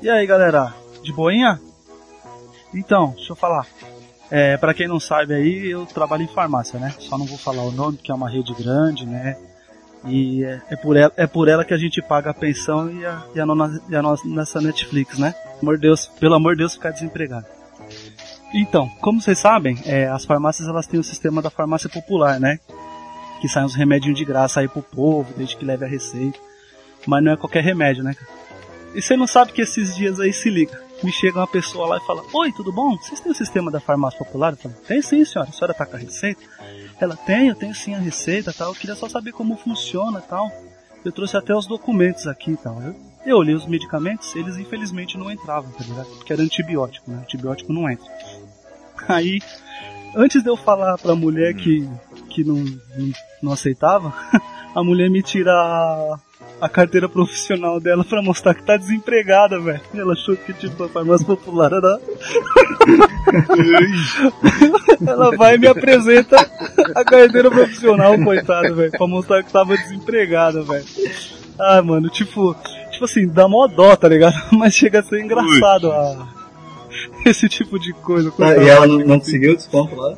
E aí, galera, de boinha? Então, deixa eu falar. É, para quem não sabe aí, eu trabalho em farmácia, né? Só não vou falar o nome, que é uma rede grande, né? E é, é por, ela, é por ela que a gente paga a pensão e a, e a, nona, e a nessa Netflix, né? Amor Deus, pelo amor de Deus, ficar desempregado. Então, como vocês sabem, é, as farmácias elas têm o sistema da farmácia popular, né? Que saem os remédios de graça aí pro povo, desde que leve a receita. Mas não é qualquer remédio, né? E você não sabe que esses dias aí se liga. Me chega uma pessoa lá e fala: Oi, tudo bom? Vocês têm o sistema da farmácia popular? Eu falo: Tem sim, senhora. A senhora tá com a receita? Ela tem, eu tenho sim a receita tal. Eu queria só saber como funciona tal. Eu trouxe até os documentos aqui e tal. Eu, eu olhei os medicamentos, eles infelizmente não entravam, tá ligado? Porque era antibiótico, né? Antibiótico não entra. Aí, antes de eu falar pra mulher que, que não, não, não aceitava, a mulher me tira a, carteira profissional dela pra mostrar que tá desempregada, velho. Ela achou que tipo a farmácia popular era. Ela vai e me apresenta a carteira profissional, coitada, velho, pra mostrar que tava desempregada, velho. Ah, mano, tipo, tipo assim, dá mó dó, tá ligado? Mas chega a ser engraçado a, esse tipo de coisa. Ah, e ela não, não conseguiu o desconto lá?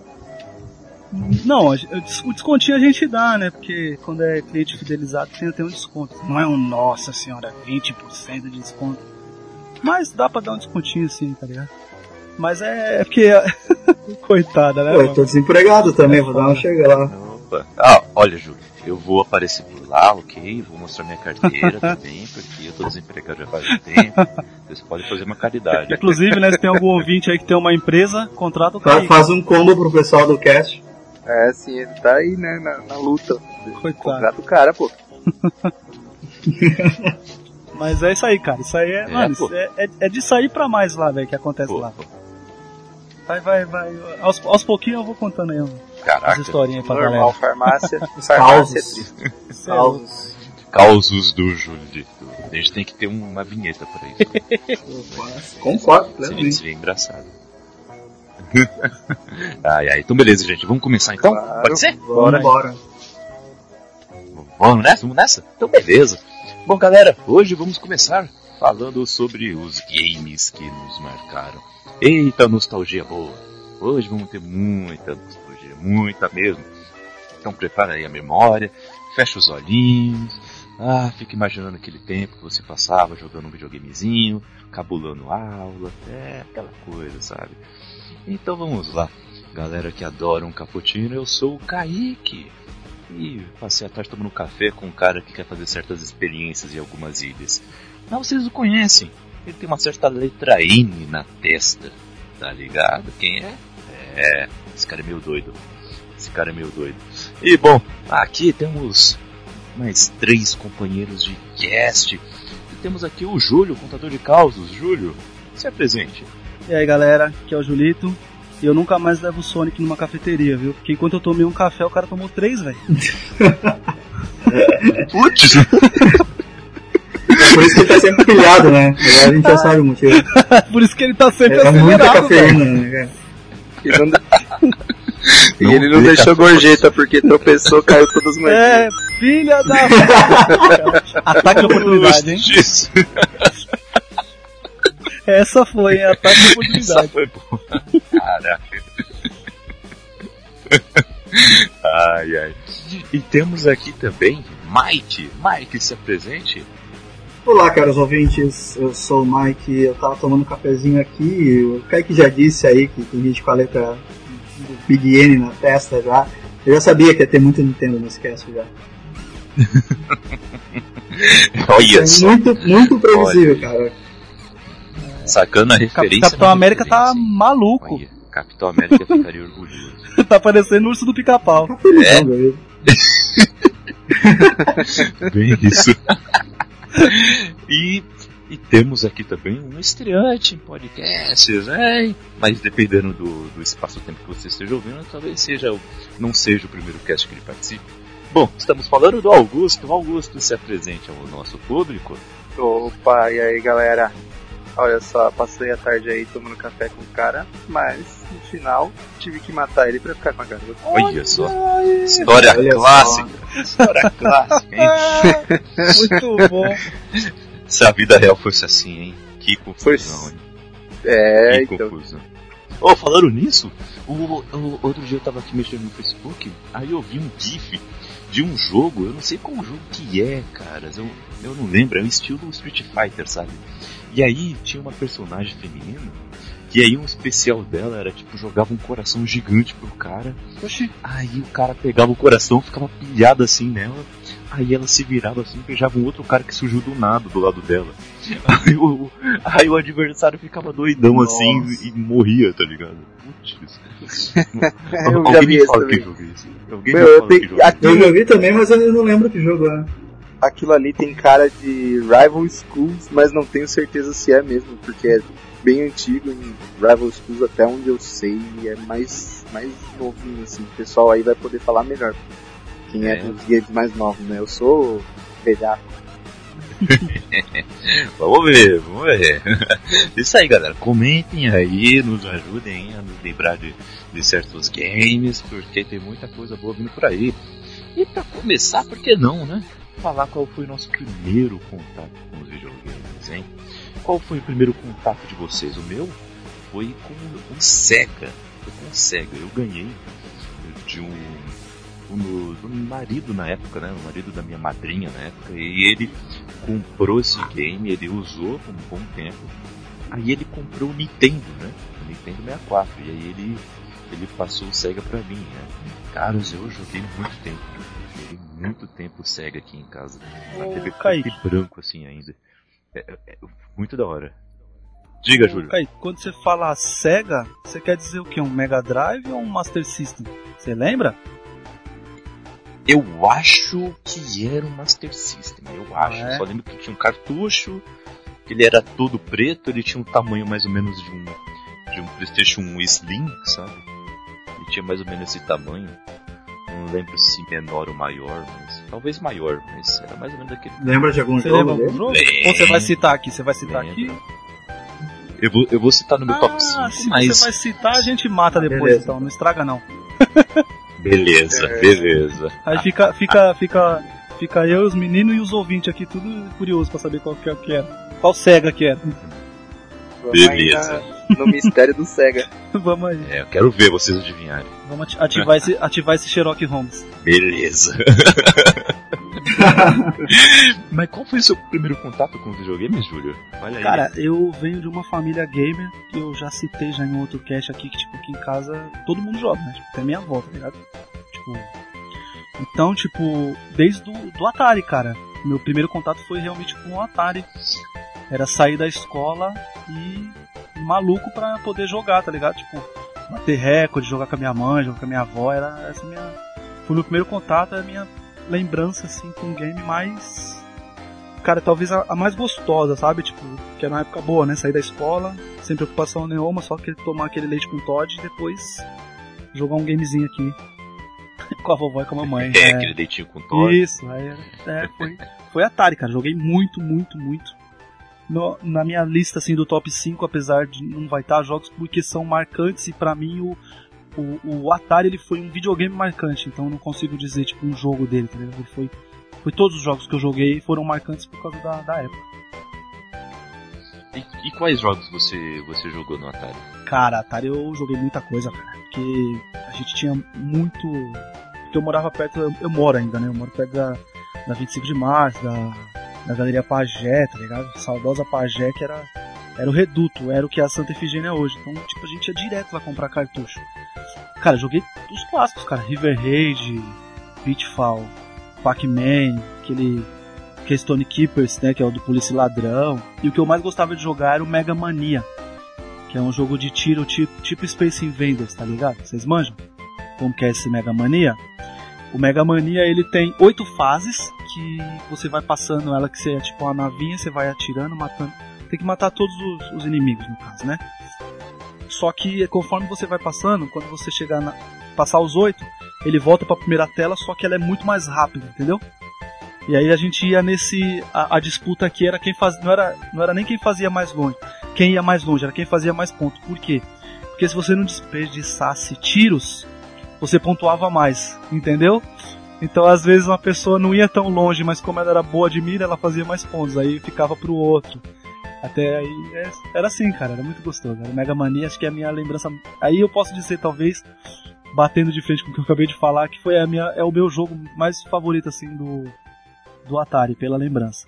Não, o descontinho a gente dá, né? Porque quando é cliente fidelizado tem até um desconto. Não é um, nossa senhora, 20% de desconto. Mas dá pra dar um descontinho sim, tá ligado? Mas é, é porque. Coitada, né? Pô, eu tô desempregado também, vou dar uma chega lá. Opa. Ah, olha, Júlio, eu vou aparecer por lá, ok? Vou mostrar minha carteira também, porque eu tô desempregado já faz um tempo. Você pode fazer uma caridade. Inclusive, né, se tem algum ouvinte aí que tem uma empresa, contrata o cara. Faz um combo pro pessoal do cast. É, sim, ele tá aí, né, na, na luta. Coitado. Contrata o cara, pô. Mas é isso aí, cara. Isso aí é, É, mano, é, é, é de sair pra mais lá, velho, que acontece Pô, lá. pô, Vai, vai, vai. Aos, aos pouquinhos eu vou contando aí as Caraca, historinhas aí pra Normal, galera. farmácia. farmácia é triste. Cê é. Causos. causos do Júlio. A gente tem que ter uma vinheta pra isso. Concordo, Seria, plenamente. seria engraçado. ai, ai. Então, beleza, gente. Vamos começar então? Claro. Pode ser? Bora, bora. Vamos nessa? Vamos nessa? Então, beleza. Bom, galera, hoje vamos começar falando sobre os games que nos marcaram. Eita, nostalgia boa. Hoje vamos ter muita nostalgia, muita mesmo. Então, prepara aí a memória, fecha os olhinhos. Ah, fica imaginando aquele tempo que você passava jogando um videogamezinho, cabulando aula, é aquela coisa, sabe? Então vamos lá. Galera que adora um cappuccino, eu sou o Kaique. E passei a tarde tomando café com um cara que quer fazer certas experiências em algumas ilhas. Mas vocês o conhecem. Ele tem uma certa letra N na testa. Tá ligado? Quem é? É, esse cara é meio doido. Esse cara é meio doido. E bom, aqui temos mais três companheiros de cast. E temos aqui o Júlio, contador de causos. Júlio, se apresente. E aí, galera, aqui é o Julito. E eu nunca mais levo o Sonic numa cafeteria, viu? Porque enquanto eu tomei um café, o cara tomou três, velho. Putz! É por isso que ele tá sempre pilhado, né? Agora a gente já sabe o motivo. Por isso que ele tá sempre É muita acelerado, velho. cafeína, né, cara? E, não- E ele não deixou gorjeta porque tropeçou, caiu todas as manhãs. É, filha da... Ataque de oportunidade, hein? Essa foi, hein? Ataque de Essa oportunidade. foi boa. Caraca. Ai, ai. E temos aqui também Mike. Mike, se apresente. Olá, caros ouvintes, eu sou o Mike, eu tava tomando um cafezinho aqui, o Kaique já disse aí que tem gente com a letra do Big N na testa já. Eu já sabia que ia ter muito Nintendo nesse cast já. Olha É só, muito, muito previsível, cara. Sacando a referência. Capitão América tá hein? maluco. Olha, Capitão América ficaria orgulhoso. tá parecendo o urso do pica-pau. Meu. Bem isso. e, e temos aqui também um estreante em podcasts, né? Mas dependendo do, do espaço-tempo que você esteja ouvindo, talvez seja o- não seja o primeiro cast que ele participe. Bom, estamos falando do Augusto. O Augusto se apresente ao nosso público. Opa, e aí galera? Olha só, passei a tarde aí tomando café com o cara, mas no final tive que matar ele pra ficar com a garota. Olha só. História Olha só. clássica. História clássica, hein? Muito bom. Se a vida real fosse assim, hein? Que confusão, hein? É, que então. confusão. Oh, falando nisso, o, o- outro dia eu tava aqui mexendo no Facebook, aí eu vi um GIF de um jogo, eu não sei qual jogo que é, caras, eu, eu não lembro, é um estilo Street Fighter, sabe? E aí tinha uma personagem feminina, e aí um especial dela era tipo, jogava um coração gigante pro cara, Oxi, Aí o cara pegava o coração, ficava pilhado assim nela. Aí ela se virava assim, beijava um outro cara que surgiu do nada do lado dela. Aí o, aí o adversário ficava doidão Nossa. assim e morria, tá ligado? Putz. Eu Alguém já me vi esse fala que jogo é esse. Alguém Meu, me eu fala tenho- que jogo é esse. Eu já vi também, mas eu não lembro que jogo é. Aquilo ali tem cara de Rival Schools, mas não tenho certeza se é mesmo, porque é bem antigo em Rival Schools até onde eu sei, e é mais, mais novinho assim. O pessoal aí vai poder falar melhor. Quem é, É. dos games mais novos, né? Eu sou velhaco. Vamos ver, vamos ver. Isso aí, galera. Comentem aí, nos ajudem a nos lembrar de, de certos games, porque tem muita coisa boa vindo por aí. E pra começar, por que não, né? Falar qual foi o nosso primeiro contato com os videogames, hein? Qual foi o primeiro contato de vocês? O meu foi com o Sega. Foi com Sega. Eu ganhei de um do meu, do meu marido na época, né? O marido da minha madrinha na época. E ele comprou esse game, ele usou por um bom tempo. Aí ele comprou o Nintendo, né? O Nintendo 64. E aí ele, ele passou o Sega pra mim, né? Caras, eu joguei muito tempo. Joguei muito tempo o Sega aqui em casa. Na Ô, TV Kaique. branco assim ainda. É, é- é muito da hora. Diga, Júlio. Kaique, quando você fala Sega, você quer dizer o que? Um Mega Drive ou um Master System? Você lembra? Eu acho que era um Master System, eu acho. Ah, é? Só lembro que tinha um cartucho, que ele era todo preto, ele tinha um tamanho mais ou menos de um de um PlayStation 1 Slim, sabe? Ele tinha mais ou menos esse tamanho. Não lembro se menor ou maior, mas talvez maior, mas era mais ou menos daquele. Lembra de algum Você jogo lembra jogo? Ou você vai citar aqui? Você vai citar aqui? Lembro. Eu vou, eu vou citar no meu top Ah, 5, se mas você vai citar, a gente mata depois, Beleza. então. Não estraga não. beleza, É. beleza. Aí fica, fica, fica, fica eu, os meninos e os ouvintes aqui, tudo curioso pra saber qual que é que era. Qual Sega que era. Beleza. No mistério do Sega. Vamos aí. É, eu quero ver vocês adivinharem. Vamos ati- ativar esse, ativar esse Sherlock Holmes. Beleza. Mas qual foi o seu primeiro contato com os videogames, Júlio? Olha aí. Cara, eu venho de uma família gamer que eu já citei já em outro cast aqui, que tipo, aqui em casa todo mundo joga, né? Tipo, até minha avó, tá ligado? Tipo. Então, tipo, desde do, do Atari, cara. Meu primeiro contato foi realmente com o Atari. Era sair da escola e ir maluco pra poder jogar, tá ligado? Tipo, bater recorde, jogar com a minha mãe, jogar com a minha avó, era essa minha. Foi o meu primeiro contato, é a minha lembrança assim com um game mais cara, talvez a, a mais gostosa, sabe? Tipo, que era uma época boa, né? Sair da escola, sem preocupação nenhuma, só que tomar aquele leite com Todd e depois jogar um gamezinho aqui com a vovó e com a mamãe. É, É, aquele leitinho com Todd. Isso, aí é, foi, foi Atari, cara. Joguei muito, muito, muito. No- na minha lista assim do top 5, apesar de não vai estar jogos porque são marcantes e pra mim o, o, o Atari ele foi um videogame marcante, então eu não consigo dizer tipo um jogo dele, tá ligado? Ele foi, foi todos os jogos que eu joguei foram marcantes por causa da, da época. E, e quais jogos você, você jogou no Atari? Cara, Atari eu joguei muita coisa, cara. Porque a gente tinha muito. Porque eu morava perto, eu, eu moro ainda, né? Eu moro perto da, da 25 de março, da, da Galeria Pagé, tá ligado? Saudosa Pagé, que era, era o reduto, era o que é a Santa Efigênia é hoje. Então, tipo, a gente ia direto lá comprar cartucho. Cara, joguei os clássicos, cara. River Raid, Pitfall, Pac-Man, aquele. Que é Stone Keepers, né? Que é o do Polícia Ladrão. E o que eu mais gostava de jogar era o Mega Mania que é um jogo de tiro tipo, tipo Space Invaders, tá ligado? Vocês manjam? Como que é esse Mega Mania? O Mega Mania ele tem oito fases que você vai passando ela que você é tipo uma navinha, você vai atirando, matando. Tem que matar todos os, os inimigos no caso, né? Só que conforme você vai passando, quando você chegar na passar os oito, ele volta para a primeira tela, só que ela é muito mais rápida, entendeu? E aí a gente ia nesse a, a disputa aqui era quem não era não era nem quem fazia mais longe, quem ia mais longe, era quem fazia mais pontos. Por quê? Porque se você não desperdiçasse tiros, você pontuava mais, entendeu? Então às vezes uma pessoa não ia tão longe, mas como ela era boa de mira, ela fazia mais pontos, aí ficava pro outro. Até aí é, era assim, cara, era muito gostoso. Era Mega Mania, acho que é a minha lembrança. Aí eu posso dizer, talvez, batendo de frente com o que eu acabei de falar, que foi a minha, é o meu jogo mais favorito, assim, do, do Atari, pela lembrança.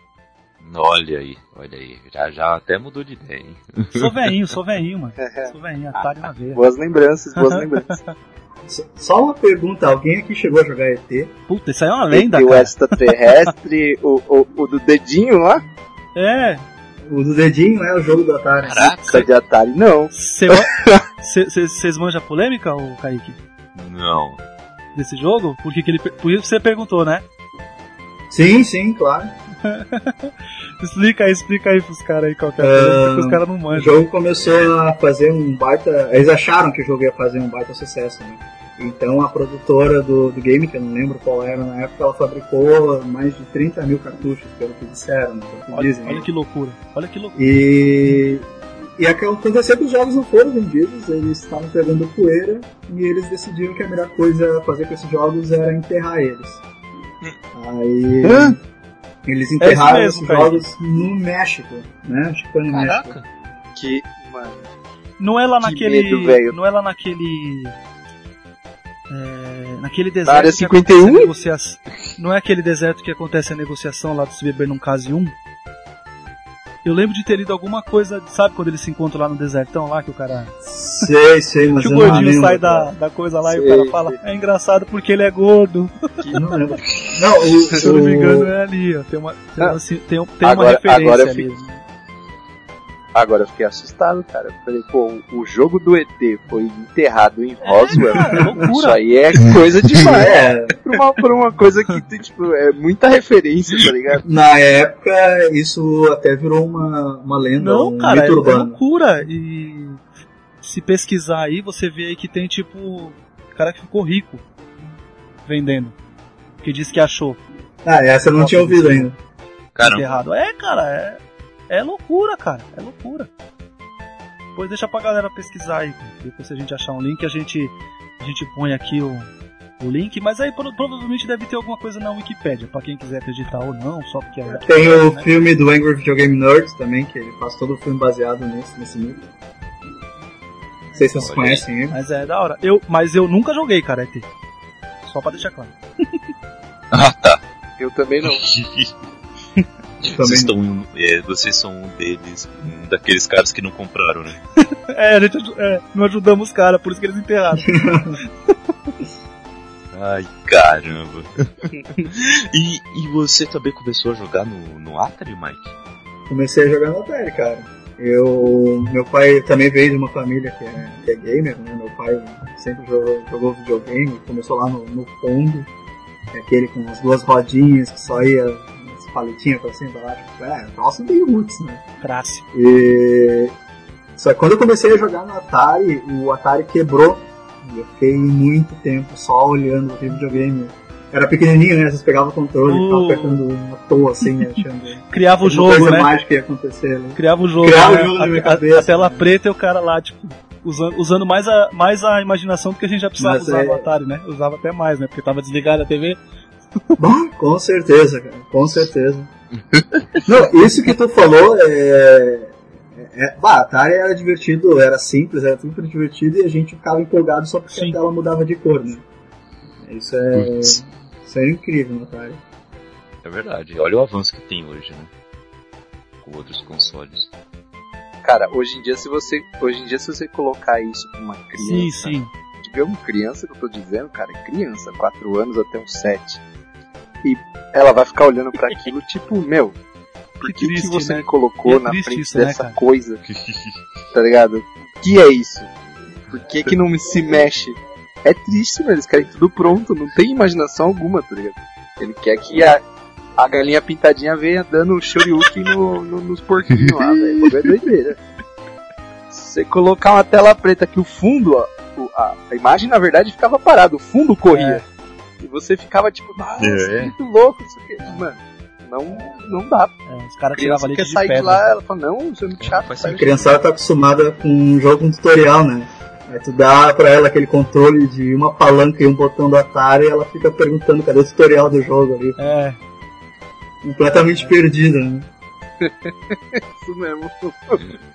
Olha aí, olha aí. Já, já até mudou de ideia, hein? Sou veinho, sou veinho, mano. Sou veinho, Atari na veia. Boas lembranças, boas lembranças. Só uma pergunta, alguém aqui chegou a jogar ET? Puta, isso aí é uma lenda, E o cara. extraterrestre, o, o, o do dedinho lá, É, O do dedinho é o jogo do Atari. Caraca! essa de Atari, não. vocês manjam a polêmica, ô Kaique? Não. Desse jogo? Por que, que ele. Por isso que você perguntou, né? Sim, sim, claro. Explica aí, explica aí pros caras aí qual que é a Ah, porque os caras não O manjam. jogo começou a fazer um baita. Eles acharam que o jogo ia fazer um baita sucesso, né? Então a produtora do, do game, que eu não lembro qual era na época, ela fabricou mais de 30 mil cartuchos, pelo que disseram, né? pelo que Olha, dizem. olha que loucura. Olha que loucura. E, e aconteceu que os jogos não foram vendidos, eles estavam pegando poeira e eles decidiram que a melhor coisa a fazer com esses jogos era enterrar eles. Aí Hã? Eles enterraram mesmo, esses jogos no México, né? Acho que foi no México. Caraca! Que, mano, Não é lá Que naquele. medo, não é lá naquele. É, naquele deserto. área que 51? acontece a negociação- Não é aquele deserto que acontece a negociação lá do se beber num case 1? Eu lembro de ter lido alguma coisa, sabe quando eles se encontram lá no desertão lá, que o cara. Sei, sei, mas que o gordinho sai da, da coisa lá e o Sei, cara fala, é engraçado porque ele é gordo. Não lembro. Não, o, Se eu não me engano, é ali, ó. Tem uma, tem, Ah. assim, tem, tem Agora- uma referência agora eu ali. fico- agora eu fiquei assustado, cara. Eu falei, pô, o- jogo do ET foi enterrado em Roswell. cara, é loucura. Isso aí é coisa demais. É, Por uma, por uma coisa que tem, tipo, é muita referência, tá ligado? na época isso até virou uma, uma lenda, Não, um cara, é, mito é urbano. loucura. E se pesquisar aí, você vê aí que tem tipo. cara que ficou rico vendendo. Que diz que achou Ah, essa eu não tinha ouvido ainda. Caramba. enterrado. É, cara, é, é loucura, cara. É loucura. Depois deixa pra galera pesquisar aí. Depois se a gente achar um link, a gente, a gente põe aqui o, o link. Mas aí pro- provavelmente deve ter alguma coisa na Wikipédia, pra quem quiser acreditar ou não, só porque é. Tem o né? filme do Angry Video Game Nerds também, que ele faz todo o filme baseado nesse, nesse mito. Não sei se vocês Olha conhecem ele. Mas é da hora. Eu, mas eu nunca joguei, cara, ET. Só pra deixar claro. Ah, tá. Eu também não. Vocês, estão, um- é, vocês são um deles, um daqueles caras que não compraram, né? É, a gente é, não ajudamos os caras, por isso que eles enterraram. Ai, caramba. e, e você também começou a jogar no, no Atari, Mike? Comecei a jogar no Atari, cara. Eu, meu pai também veio de uma família que é, que é gamer, né? Meu pai sempre jogou, jogou videogame, começou lá no, no Pong, aquele com as duas rodinhas que só ia as paletinhas pra cima e pra baixo. É, nossa, meio roots, né? Clássico. E... Só que quando eu comecei a jogar no Atari, o Atari quebrou. E eu fiquei muito tempo só olhando aquele videogame. Era pequenininho, né? Vocês pegavam o controle e Uh. ficavam apertando à toa, assim, achando Criava o jogo, coisa né? mágica ia acontecer ali. Criava o jogo. Criava o né? jogo na minha cabeça, a tela né? preta e o cara lá, tipo, usando, usando mais, a, mais a imaginação do que a gente já precisava Mas usar é- no Atari, né? Usava até mais, né? Porque tava desligada a TV. Bah, com certeza, cara. Com certeza. Não, isso que tu falou é. é bah, Atari era divertido, era simples, era super divertido e a gente ficava empolgado só porque Sim. a tela mudava de cor, né? Isso é. Putz. Isso era incrível no Atari. É verdade. Olha o avanço que tem hoje, né? Com outros consoles. Cara, hoje em dia, se você, hoje em dia, se você colocar isso pra uma Sim, criança, sim. digamos criança que eu tô dizendo, cara, é criança, 4 anos até uns 7. E ela vai ficar olhando pra aquilo, tipo, meu, por Que que, que triste, você né? me colocou é na triste frente isso, né, dessa cara? coisa, tá ligado? Que é isso? Por que que não se mexe? É triste, mano, eles querem tudo pronto, não tem imaginação alguma, tá ligado? Ele quer que a, a galinha pintadinha venha dando shoryuken no, no, nos porquinhos lá, velho. É doideira. Você colocar uma tela preta que o fundo, ó, a, a imagem na verdade ficava parada, o fundo corria. E você ficava tipo, nossa, É. muito louco isso aqui. Mano, não, não dá. É, os caras tiravam quer de sair de pedra. lá, ela fala, não, isso é muito chato. Sai A criançada tá acostumada com um jogo com tutorial, né? Aí tu dá pra ela aquele controle de uma palanca e um botão do Atari e ela fica perguntando cadê o tutorial do jogo ali. É, Completamente perdida, né? Isso mesmo.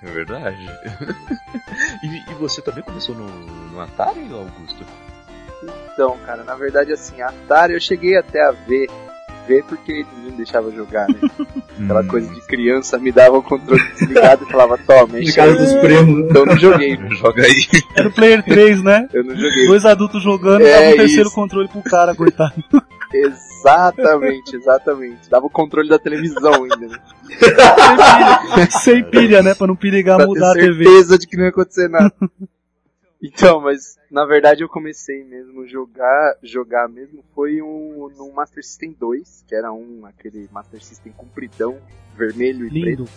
É verdade. e, e você também começou no, no Atari, Augusto? Então, cara, na verdade, assim, Atari eu cheguei até a ver. Ver porque ninguém deixava jogar, né? Aquela Hum. coisa de criança me dava o controle desligado e falava, toma, De enche casa dos primos. né? Então eu não joguei, Joga aí. Era o Player 3, né? eu não joguei. Dois adultos jogando e É, dava um terceiro isso. controle pro cara, coitado. Exatamente, exatamente. Dava o controle da televisão ainda, né? Sem pilha, né? Pra não perigar pra mudar a TV. certeza de que não ia acontecer nada. Então, mas na verdade eu comecei mesmo a jogar, jogar mesmo foi um no Master System 2, que era um aquele Master System compridão, vermelho e preto. Lindo.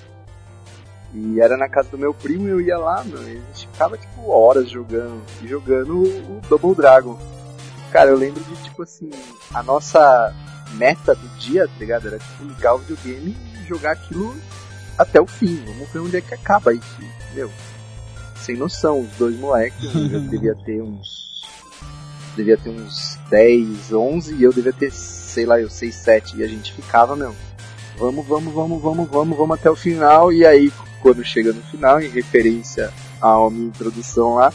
E era na casa do meu primo e eu ia lá, meu, e a gente ficava tipo horas jogando, e jogando o, Double Dragon. Cara, eu lembro de tipo assim, a nossa meta do dia, tá ligado? Era tipo ligar o videogame e jogar aquilo até o fim. Vamos ver onde é que acaba isso, meu. Sem noção, os dois moleques, eu devia ter uns. Devia ter uns 10, 11 e eu devia ter, sei lá, eu 6, 7. E a gente ficava, meu. Vamos, vamos, vamos, vamos, vamos, vamos até o final. E aí, quando chega no final, em referência à minha introdução lá,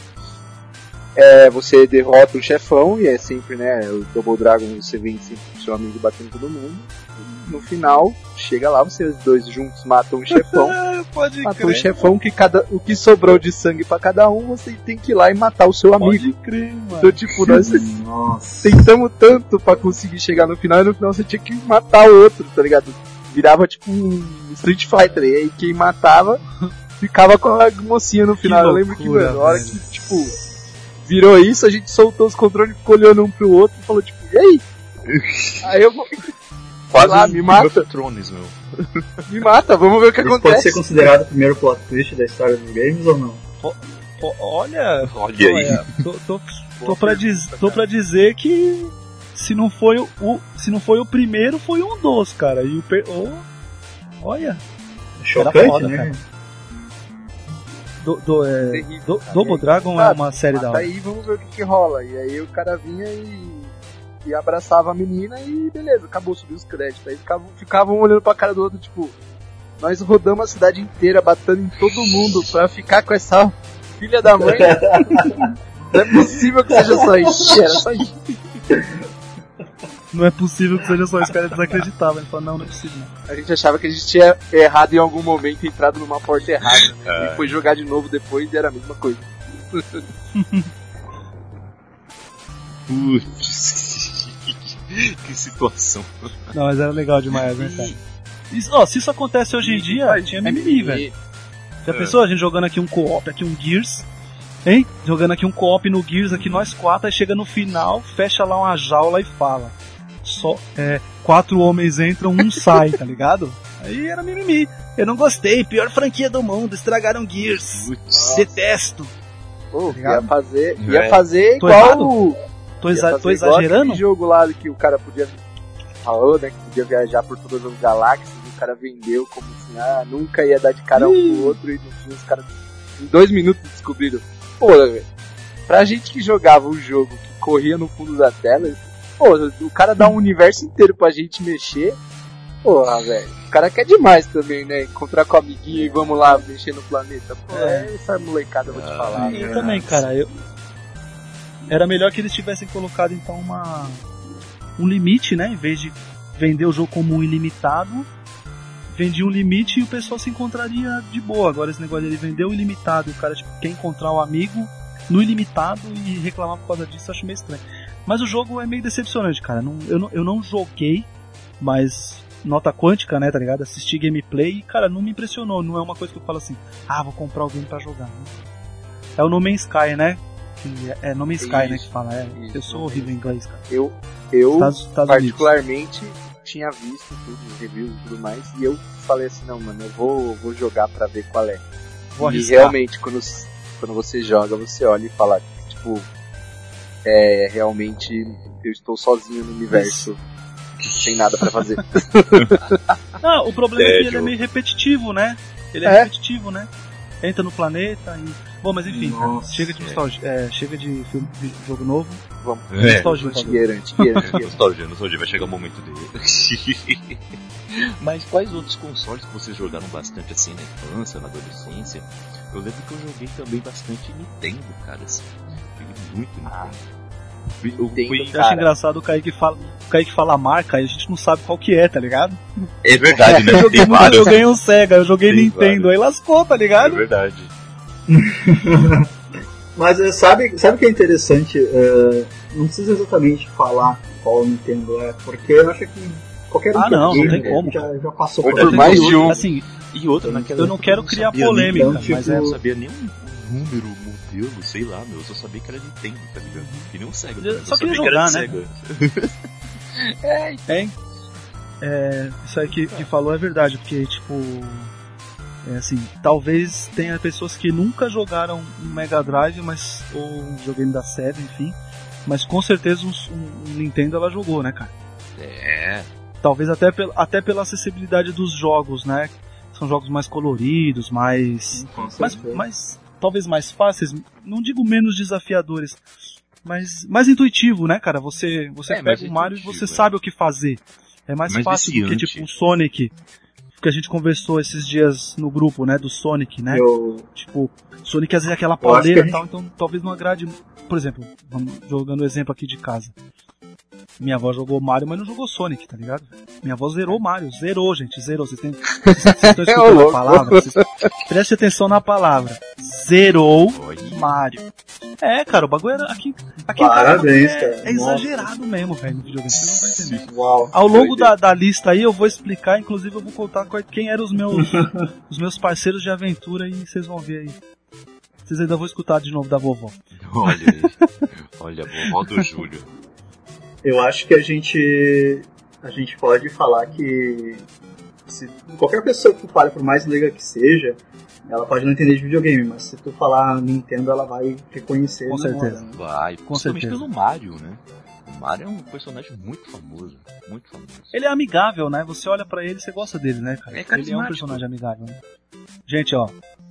é, você derrota o chefão e é sempre, né, o Double Dragon você vem sempre com seu amigo batendo todo mundo. E no final, chega lá, vocês dois juntos matam o chefão. Ah, pode matou o crer. chefão que cada, o que sobrou de sangue pra cada um, você tem que ir lá e matar o seu amigo. Pode crer, mano. Então, tipo, nós Nossa. tentamos tanto pra conseguir chegar no final e no final você tinha que matar o outro, tá ligado? Virava tipo um Street Fighter, e aí quem matava ficava com a mocinha no final. Eu lembro que, loucura, mano, a hora que, tipo, virou isso, a gente soltou os controles, ficou olhando um pro outro e falou, tipo, e aí? aí eu vou, Quase lá, me mata. Game of Thrones, meu. me mata, vamos ver o que pode acontece. ser considerado o primeiro plot twist da história dos games ou não? Olha, Olha aí. tô, tô, tô, pra diz, tô pra dizer que se não foi o, o- se não foi o primeiro, foi um dos, cara. E o per, oh, olha, Chocante, foda, né? cara. do, do, é, Terrível, do-. Double aí, Dragon é uma série da hora. aí, vamos ver o que, que rola. E aí o cara vinha e, e abraçava a menina e beleza, acabou, subiu os créditos. Aí ficavam, ficavam olhando pra cara do outro, tipo, nós rodamos a cidade inteira, batendo em todo mundo pra ficar com essa filha da mãe. Não é possível que seja só isso. Era só isso. Não é possível que seja só esse cara desacreditava. Ele falou, não, não é possível. Não. A gente achava que a gente tinha errado em algum momento, entrado numa porta errada. Né? É. E foi jogar de novo depois e era a mesma coisa. Putz. que situação. Não, mas era legal demais, né, cara? Isso, ó, se isso acontece hoje em dia, tinha mimimi, velho. Já É. pensou a gente jogando aqui um co-op, aqui um Gears? Hein? Jogando aqui um co-op no Gears, aqui nós quatro, aí chega no final, fecha lá uma jaula e fala. Só, é, quatro homens entram, um sai, tá ligado? Aí era mimimi. Eu não gostei, pior franquia do mundo, estragaram Gears. Putz. Detesto. Pô, ia ligado? fazer, ia fazer Tô igual errado? o, Tô, exa tô exagerando? aquele jogo lá que o cara podia falou, né, que podia viajar por todas as galáxias, e o cara vendeu como assim, ah, nunca ia dar de cara um Ih. pro outro e no fim os caras em dois minutos descobriram. Pô, velho. Pra gente que jogava o jogo que corria no fundo da tela, pô, o cara dá um universo inteiro pra gente mexer. Porra, velho. O cara quer demais também, né? Encontrar com o amiguinho e vamos lá mexer no planeta. Pô, É. é essa molecada, eu vou te Ah, falar. Eu também, cara. Eu... Era melhor que eles tivessem colocado então uma um limite, né? Em vez de vender o jogo como um ilimitado, vendia um limite e o pessoal se encontraria de boa. Agora esse negócio ele vender o ilimitado, o cara tipo, quer encontrar o amigo no ilimitado e reclamar por causa disso, eu acho meio estranho. Mas o jogo é meio decepcionante, cara. Não- eu, não, eu não joguei, mas nota quântica, né, tá ligado? Assisti gameplay e, cara, não me impressionou. Não é uma coisa que eu falo assim, ah, vou comprar game pra jogar. né? É o No Man's Sky, né? Que é, é No Man's Sky, né, Isso, que fala. É, isso, eu sou horrível em inglês, cara. Eu, eu Estados, Estados Unidos. particularmente tinha visto tudo, reviews e tudo mais, e eu falei assim, não, mano, eu vou, vou jogar pra ver qual é. Vou e arriscar. realmente, quando, quando você joga, você olha e fala, tipo, é, realmente eu estou sozinho no universo, sem nada pra fazer. Não, o problema é que ele é meio repetitivo, né? Ele é, É. repetitivo, né? Entra no planeta e. Bom, mas enfim, cara, Nossa, chega de nostalgia, é, chega de, filme, de jogo novo. Vamos. É, nostalgia, por favor. Antigueira, antigueira, antigueira. nostalgia, nostalgia, vai chegar o momento dele. Mas quais outros consoles que vocês jogaram bastante assim na infância, na adolescência? Eu lembro que eu joguei também bastante Nintendo, cara. Assim. Joguei muito Nintendo. Eu Nintendo, fui- Eu acho Cara. engraçado o Kaique fala, o Kaique fala a marca e a gente não sabe qual que é, tá ligado? É verdade, né? Eu joguei, Tem muito, vários. eu ganhei um Sega, eu joguei Tem Nintendo, vários. aí lascou, tá É ligado? verdade. Mas eh, sabe, sabe o que é interessante? Eh, não precisa exatamente falar qual Nintendo é, porque eu acho que qualquer um Ah, que é não, não tem como, já, já passou Ou por mais de um. Assim, E outra, naquela eu não quero criar polêmica, então, mas tipo, é. Eu não sabia nem um número, modelo, sei lá, meu. Eu só sabia que era Nintendo, tá ligado? Que nem um Sega. Eu só sabia queria que era jogar, de Sega. Hein? É, isso aí que, que falou é verdade, porque, tipo. É assim, talvez tenha pessoas que nunca jogaram um Mega Drive, mas. ou um videogame da série, enfim. Mas com certeza um, um Nintendo ela jogou, né, cara? É. Talvez até, pel, até pela acessibilidade dos jogos, né? São jogos mais coloridos, mais. Com mais, certeza. mais talvez mais fáceis, não digo menos desafiadores, mas mais intuitivo, né, cara? Você você É, pega o Mario e você é. sabe o que fazer. É mais, Mais fácil do que viciante. tipo o Sonic, que a gente conversou esses dias no grupo, né, do Sonic, né? Eu, Tipo, Sonic às vezes é aquela pauleira e tal, então talvez não agrade. Por exemplo, vamos jogando o exemplo aqui de casa. Minha avó jogou Mario, mas não jogou Sonic, tá ligado? Minha avó zerou Mario, zerou, gente, zerou. Vocês têm- vocês estão Ô, escutando a palavra? Vocês... Preste atenção na palavra. Zerou Olha. Mario. É, cara, o bagulho era aqui, aqui casa Parabéns, é, cara. é exagerado mesmo, velho, no videogame. Vocês não vão entender. uau. Ao longo da, da lista aí eu vou explicar, inclusive eu vou contar quem eram os meus os meus parceiros de aventura e vocês vão ver aí. Vocês ainda vão escutar de novo da vovó. Olha aí. Olha, a vovó do Júlio. Eu acho que a gente a gente pode falar que se qualquer pessoa que tu fale, por mais leiga que seja, ela pode não entender de videogame, mas se tu falar Nintendo, ela vai reconhecer. Com certeza. né? Vai, Com principalmente certeza. pelo Mario, né? O Mario é um personagem muito famoso. Muito famoso. Ele é amigável, né? Você olha pra ele e você gosta dele, né, cara? É ele é um personagem amigável, né? Gente, ó,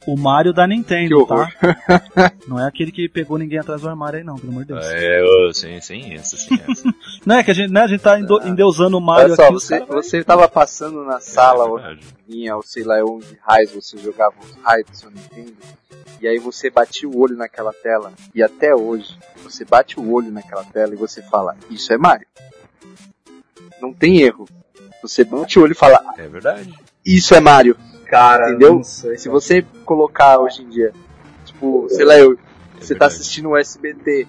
o Mario da Nintendo, tá? Não é aquele que pegou ninguém atrás do armário aí não, pelo amor de Deus. É, sem essa, sem essa. Não é que a gente, né, a gente tá endo- endeusando o Mario Olha só, aqui, você, caras vai- você tava passando na sala, É vinha, ou sei lá onde raios você jogava os raios do seu Nintendo, e aí você batia o olho naquela tela, e até hoje, você bate o olho naquela tela e você fala, isso é Mario. Não tem erro. Você bate o olho e fala, É verdade. isso é Mario. Cara, Entendeu? sei, Se cara. você colocar hoje em dia, tipo, sei lá, eu, você tá assistindo o SBT,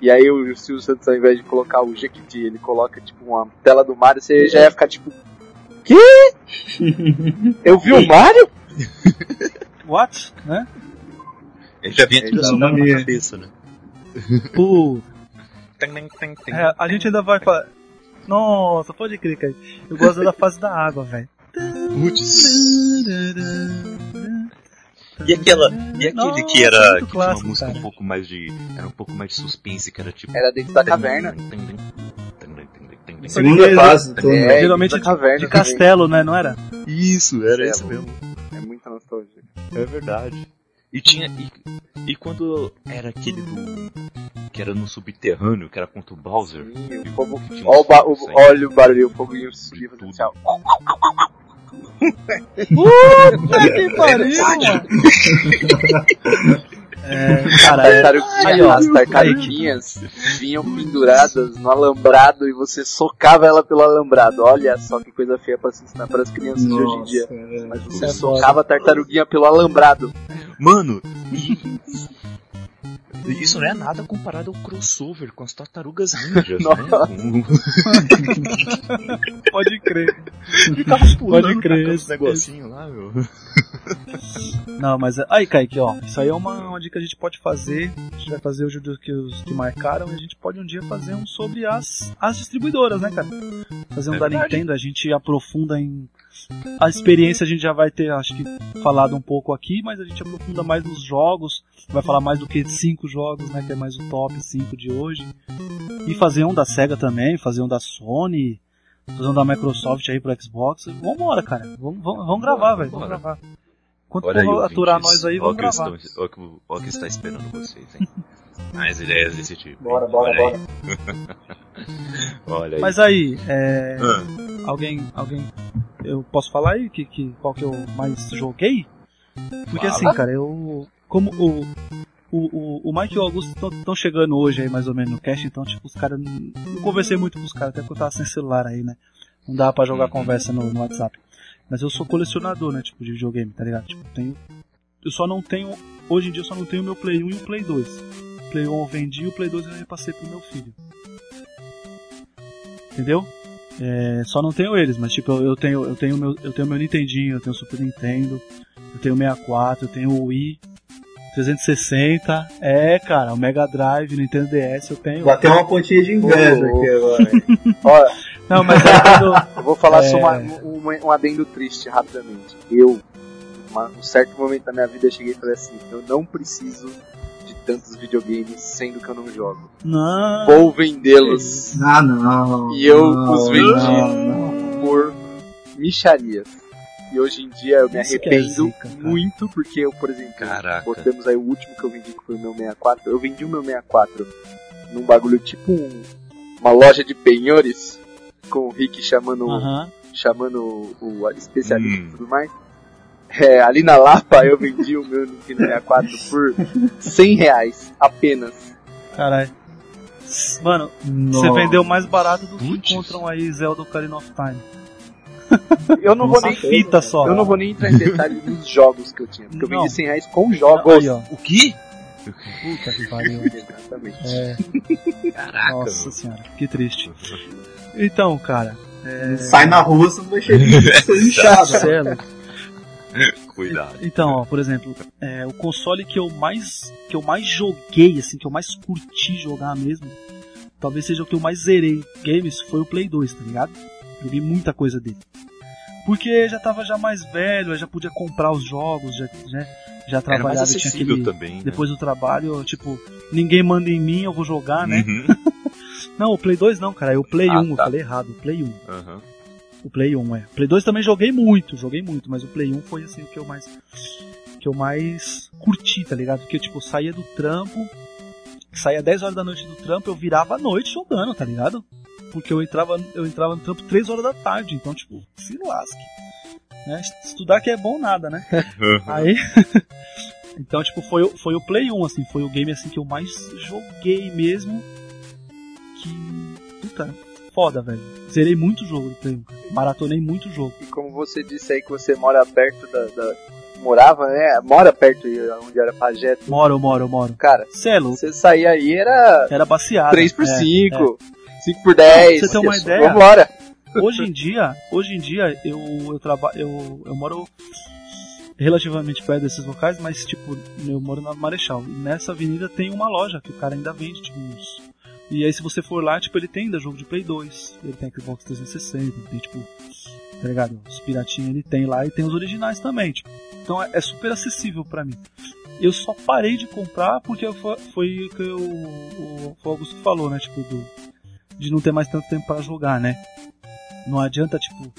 e aí o Silvio Santos, ao invés de colocar o Jequiti, ele coloca, tipo, uma tela do Mario, você já ia ficar, tipo, quê? Eu vi o Mario? What? Né? Ele já vinha tudo na cabeça, né? Pô, é, a gente ainda vai falar. Nossa, pode crer, cara. Eu gosto da fase da água, velho. Putz. E aquela. E aquele Nossa, que era. Que tinha uma clássico, música cara. um pouco mais de. Era um pouco mais de suspense, que era tipo. Era dentro da caverna. Segunda fase, tô É, Geralmente da caverna De também. castelo, né? Não era? Isso, era Castelo. esse mesmo. É muita nostalgia. É verdade. E tinha. E, e quando era aquele do. Que era no subterrâneo, que era contra o Bowser. Sim, o fogo, que tinha olha, o ba- o- barulho, o foguinho ó. Puta que pariu, mano! É, cara, ó. as tartaruguinhas vinham penduradas no alambrado e você socava ela pelo alambrado. Olha só que coisa feia pra se ensinar para as crianças de hoje em dia. é. Mas Isso você é socava a tartaruguinha pelo alambrado. Mano. Isso não é nada comparado ao crossover com as tartarugas ninjas, né? Pode crer. Ficava pulando, Pode crer, esse- os negocinhos lá, meu. Não, mas é- aí, Kaique, ó, isso aí é uma, uma dica que a gente pode fazer. A gente vai fazer hoje do que os que marcaram e a gente pode um dia fazer um sobre as, as distribuidoras, né, cara? Fazer um É da verdade. Nintendo, a gente aprofunda em. A experiência a gente já vai ter, acho que, falado um pouco aqui, mas a gente aprofunda mais nos jogos. Vai falar mais do que cinco jogos, né? Que é mais o top 5 de hoje. E fazer um da SEGA também, fazer um da Sony, fazer um da Microsoft aí pro Xbox. Vambora, cara. Vamos, vamos, vamos gravar, velho. Vamos gravar. Quando Olha aí, for aturar ouvintes, nós aí, vamos gravar. olha o que está esperando vocês, hein? Mais ideias desse tipo. Bora, bora, Olha bora. Olha aí. Mas aí, é, Ah, alguém, alguém, eu posso falar aí que, que qual que eu mais joguei? Porque Fala. assim, cara, eu como o o, o, o Mike e o Augusto estão chegando hoje aí mais ou menos no cast, então tipo os caras não conversei muito com os caras até porque eu tava sem celular aí, né? Não dava pra jogar Uhum. conversa no, no WhatsApp. Mas eu sou colecionador, né, tipo de videogame, tá ligado? Tipo, tenho eu só não tenho hoje em dia eu só não tenho o meu Play 1 e o Play 2. Play 1 eu vendi e o Play 2 eu repassei pro meu filho. Entendeu? É, só não tenho eles, mas tipo, eu, eu tenho eu tenho meu eu tenho meu Nintendinho, eu tenho o Super Nintendo, eu tenho o 64, eu tenho o Wii 360. É, cara, o Mega Drive, Nintendo DS eu tenho. Bateu uma pontinha de inveja aqui agora. Olha, Não, mas aí quando eu vou falar É. só uma, um, um adendo triste rapidamente. Eu, uma- um certo momento da minha vida, eu cheguei e falei assim: eu não preciso tantos videogames sendo que eu não jogo. não, Vou vendê-los Ah, não. E eu não, os vendi. não, não. por micharias. E hoje em dia eu me é arrependo zica, cara. muito, porque eu, por exemplo, Caraca. botamos aí o último que eu vendi, que foi o meu 64. Eu vendi o meu 64 num bagulho tipo um- uma loja de penhores, com o Rick chamando, Aham. chamando o, o especialista Hum. e tudo mais. É, ali na Lapa eu vendi o meu Nintendo 64 por 100 reais apenas. Caralho. Mano, você vendeu mais barato do que Putz. encontram aí Zelda Ocarina of Time. Eu não vou nem fita só. eu não vou nem entrar em detalhes dos jogos que eu tinha, porque eu Não. vendi 100 reais com jogos. Aí, ó. O quê? Puta que pariu. Exatamente. É, Caraca, nossa senhora, que triste. Então, cara, é, Sai na rua, você não vai chegar inchado. Cuidado. Então, ó, por exemplo, é, o console que eu mais que eu mais joguei, assim, que eu mais curti jogar mesmo, talvez seja o que eu mais zerei games, foi o Play 2, tá ligado? Joguei muita coisa dele. Porque já tava já mais velho, eu já podia comprar os jogos, já, né, já trabalhava e tinha aquele... também. né? Depois do trabalho, eu, tipo, ninguém manda em mim, eu vou jogar, né? Uhum. Não, o Play 2 não, cara, é o Play Ah, 1, eu tá. falei errado, o Play 1. Aham. O Play 1, é. Play 2 também joguei muito, joguei muito, mas o Play 1 foi assim o que eu mais que eu mais curti, tá ligado? Porque tipo, eu saía do trampo, saía 10 horas da noite do trampo, eu virava a noite jogando, tá ligado? Porque eu entrava, eu entrava no trampo 3 horas da tarde, então tipo, se lasque. Né? Estudar que é bom nada, né? Aí Então, tipo, foi, o- foi o Play 1, assim, foi o game assim que eu mais joguei mesmo. Que. Puta, foda, velho. Zerei muito jogo do Play 1, cara. Maratonei muito jogo. E como você disse aí que você mora perto da. da- morava, né? Mora perto de onde era Pajé. Moro, moro, moro. Cara, Cê é você saía aí era Era baseado. 3 por é, 5 5 por 10 Pra você ter uma ideia- Vambora. Hoje em dia, hoje em dia eu eu trabalho eu, eu moro relativamente perto desses locais, mas tipo, eu moro na Marechal. E nessa avenida tem uma loja que o cara ainda vende, tipo, uns. E aí se você for lá, tipo, ele tem ainda jogo de Play 2, ele tem Xbox 360, ele tem tipo, tá ligado? Os piratinhos ele tem lá e tem os originais também, tipo. Então é, é super acessível pra mim. Eu só parei de comprar porque foi, o que eu, o, o Augusto falou, né? Tipo, do, de não ter mais tanto tempo pra jogar, né? Não adianta, tipo,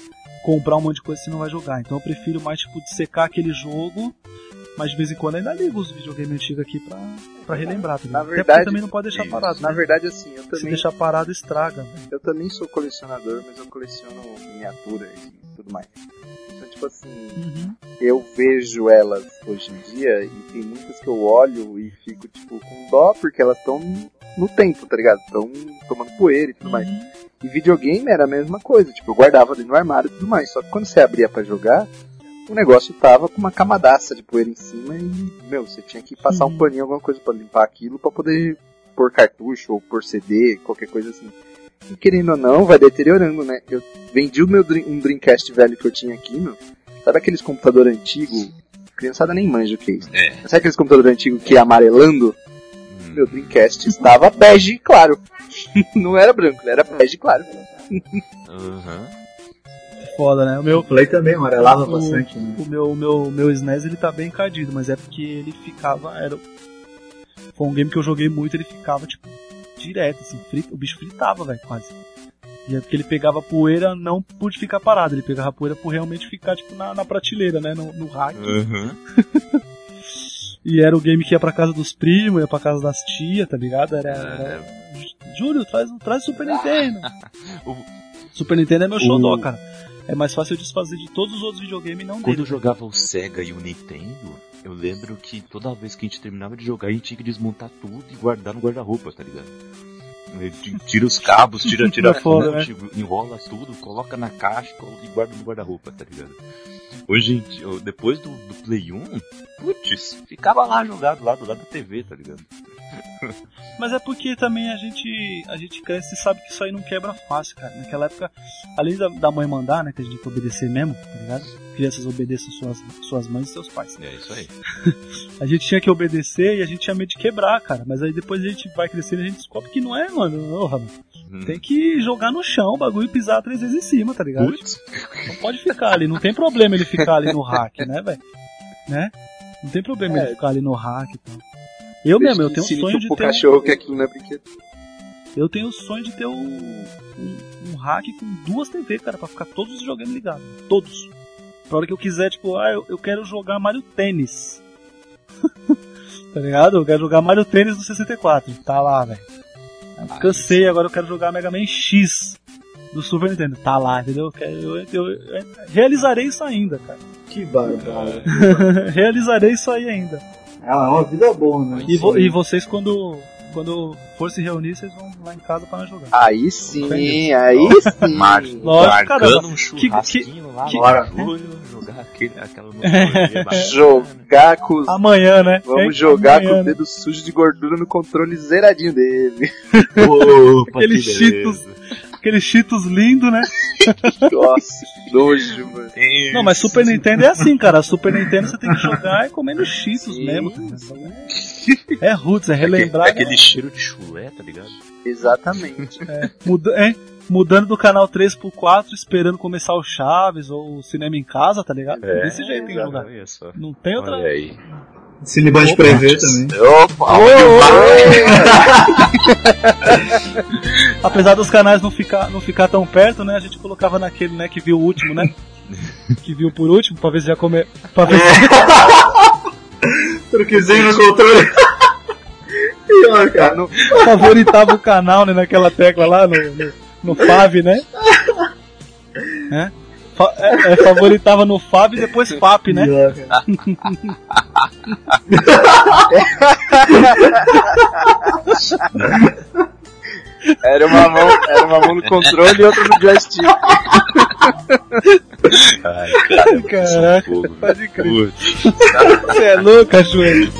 comprar um monte de coisa se não vai jogar. Então eu prefiro mais, tipo, de secar aquele jogo, mas de vez em quando ainda ligo os videogames antigos aqui pra, pra relembrar. Ligado? Na Até verdade, porque também não pode deixar parado. Na né? verdade, assim, eu Se também, deixar parado, estraga. velho. eu também sou colecionador, mas eu coleciono miniaturas e tudo mais. Então, tipo assim, Uhum. eu vejo elas hoje em dia e tem muitas que eu olho e fico, tipo, com dó porque elas estão no tempo, tá ligado? Estão tomando poeira e tudo mais. Uhum. E videogame era a mesma coisa, tipo, eu guardava dentro do armário e tudo mais. Só que quando você abria pra jogar, o negócio tava com uma camadaça de poeira em cima e, meu, você tinha que passar um Uhum. paninho, alguma coisa pra limpar aquilo pra poder pôr cartucho ou pôr CD, qualquer coisa assim. E querendo ou não, vai deteriorando, né? Eu vendi o meu Dream- um Dreamcast velho que eu tinha aqui, meu. Sabe aqueles computador antigo? Criançada nem manja o que é isso. É. Sabe aqueles computador antigo que é amarelando? Hum. Meu Dreamcast estava bege claro. não era branco, era bege claro. Aham. Foda, né? O meu, O Play também amarelava O- bastante. Né? o meu, o meu, meu SNES ele tá bem encadido, mas é porque ele ficava. Era, foi um game que eu joguei muito, ele ficava, tipo, direto, assim, frito, o bicho fritava, velho, quase. E é porque ele pegava poeira não por ficar parado, ele pegava poeira por realmente ficar tipo na, na prateleira, né? No, no rack. Uhum. E era o game que ia pra casa dos primos, ia pra casa das tias, tá ligado? Era. era... Júlio, traz, traz o Super Nintendo. O- Super Nintendo é meu xodó, O- cara. É mais fácil desfazer de todos os outros videogames e não Quando eu dele. jogava o Sega e o Nintendo, eu lembro que toda vez que a gente terminava de jogar, a gente tinha que desmontar tudo e guardar no guarda-roupa, tá ligado? Tira os cabos, tira, tira a É fonte, né? enrola tudo, coloca na caixa e guarda no guarda-roupa, tá ligado? Hoje, depois do, do Play 1, putz, ficava lá jogado, lá do lado da TV, tá ligado? Mas é porque também a gente, a gente cresce e sabe que isso aí não quebra fácil, cara. Naquela época, além da, da mãe mandar, né, que a gente tem que obedecer mesmo, tá ligado? Crianças obedeçam suas, suas mães e seus pais. É isso aí. A gente tinha que obedecer e a gente tinha medo de quebrar, cara. Mas aí depois a gente vai crescendo e a gente descobre que não é, mano. Porra, mano. Hum. Tem que jogar no chão o bagulho e pisar três vezes em cima, tá ligado? Putz, Não pode ficar ali, não tem problema ele ficar ali no hack, né, velho? Né? Não tem problema É. ele ficar ali no hack e tal. Eu mesmo, eu tenho um sonho de ter. um- cachorro que aquilo não é brinquedo. Eu tenho o sonho de ter um, um, um hack com duas TV, cara, pra ficar todos os videogames ligados. Todos. Pra hora que eu quiser, tipo, ah, eu, eu quero jogar Mario Tênis. tá ligado? Eu quero jogar Mario Tênis no 64. Tá lá, velho. Ah, Cansei, agora eu quero jogar Mega Man X do Super Nintendo. Tá lá, entendeu? Eu, quero- eu- eu- eu realizarei isso ainda, cara. Que barbaro. realizarei isso aí ainda. É uma vida boa, né? E, vo- e vocês, quando, quando for se reunir, vocês vão lá em casa pra nós jogar. Aí sim, aí sim. Lógico, marcando caramba. um Que- lá que- Júlio, jogar aquele, aquela. Jogar com os... Amanhã, né? Vamos É, jogar amanhã, com o né? dedo sujo de gordura no controle zeradinho dele. Opa, Aquele que Cheetos. Aquele Cheetos lindo, né? Nossa, que nojo, mano. Não, mas Super Nintendo é assim, cara. Super Nintendo você tem que jogar e comendo Cheetos Sim, mesmo. cara. É roots, é relembrar. É aquele cheiro de chulé, tá ligado? Exatamente. Muda, é, mudando do canal 3 pro 4, esperando começar o Chaves ou o cinema em casa, tá ligado? Desse jeito tem que jogar. Não tem outra. Olha aí. Cineband Opa. prevê também. Opa, Apesar dos canais não ficar, não ficar tão perto, né? A gente colocava naquele, né, que viu o último, né? que viu por último, pra ver se já come. Pra ver se Truquezinho no controle. Pior, cara. No- favoritava o canal, né? Naquela tecla lá no, no, no Fav, né? É? Fa- é, é, favoritava no Fav e depois FAP, né? Era uma mão, era uma mão no controle e outra no joystick. Ai, cara, Caraca, fogo, pode crer. Você é louco, Cachoeira?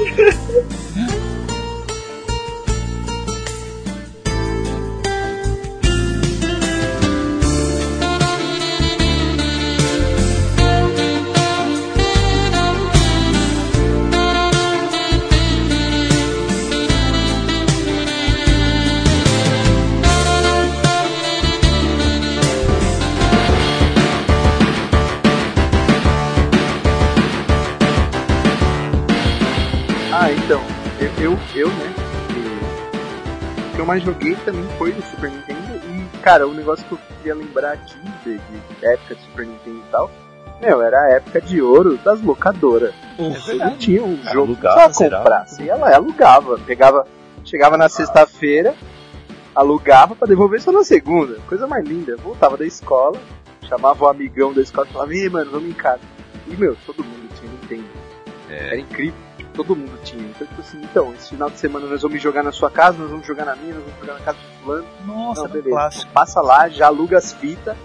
Eu mais joguei também foi do Super Nintendo e, cara, o negócio que eu queria lembrar aqui de, de época de Super Nintendo e tal, meu, era a época de ouro das locadoras. Você não tinha um jogo Alugava, pra zerava. comprar, você ia lá e alugava, pegava, chegava na sexta-feira, alugava pra devolver só na segunda, coisa mais linda, voltava da escola, chamava o amigão da escola e falava, ei, mano, vamos em casa. E, meu, todo mundo tinha Nintendo. Era incrível. Todo mundo tinha. Então, tipo assim, então, esse final de semana nós vamos jogar na sua casa, nós vamos jogar na minha, nós vamos jogar na casa do fulano. Nossa, Não, beleza. clássico. Passa lá, já aluga as fitas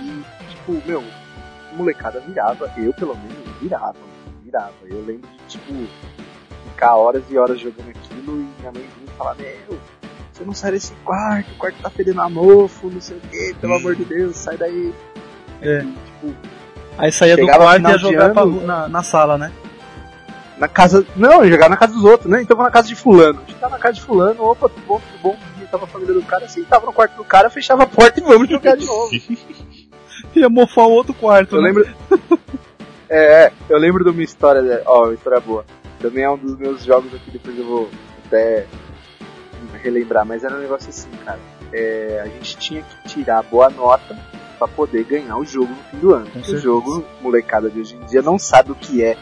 e, tipo, meu, molecada virava. Eu, pelo menos, virava. Virava. Eu lembro de, tipo, ficar horas e horas jogando aquilo e minha mãe vinha e falar, meu, você não sai desse quarto, o quarto tá fedendo a mofo, não sei o que, pelo Hum. amor de Deus, sai daí. É. Tipo, Aí saía do quarto e ia jogar pra ano, ru- na, na sala, né? Na casa. Não, eu jogava na casa dos outros, né? Então vou na casa de fulano. Chegava na casa de fulano, opa, tudo bom, tudo bom. Tava a família do cara, sentava no quarto do cara, fechava a porta e vamos jogar de novo. Ia mofar o outro quarto, Eu né? lembro. é, é, eu lembro de uma história, ó, uma história boa. Também é um dos meus jogos aqui, depois eu vou até relembrar, mas era um negócio assim, cara. é, a gente tinha que tirar boa nota para poder ganhar o jogo no fim do ano. O jogo, molecada de hoje em dia não sabe o que é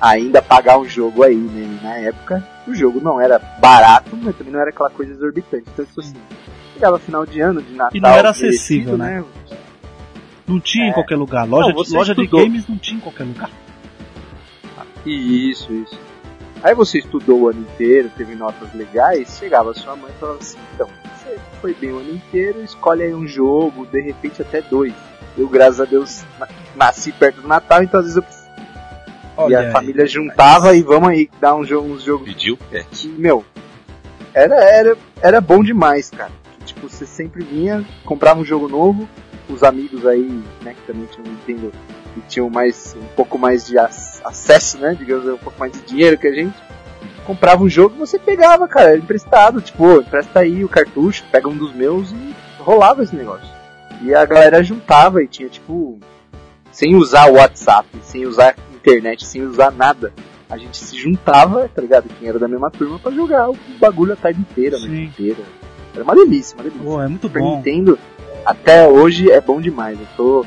ainda pagar um jogo aí, né? E na época, o jogo não era barato, mas também não era aquela coisa exorbitante. Então, isso assim, chegava final de ano, de Natal. E não era acessível, né? Não tinha em É. qualquer lugar. Loja, Não, de, loja de games não tinha em qualquer lugar. Isso, isso. Aí você estudou o ano inteiro, teve notas legais, chegava a sua mãe e falava assim, então, você foi bem o ano inteiro, escolhe aí um jogo, de repente até dois. Eu, graças a Deus, na- nasci perto do Natal, então às vezes eu e a aí. família juntava e vamos aí dar um jogo, uns jogos Pediu pet. que, meu, era, era, era bom demais, cara. Tipo, você sempre vinha, comprava um jogo novo, os amigos aí, né, que também tinham Nintendo e tinham mais, um pouco mais de ac- acesso, né, digamos, um pouco mais de dinheiro que a gente, comprava um jogo e você pegava, cara, era emprestado, tipo, "Ô, empresta aí o cartucho, pega um dos meus e rolava esse negócio. E a galera juntava e tinha, tipo, sem usar o WhatsApp, sem usar internet, sem usar nada a gente se juntava, tá ligado? Quem era da mesma turma pra jogar o bagulho a tarde inteira, a noite inteira. Era uma delícia, uma delícia. Pô, é muito Super bom. Nintendo, até hoje é bom demais. Eu tô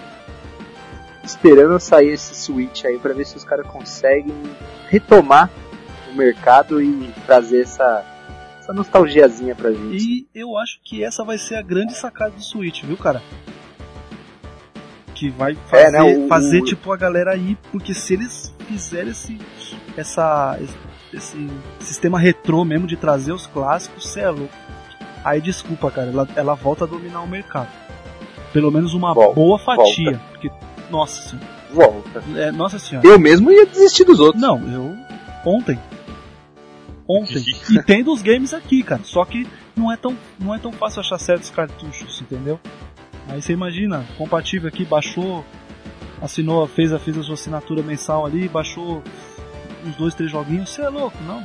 esperando sair esse Switch aí pra ver se os caras conseguem retomar o mercado e trazer essa, essa nostalgiazinha pra gente. E eu acho que essa vai ser a grande sacada do Switch, viu, cara? Que vai fazer, É, né, o- fazer o- tipo a galera ir, porque se eles fizerem esse, essa, esse sistema retrô mesmo de trazer os clássicos, cê é louco. Aí desculpa, cara, ela, ela volta a dominar o mercado. Pelo menos uma Volta, boa fatia. Porque, nossa senhora, Volta. é, nossa senhora. Eu mesmo ia desistir dos outros. Não, eu. Ontem. Ontem. e tem dos games aqui, cara. Só que não é tão, não é tão fácil achar certos cartuchos, entendeu? Aí você imagina, compatível aqui, baixou, assinou, fez a, fez a sua assinatura mensal ali, baixou uns dois, três joguinhos, você é louco, não?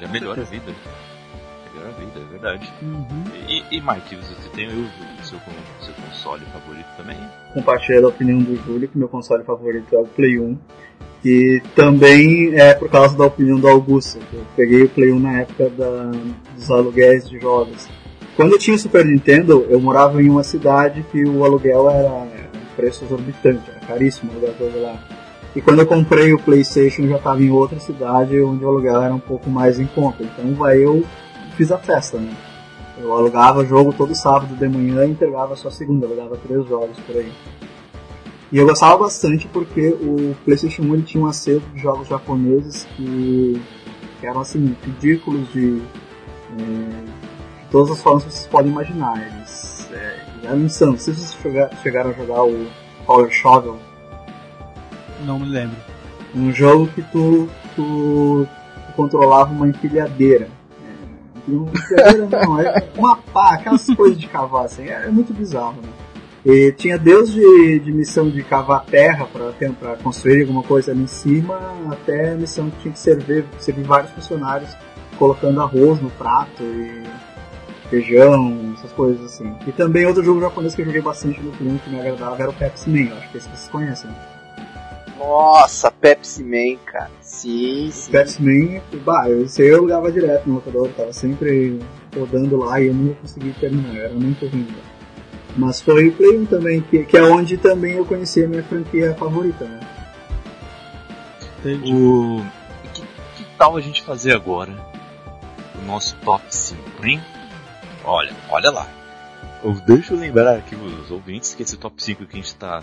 Já melhora a vida. Melhora a vida, é verdade. Uhum. E, e Mike, você tem o seu, o seu console favorito também? Compartilhei a opinião do Júlio, que meu console favorito é o Play 1. E também é por causa da opinião do Augusto. que Eu peguei o Play 1 na época da, dos aluguéis de jogos. Quando eu tinha o Super Nintendo, eu morava em uma cidade que o aluguel era um preço exorbitante, era caríssimo alugar coisa lá. E quando eu comprei o PlayStation, eu já estava em outra cidade onde o aluguel era um pouco mais em conta. Então vai eu fiz a festa, né? Eu alugava jogo todo sábado de manhã e entregava só segunda, alugava três jogos por aí. E eu gostava bastante porque o PlayStation 1 ele tinha um acervo de jogos japoneses que, que eram assim, ridículos de, de todas as formas que vocês podem imaginar. Eles é, eram insanos. Não sei se vocês chegar- chegaram a jogar o Power Shovel, Não me lembro. um jogo que tu, tu, tu controlava uma empilhadeira. É, uma empilhadeira não, é uma pá, aquelas coisas de cavar, assim, é, é muito bizarro, né? E tinha desde de missão de cavar terra para construir alguma coisa ali em cima, até missão que tinha que servir, servir vários funcionários colocando arroz no prato e feijão, essas coisas assim. E também outro jogo japonês que eu joguei bastante no filme que me agradava era o Pepsi Man, acho que esse vocês conhecem. Nossa, Pepsi Man, cara. Sim, sim. Pepsi Man, bah, eu sei eu jogava direto no locador, tava sempre rodando lá e eu nunca consegui terminar, era muito ruim. né? Mas foi o Play 1 também, que, que é onde também eu conheci a minha franquia favorita, né? Entendi. O... Que, que tal a gente fazer agora o nosso top 5, hein? Olha, olha lá. Eu- Deixa eu lembrar aqui os ouvintes que esse top 5 que a gente está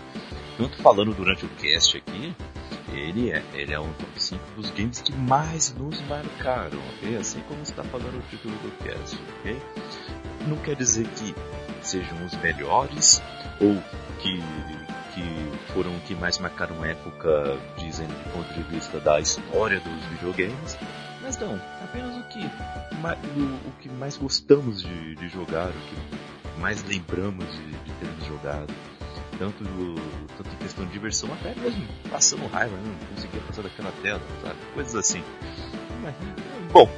tanto falando durante o cast aqui, ele é, ele é um top 5 dos games que mais nos marcaram, ok? Assim como está falando o título do cast, ok? Não quer dizer que sejam os melhores ou que, que foram que mais marcaram época, dizendo do ponto de vista da história dos videogames, mas não, apenas o que, o, o que mais gostamos de, de jogar, o que mais lembramos de, de termos jogado. Tanto, tanto em questão de diversão, até mesmo passando raiva, né? não conseguia passar daquela tela, sabe? Coisas assim. Mas, Bom,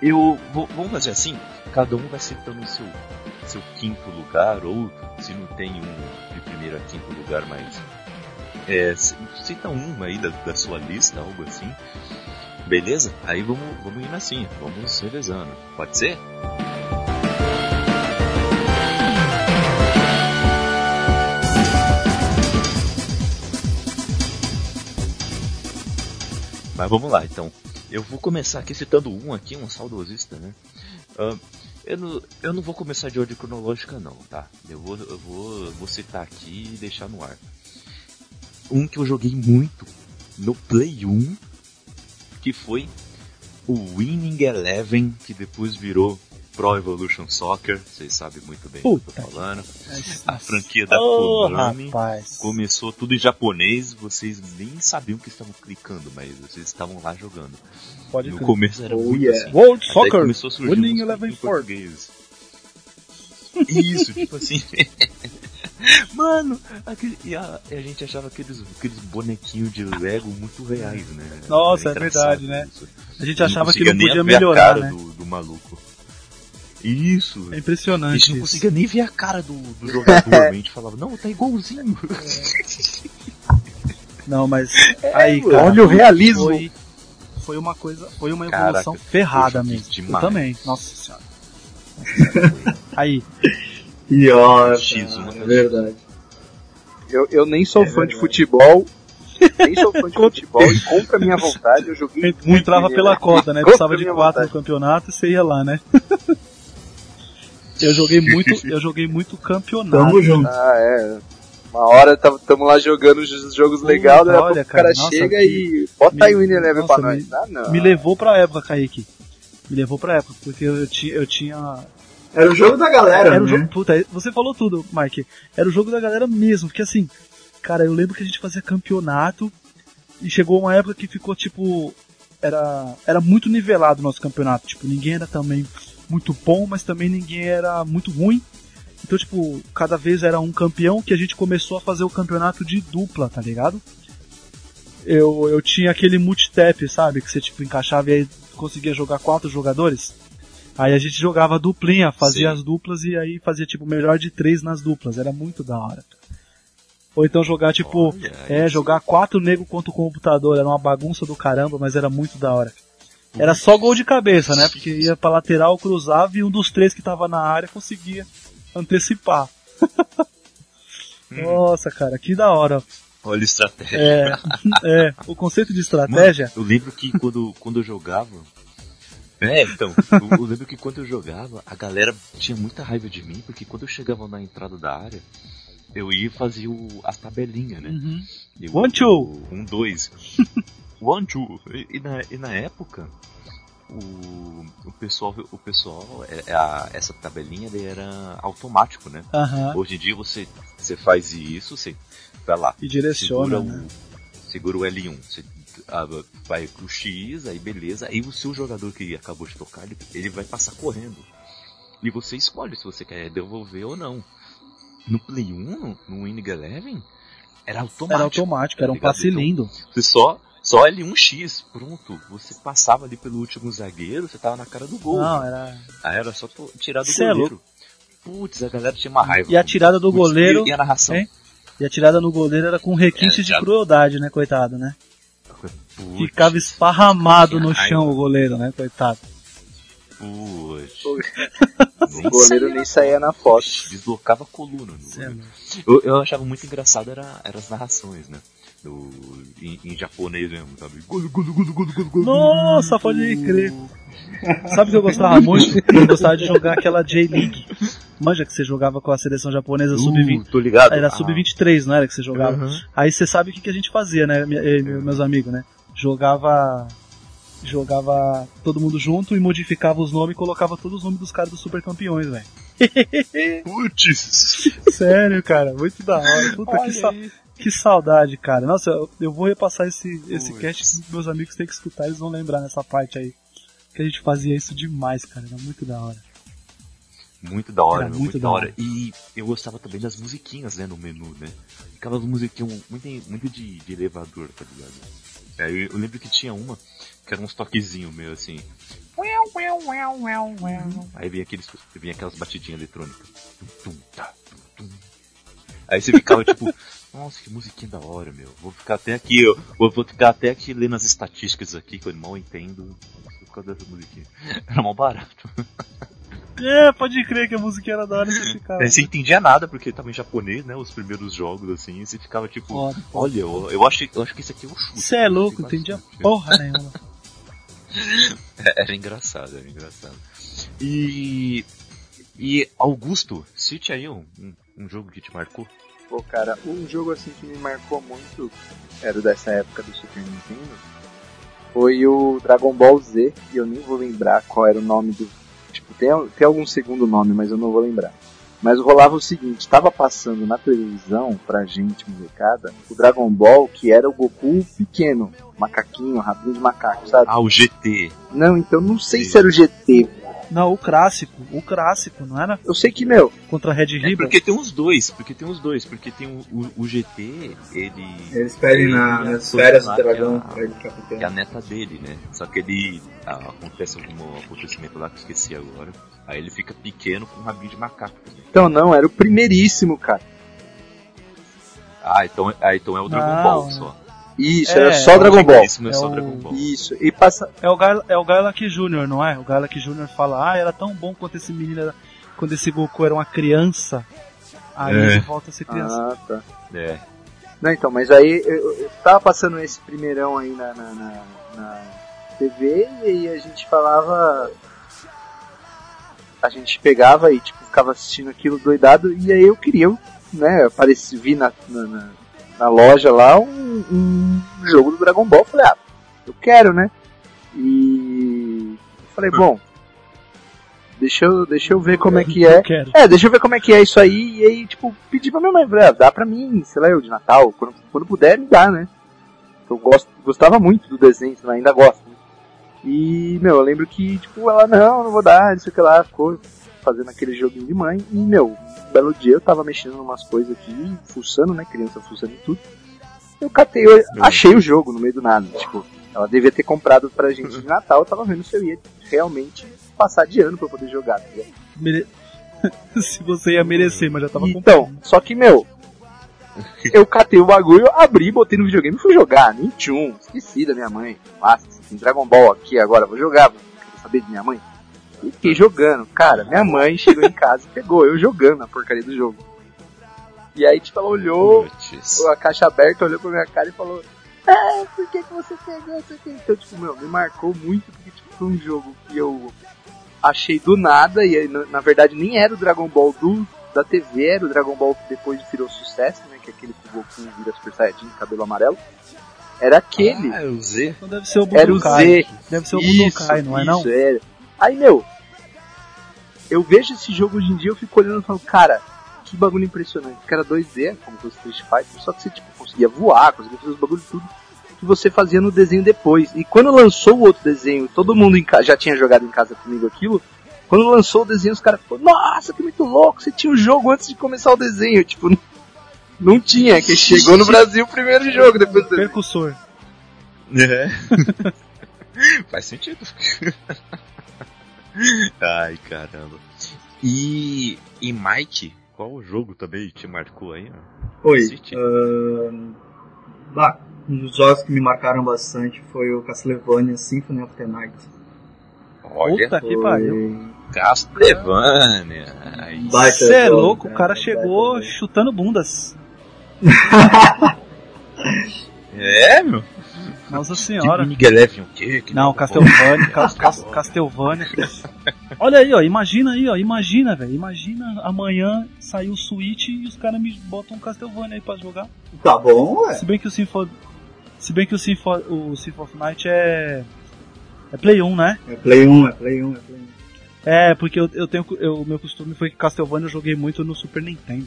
eu vou, vamos fazer assim, cada um vai citando o seu, seu quinto lugar, ou se não tem um de primeiro a quinto lugar, mas é, cita um aí da, da sua lista, algo assim. Beleza? Aí vamos, vamos indo assim, vamos revezando. Pode ser? Mas vamos lá, então. Eu vou começar aqui citando um aqui, um saudosista, né? Uh, eu, não, eu não vou começar de ordem cronológica, não, tá? Eu vou, eu vou, vou citar aqui e deixar no ar. Um que eu joguei muito no Play 1 que foi o Winning Eleven, que depois virou Pro Evolution Soccer, vocês sabem muito bem o que eu tô falando. A franquia da oh, Konami rapaz. começou tudo em japonês, vocês nem sabiam que estavam clicando, mas vocês estavam lá jogando. Pode no começo era Oh, muito yeah. assim. World Até Soccer. começou a surgir Winning Eleven português. Isso, tipo assim. Mano, aquele, e a, e a gente achava aqueles, aqueles bonequinhos de Lego muito reais, né? Nossa, é verdade, né? isso. A gente achava que não nem podia ver a melhorar, cara né? do, do maluco. Isso. É A impressionante gente não isso. conseguia nem ver a cara do, do jogador, a gente falava, não, tá igualzinho. Não, mas aí, cara, Olha o realismo. foi, foi uma coisa, foi uma Caraca, evolução ferrada eu joguei mesmo. Eu também, nossa senhora. Nossa senhora. aí, Pior, X1, cara, né? é verdade. Eu, eu nem sou É fã de verdade. futebol. Nem sou fã de futebol e contra a minha vontade eu joguei muito. entrava pela cota, né? Contra Precisava a de quatro no vontade. campeonato e você ia lá, né? Eu joguei muito, eu joguei muito campeonato. Tamo junto. Ah, é. Uma hora tamo, tamo lá jogando os jogos legais, daí a pouco olha, o cara cara, chega que- e bota me- aí o Winning Eleven pra nós. me- Ah, não. Me levou pra época, Kaique. Me levou pra época, porque eu tinha, eu tinha Era o jogo da galera, Era o né? jogo, puta, você falou tudo, Mike. Era o jogo da galera mesmo, porque assim, cara, eu lembro que a gente fazia campeonato e chegou uma época que ficou tipo era era muito nivelado o nosso campeonato, tipo, ninguém era também muito bom, mas também ninguém era muito ruim. Então, tipo, cada vez era um campeão que a gente começou a fazer o campeonato de dupla, tá ligado? Eu, eu tinha aquele multitap, sabe? Que você tipo encaixava e aí conseguia jogar quatro jogadores. Aí a gente jogava duplinha, fazia Sim. as duplas e aí fazia tipo melhor de três nas duplas. Era muito da hora. Ou então jogar tipo, Olha, é, jogar quatro negros contra o computador. Era uma bagunça do caramba, mas era muito da hora. Era só gol de cabeça, né? Porque ia pra lateral, cruzava e um dos três que tava na área conseguia antecipar. Hum. Nossa, cara, que da hora. Olha a estratégia. É, é, o conceito de estratégia. Mano, eu lembro que quando, quando eu jogava. É, então, eu, eu lembro que quando eu jogava, a galera tinha muita raiva de mim, porque quando eu chegava na entrada da área, eu ia fazer o, as tabelinhas, né? Uhum. Eu- One, two. Um, dois. One, two. E, e na, e na época, o, o pessoal, o pessoal é, a- essa tabelinha ele era automático, né? Aham. Hoje em dia você, você faz isso, você vai lá, E direciona, segura, né? o, segura o L1, você ah, vai pro X, aí beleza, aí o seu jogador que acabou de tocar, ele, ele vai passar correndo. E você escolhe se você quer devolver ou não. No Play 1, no- Winning Eleven, era automático. Era automático, era um tá ligado? passe Então, lindo. Você só, só L1X, pronto. Você passava ali pelo último zagueiro, você tava na cara do gol. Não, era. Aí era só tirar do Cê é goleiro. Putz, a galera tinha uma raiva. E a tirada do Putz, goleiro. E, a narração. hein? E a tirada no goleiro era com requinte É, de crueldade, né, coitado, né? Putz, Ficava esparramado no chão o goleiro, né, coitado. Putz. O goleiro nem saía na foto. Deslocava a coluna. é. Eu, eu achava muito engraçado era, era as narrações, né? Do, em, em japonês mesmo, sabe? Nossa, pode crer. Sabe o que eu gostava muito? Eu gostava de jogar aquela J-League. Manja que você jogava com a seleção japonesa sub-20. Uh, tô ligado. Era Ah, sub-23, não era que você jogava? Aham. Aí você sabe o que, que a gente fazia, né, minha- eu e meus amigos, né? Jogava. Jogava todo mundo junto e modificava os nomes e colocava todos os nomes dos caras dos super campeões, velho. Putz. Sério, cara, muito da hora. Puta, que, sa- que saudade, cara. Nossa, eu, eu vou repassar esse, esse cast que meus amigos têm que escutar, eles vão lembrar nessa parte aí. Que a gente fazia isso demais, cara. Era muito da hora. Muito da hora, muito muito, da hora. hora. E eu gostava também das musiquinhas, né, no menu, né? Aquelas musiquinhas muito, muito de, de elevador, tá ligado? É, eu, eu lembro que tinha uma que era uns toquezinhos meio assim. Aí vinha, aqueles, vinha aquelas batidinhas eletrônicas. Tá. Aí você ficava tipo, nossa, que musiquinha da hora, meu. Vou ficar até aqui, eu vou, vou ficar até aqui lendo as estatísticas aqui, que eu mal entendo por causa dessa musiquinha. Era mal barato. É, pode crer que a música era da hora você ficava. É, você entendia nada, porque tava em japonês, né? Os primeiros jogos, assim, e você ficava tipo, Foda, olha, eu, eu, acho, eu acho que isso aqui é um chute. Você é louco, entendia porra nenhuma. É, Era engraçado, era engraçado. E. E Augusto, cite aí um, um, um jogo que te marcou. Pô, cara, um jogo assim que me marcou muito, era dessa época do Super Nintendo, foi o Dragon Ball Z, e eu nem vou lembrar qual era o nome do. Tipo, tem, tem algum segundo nome, mas eu não vou lembrar. Mas rolava o seguinte, tava passando na televisão, pra gente, molecada, o Dragon Ball, que era o Goku pequeno, macaquinho, rabinho de macaco, sabe? Ah, o GT. Não, então não sei se era o GT. Não, o clássico, o clássico, não era? Eu sei que, meu, Contra a Red É Ribbon? porque tem uns dois, porque tem uns dois, porque tem o, o, o GT, ele. Eles pedem na, ele nas é férias do dragão a- pra ele que é a capitão. neta dele, né? Só que ele. ah, acontece algum acontecimento lá que eu esqueci agora. Aí ele fica pequeno com um rabinho de macaco. né? então não, era o primeiríssimo, cara. Ah, então, ah, então é o Dragon Não. Ball só. Isso, É, era só Dragon Ball. Isso não é, É só o- Dragon Ball. Isso, e passa. É o Gaila, é o Gailak Jr., não é? O Gailak Jr. fala, ah, era tão bom quanto esse menino era, quando esse Goku era uma criança. Aí É. ele volta a ser criança. Ah, tá. É. Não, então, mas aí eu, eu tava passando esse primeirão aí na, na, na, na TV e aí a gente falava. A gente pegava e tipo, ficava assistindo aquilo doidado e aí eu queria, né, apareci, vi na, na, na- na loja lá um, um jogo do Dragon Ball, falei, ah, eu quero, né? E eu falei, bom, deixa eu, deixa eu ver como é que é. Eu. É, deixa eu ver como é que é isso aí. E aí, tipo, pedi pra minha mãe, falei, ah, dá pra mim, sei lá, eu de Natal, quando, quando puder, me dá, né? Eu gosto, gostava muito do desenho, ainda gosto. né? E, meu, eu lembro que, tipo, ela, não, não vou dar, não sei o que lá, ficou fazendo aquele joguinho de mãe. E, meu, um belo dia eu tava mexendo em umas coisas aqui, fuçando, né? Criança fuçando em tudo. Eu catei, eu achei o jogo no meio do nada, tipo, ela devia ter comprado pra gente de Natal, eu tava vendo se eu ia realmente passar de ano pra eu poder jogar, tá? Mere- Se você ia merecer, mas já tava Então, só que, meu, eu catei o bagulho, abri, botei no videogame e fui jogar. Nem tchum, esqueci da minha mãe. Nossa, tem Dragon Ball aqui agora, vou jogar, vou quero saber de minha mãe. E fiquei jogando. Cara, minha mãe chegou em casa e pegou eu jogando a porcaria do jogo. E aí, tipo, ela olhou, a caixa aberta, olhou pra minha cara e falou: Ah, por que, que você pegou isso aqui? Então, tipo, meu, me marcou muito porque tipo, foi um jogo que eu achei do nada, e aí, na, verdade nem era o Dragon Ball do, da TV, era o Dragon Ball que depois virou sucesso, né? Que é aquele que o Goku vira Super Saiyajin, cabelo amarelo. Era aquele. Ah, é o Z. Então deve ser o era o Budokai. Z. Deve ser o Isso, Budokai, não é não? isso, era. Aí, meu, eu vejo esse jogo hoje em dia, eu fico olhando e falo, cara, que bagulho impressionante. Que era 2D, como fosse Street Fighter, só que você tipo, conseguia voar, conseguia fazer os bagulhos tudo que você fazia no desenho depois. E quando lançou o outro desenho, todo mundo já tinha jogado em casa comigo aquilo, quando lançou o desenho, os caras falaram, nossa, que muito louco, você tinha o jogo antes de começar o desenho. Tipo, não, não tinha, que chegou no Brasil o primeiro jogo depois do desenho. Percussor. É. Faz sentido. Ai, caramba. E, e Mike, qual o jogo também te marcou aí? Oi. Ahn, bah, um dos jogos que me marcaram bastante foi o Castlevania Symphony of the Night. Olha, Puta que pariu. Castlevania. Você é jogo, louco, o cara baita chegou chutando bundas. É, meu? Nossa Que senhora. Miguel o quê? Que Não, Castlevania, Ball. Cas- Cas- Castlevania. Olha aí, ó, imagina aí, ó, imagina, velho, imagina amanhã sair o Switch e os caras me botam um Castlevania aí pra jogar. Tá bom, ué. Se bem que o Symphony, se bem que o Symphony, o Symphony of Night é é Play 1, né? É Play 1, é Play 1, é Play 1. É, porque eu, eu tenho eu, o meu costume foi que Castlevania eu joguei muito no Super Nintendo.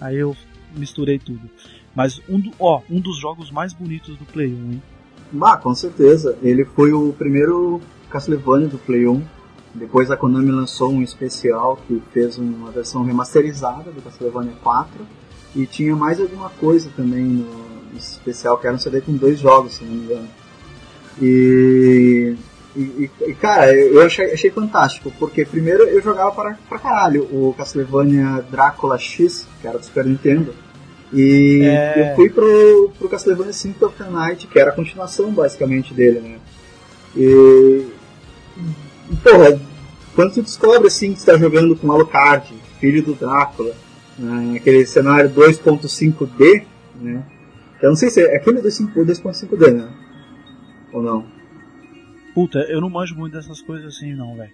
Aí eu misturei tudo. Mas um do, ó, um dos jogos mais bonitos do Play 1, hein? Ah, com certeza. Ele foi o primeiro Castlevania do Play 1. Depois a Konami lançou um especial que fez uma versão remasterizada do Castlevania 4. E tinha mais alguma coisa também no especial, que era um CD com dois jogos, se não me engano. E, e, e- e, cara, eu achei, achei fantástico, porque primeiro eu jogava para, pra caralho o Castlevania Drácula X, que era do Super Nintendo. E É. eu fui pro, pro Castlevania Symphony of the Night, que era a continuação basicamente dele, né? E, porra, quando tu descobre assim que tu tá jogando com Alucard, filho do Drácula, né, aquele cenário 2.5D, né? Eu não sei se é aquele 2.5D, né? Ou não? Puta, eu não manjo muito dessas coisas assim, não, velho.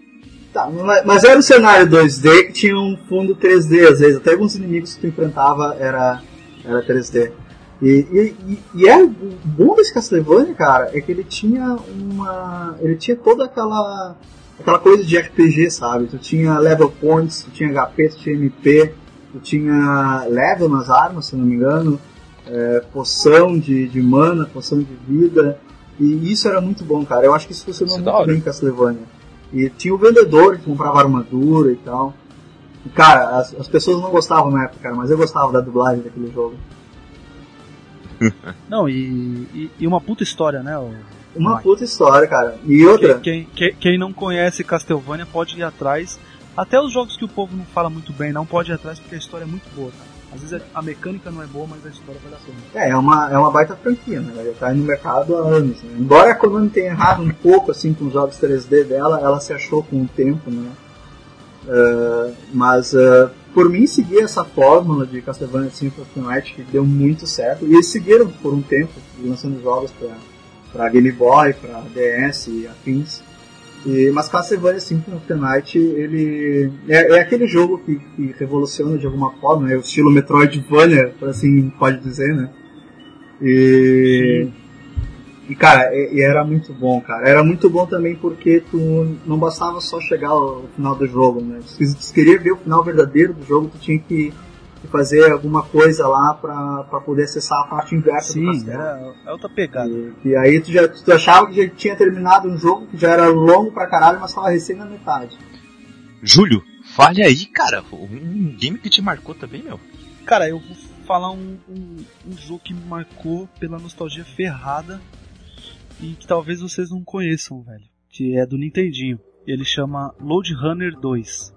Tá, mas era um cenário 2D que tinha um fundo 3D, às vezes. Até alguns inimigos que tu enfrentava era, era 3D. E, e, e é o bom desse Castlevania, cara, é que ele tinha uma. Ele tinha toda aquela. aquela coisa de RPG, sabe? Tu tinha level points, tu tinha HP, tu tinha MP, tu tinha level nas armas, se não me engano, é, poção de, de mana, poção de vida. E isso era muito bom, cara. Eu acho que isso funcionou isso muito bem em Castlevania. E tinha o vendedor que comprava armadura e tal. Cara, as, as pessoas não gostavam na época, cara, mas eu gostava da dublagem daquele jogo. Não, e, e, e, uma puta história, né? O... Uma puta história, cara. E outra. Quem, quem, quem, não conhece Castlevania pode ir atrás. Até os jogos que o povo não fala muito bem, não pode ir atrás porque a história é muito boa, cara. Às vezes a mecânica não é boa, mas a história vai dar certo. É, é uma, é uma baita franquia, né? Ela tá no mercado há anos. Né? Embora a Konami tenha errado um pouco assim com os jogos 3D dela, ela se achou com o tempo, né? Uh, mas uh, por mim seguir essa fórmula de Castlevania Symphony of the Night que deu muito certo e eles seguiram por um tempo lançando jogos para Game Boy, para DS e afins. E, mas Castlevania Symphony of the Night ele é, é aquele jogo que, que, revoluciona de alguma forma, é o estilo Metroidvania, por assim pode dizer, né? E Sim. E cara, e, e, era muito bom, cara. Era muito bom também porque tu não bastava só chegar ao final do jogo, né? Se tu queria ver o final verdadeiro do jogo, tu tinha que, que fazer alguma coisa lá pra, pra poder acessar a parte inversa Sim, do castelo. Sim, é, é outra pegada. E, e, aí tu, já, tu achava que já tinha terminado um jogo que já era longo pra caralho, mas tava recém na metade. Júlio, fale aí, cara. Um game que te marcou também, meu. Cara, eu vou falar um, um, um jogo que me marcou pela nostalgia ferrada e que talvez vocês não conheçam, velho. Que é do Nintendinho. Ele chama Load Runner 2.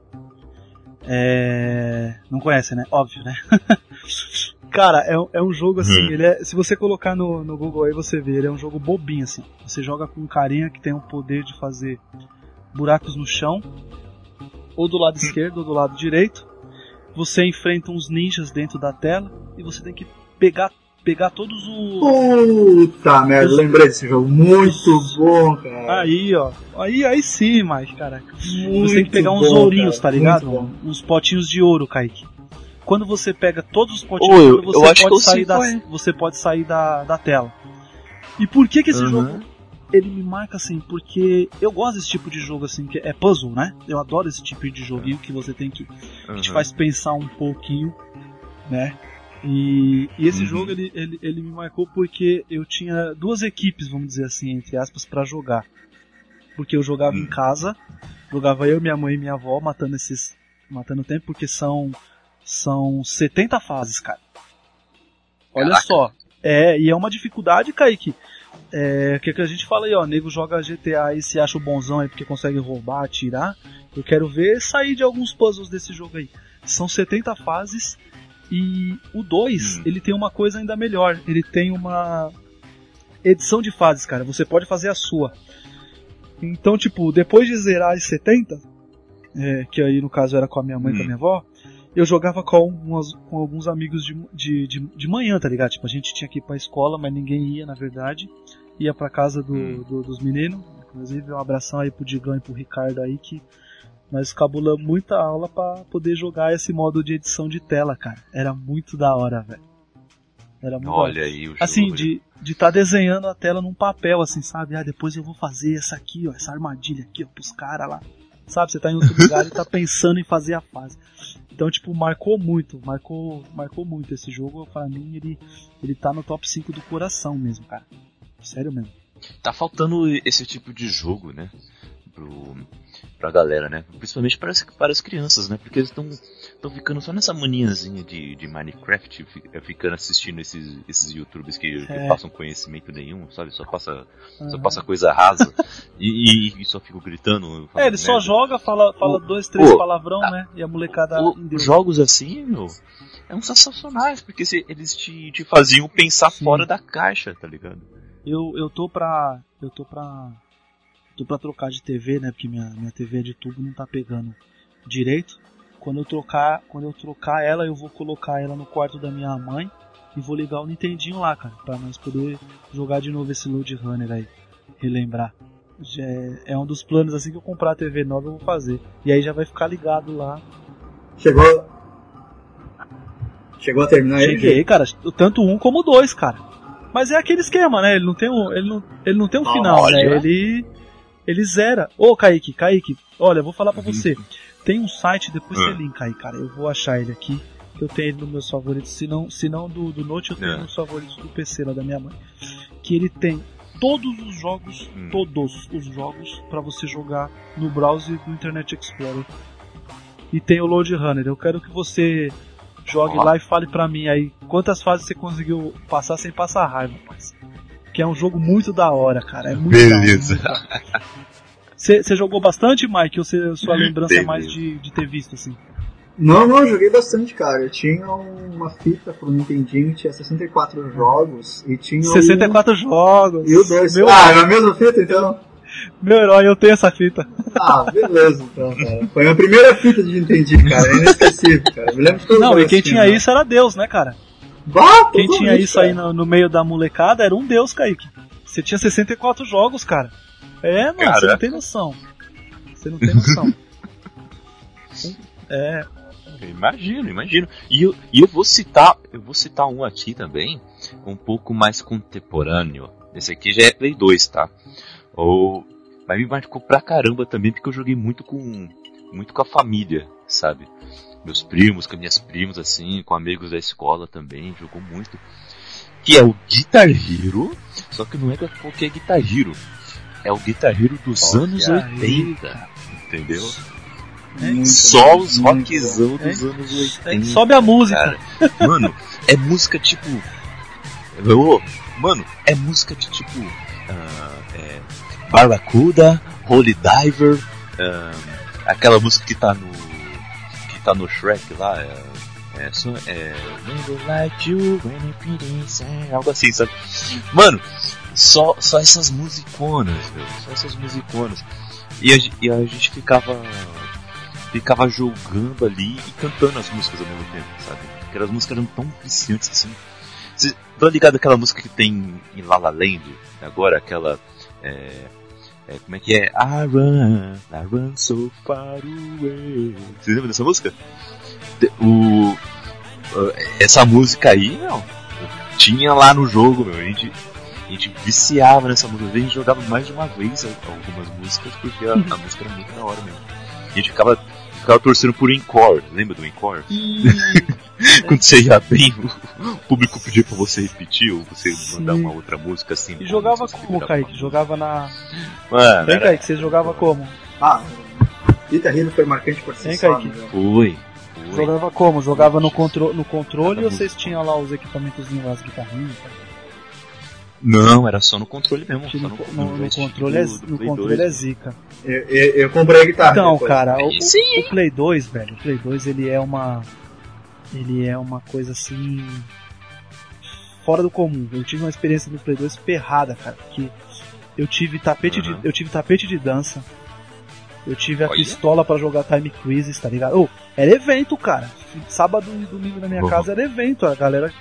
É... Não conhece, né? Óbvio, né? Cara, é, é, um jogo assim, hum. ele é, se você colocar no, no Google aí você vê, ele é um jogo bobinho assim. Você joga com um carinha que tem o poder de fazer buracos no chão, ou do lado esquerdo ou do lado direito. Você enfrenta uns ninjas dentro da tela e você tem que pegar pegar todos os. Puta merda, os... lembrei desse jogo. Muito bom, cara. Aí, ó. Aí, aí sim, mas, cara. Muito você tem que pegar uns bom, ourinhos, cara. tá ligado? Uns potinhos de ouro, Kaique. Quando você pega todos os potinhos de ouro, você, pode sair, da, você pode sair da, da tela. E por que que esse uhum. jogo ele me marca assim, porque eu gosto desse tipo de jogo assim, que é puzzle, né? Eu adoro esse tipo de joguinho que você tem que, que te faz pensar um pouquinho, né? E, e esse uhum. jogo ele, ele, ele me marcou porque eu tinha duas equipes, vamos dizer assim, entre aspas, para jogar. Porque eu jogava uhum. em casa, jogava eu, minha mãe e minha avó matando esses. matando o tempo, porque são. são 70 fases, cara. Olha Caraca. só. É, e é uma dificuldade, Kaique. É, o que, que a gente fala aí, ó, nego joga GTA e se acha o bonzão aí porque consegue roubar, atirar. Eu quero ver sair de alguns puzzles desse jogo aí. São 70 fases e o 2, hum. ele tem uma coisa ainda melhor. Ele tem uma edição de fases, cara. Você pode fazer a sua. Então, tipo, depois de zerar as 70, é, que aí no caso era com a minha mãe e com a minha avó, eu jogava com, umas, com alguns amigos de, de, de, de, manhã, tá ligado? Tipo, a gente tinha que ir pra escola, mas ninguém ia, na verdade. Ia pra casa do, hum. do dos meninos. Inclusive, um abração aí pro Digão e pro Ricardo aí, que nós cabulamos muita aula para poder jogar esse modo de edição de tela, cara. Era muito da hora, velho. Era muito Olha aí o jogo. Assim, de de estar tá desenhando a tela num papel, assim, sabe? Ah, depois eu vou fazer essa aqui, ó, essa armadilha aqui, ó, pros caras lá. Sabe, você tá em outro lugar e tá pensando em fazer a fase. Então, tipo, marcou muito, marcou, marcou muito esse jogo. Para mim, ele, ele tá no top 5 do coração mesmo, cara. Sério mesmo. Tá faltando esse tipo de jogo, né? Pro, pra galera, né? Principalmente para as, para as crianças, né? Porque eles estão estão ficando só nessa maniazinha de, de Minecraft, eh, ficando assistindo esses, esses youtubers que, é. que passam conhecimento nenhum, sabe? Só passa, uhum. só passa coisa rasa e, e, e, só fica gritando. É, ele só joga, fala, fala o, dois, três o, palavrão, a, né? E a molecada. O, jogos assim, meu, é um sensacionais, porque se, eles te, te faziam pensar Sim. fora da caixa, tá ligado? Eu, eu tô pra. Eu tô pra tô pra trocar de TV, né? Porque minha, minha TV é de tubo não tá pegando direito. Quando eu trocar, quando eu trocar ela, eu vou colocar ela no quarto da minha mãe e vou ligar o Nintendinho lá, cara, pra nós poder jogar de novo esse Load Runner aí, relembrar. Já é, é um dos planos assim que eu comprar a TV nova eu vou fazer. E aí já vai ficar ligado lá. Chegou. Chegou a terminar ele? Cheguei, cara, tanto um como dois, cara. Mas é aquele esquema, né? Ele não tem um, ele não, ele não tem um final, né? Ele ele zera. Ô, Kaique, Kaique, olha, eu vou falar pra Uhum. você. Tem um site, depois Ah. você linka aí, cara. Eu vou achar ele aqui. Eu tenho ele nos meus favoritos. Se não, se não do, do Note, eu tenho É. nos favoritos do PC lá da minha mãe. Que ele tem todos os jogos, Hum. todos os jogos, pra você jogar no browser do Internet Explorer. E tem o Load Runner. Eu quero que você jogue lá e fale pra mim aí quantas fases você conseguiu passar sem passar raiva, rapaz. Que é um jogo muito da hora, cara. É muito Beleza. Você jogou bastante, Mike? Ou cê- sua lembrança é Beleza. mais de, de ter visto, assim? Não, não, eu joguei bastante, cara. Eu tinha uma fita pro Nintendinho, tinha 64 jogos e tinha. 64 jogos. Um... E o 2. Meu, Ah, é a mesma fita então? meu herói, eu tenho essa fita. Ah, beleza então, cara. Foi a minha primeira fita de Nintendinho, cara. É inesquecível, cara. Me lembro de Não, e quem assim, tinha né? isso era Deus, né, cara? Bah, Quem tinha isso aí cara. no, no meio da molecada era um Deus, Kaique. Você tinha 64 jogos, cara. É, mano, você Caraca. não tem noção. Você não tem noção. é, Eu Imagino, imagino. E eu, e eu vou citar, eu vou citar um aqui também, um pouco mais contemporâneo. Esse aqui já é Play 2, tá? Ou, mas me marcou pra caramba também porque eu joguei muito com, muito com a família, sabe? Meus primos, com minhas primas assim, com amigos da escola também, jogou muito. Que é o Guitar Hero, só que não é qualquer Guitar Hero. É o Guitar Hero dos Olha anos aí, 80, entendeu? Muito Só bom, os rockzão dos anos 80. é, sobe a música. Cara, mano, é música tipo. Mano, é música de tipo. ah, é, Barracuda, Holy Diver, ah, aquela música que tá no. Tá no Shrek lá, é. É, é algo assim, sabe? Mano, só, só essas musiconas, velho, só essas musiconas. E a, e a gente ficava ficava jogando ali e cantando as músicas ao mesmo tempo, sabe? Aquelas músicas eram tão viciantes assim. Vocês estão ligados àquela música que tem em La La Land? Agora, aquela. É, é, como é que é? I run, I run so far away. Vocês lembram dessa música? O, essa música aí, não. Tinha lá no jogo, meu. A gente, a gente viciava nessa música. A gente jogava mais de uma vez al- algumas músicas porque a, a música era muito da hora mesmo. A gente ficava, ficava torcendo por Encore. Lembra do Encore? Quando você ia bem, o público pedia pra você repetir ou você mandar Sim. uma outra música assim. E jogava como, Kaique? uma- Jogava na. Mano, Vem, era, Kaique, você jogava como? Ah, Guitar Hero foi marcante por si só, Kaique? né, foi. foi. Jogava como? Jogava no, contro no controle Cada ou vocês tinham lá os equipamentos lá, as guitarrinhas? Não, era só no controle mesmo. Só no, no, no- controle, é, no controle 2. é zica. Eu, eu, eu comprei a guitarra. Então, depois. cara, o, sim. o Play 2, velho, o Play 2 ele é uma. Ele é uma coisa assim. Fora do comum. Eu tive uma experiência no Play 2 ferrada, cara. Porque eu tive tapete, Uhum. de, eu tive tapete de dança. Eu tive a Olha. pistola pra jogar Time Quizzes, tá ligado? Ô, era evento, cara. Sábado e domingo na minha Uhum. casa era evento. A galera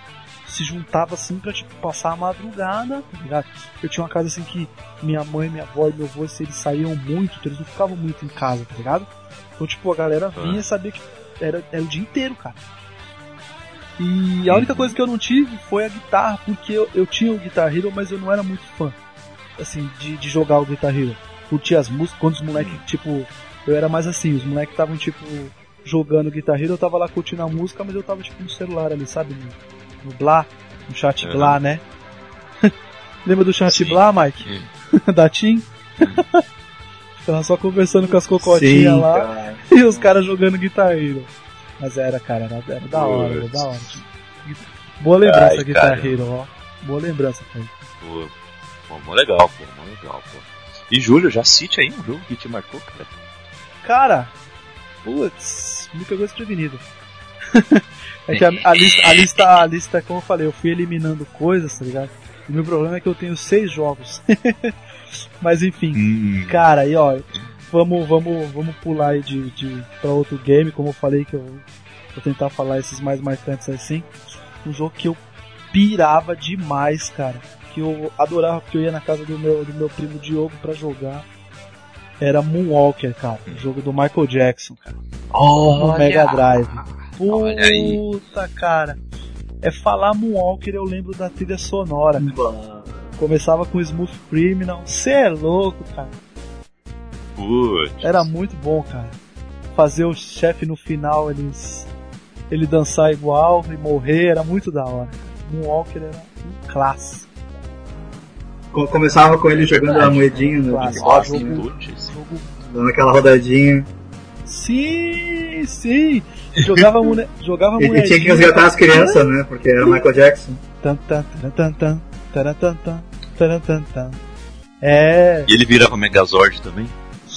se juntava assim pra tipo, passar a madrugada, tá ligado? Eu tinha uma casa assim que minha mãe, minha avó e meu avô, se eles saíam muito, então eles não ficavam muito em casa, tá ligado? Então, tipo, a galera vinha e sabia que era, era o dia inteiro, cara. E a única coisa que eu não tive foi a guitarra, porque eu, eu tinha o Guitar Hero, mas eu não era muito fã, assim, de, de jogar o Guitar Hero. Curtia as músicas, quando os moleques, tipo, eu era mais assim, os moleques estavam, tipo, jogando Guitar Hero, eu tava lá curtindo a música, mas eu tava, tipo, no celular ali, sabe? No, no Blá, no chat Uhum. Blá, né? Lembra do chat Sim. Blá, Mike? da Tim? Ficava só conversando com as cocotinhas Sim, lá cara. e os caras jogando Guitar Hero. Mas era, cara, era, era da hora, era da hora. Boa lembrança, Ai, Guitar cara. Hero, ó. Boa lembrança, cara. Pô, pô, legal, pô, mó legal, pô. E Júlio, já cite aí um jogo que te marcou, cara. Cara, putz, me pegou desprevenido. é que a, a lista, a lista, a lista, como eu falei, eu fui eliminando coisas, tá ligado? O meu problema é que eu tenho seis jogos. Mas enfim, Hum, cara, aí ó, vamos, vamos, vamos pular aí de, de pra outro game, como eu falei que eu vou tentar falar esses mais marcantes assim. Um jogo que eu pirava demais, cara. Que eu adorava porque eu ia na casa do meu, do meu primo Diogo pra jogar. Era Moonwalker, cara. O jogo do Michael Jackson, cara. No olha! Mega Drive. Puta, cara. É falar Moonwalker, eu lembro da trilha sonora. Começava com Smooth Criminal. Cê é louco, cara. Putz. Era muito bom, cara. Fazer o chefe no final, eles ele dançar igual e morrer, era muito da hora. Moonwalker era um clássico. Co- Começava com ele jogando a moedinha no. Xbox, né? dando aquela rodadinha. Sim, sim. Jogava, mone... Jogava E, e tinha que moedinha. resgatar as crianças, né? Porque era Michael Jackson. É, E ele virava Megazord também?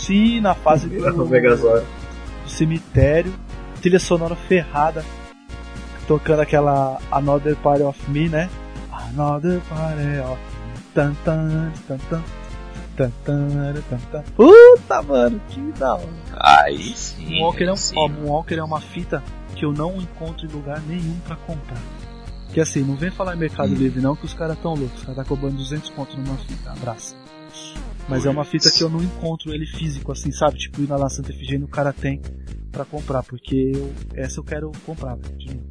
Sim, na fase do, do cemitério, trilha sonora ferrada, tocando aquela Another Part of Me, né? Another Part of Me. Tan, tan, tan, tan. Puta, mano, que da hora. Aí sim. Moonwalker é, um, sim. ó, Moonwalker é uma fita que eu não encontro em lugar nenhum pra comprar. Que assim, não vem falar em Mercado Hum. Livre não, que os caras tão loucos. Os caras tá cobrando 200 pontos numa fita, abraço. Mas é uma fita que eu não encontro ele físico, assim, sabe? Tipo, ir na La Santa Efigênia o cara tem pra comprar, porque eu, essa eu quero comprar, velho.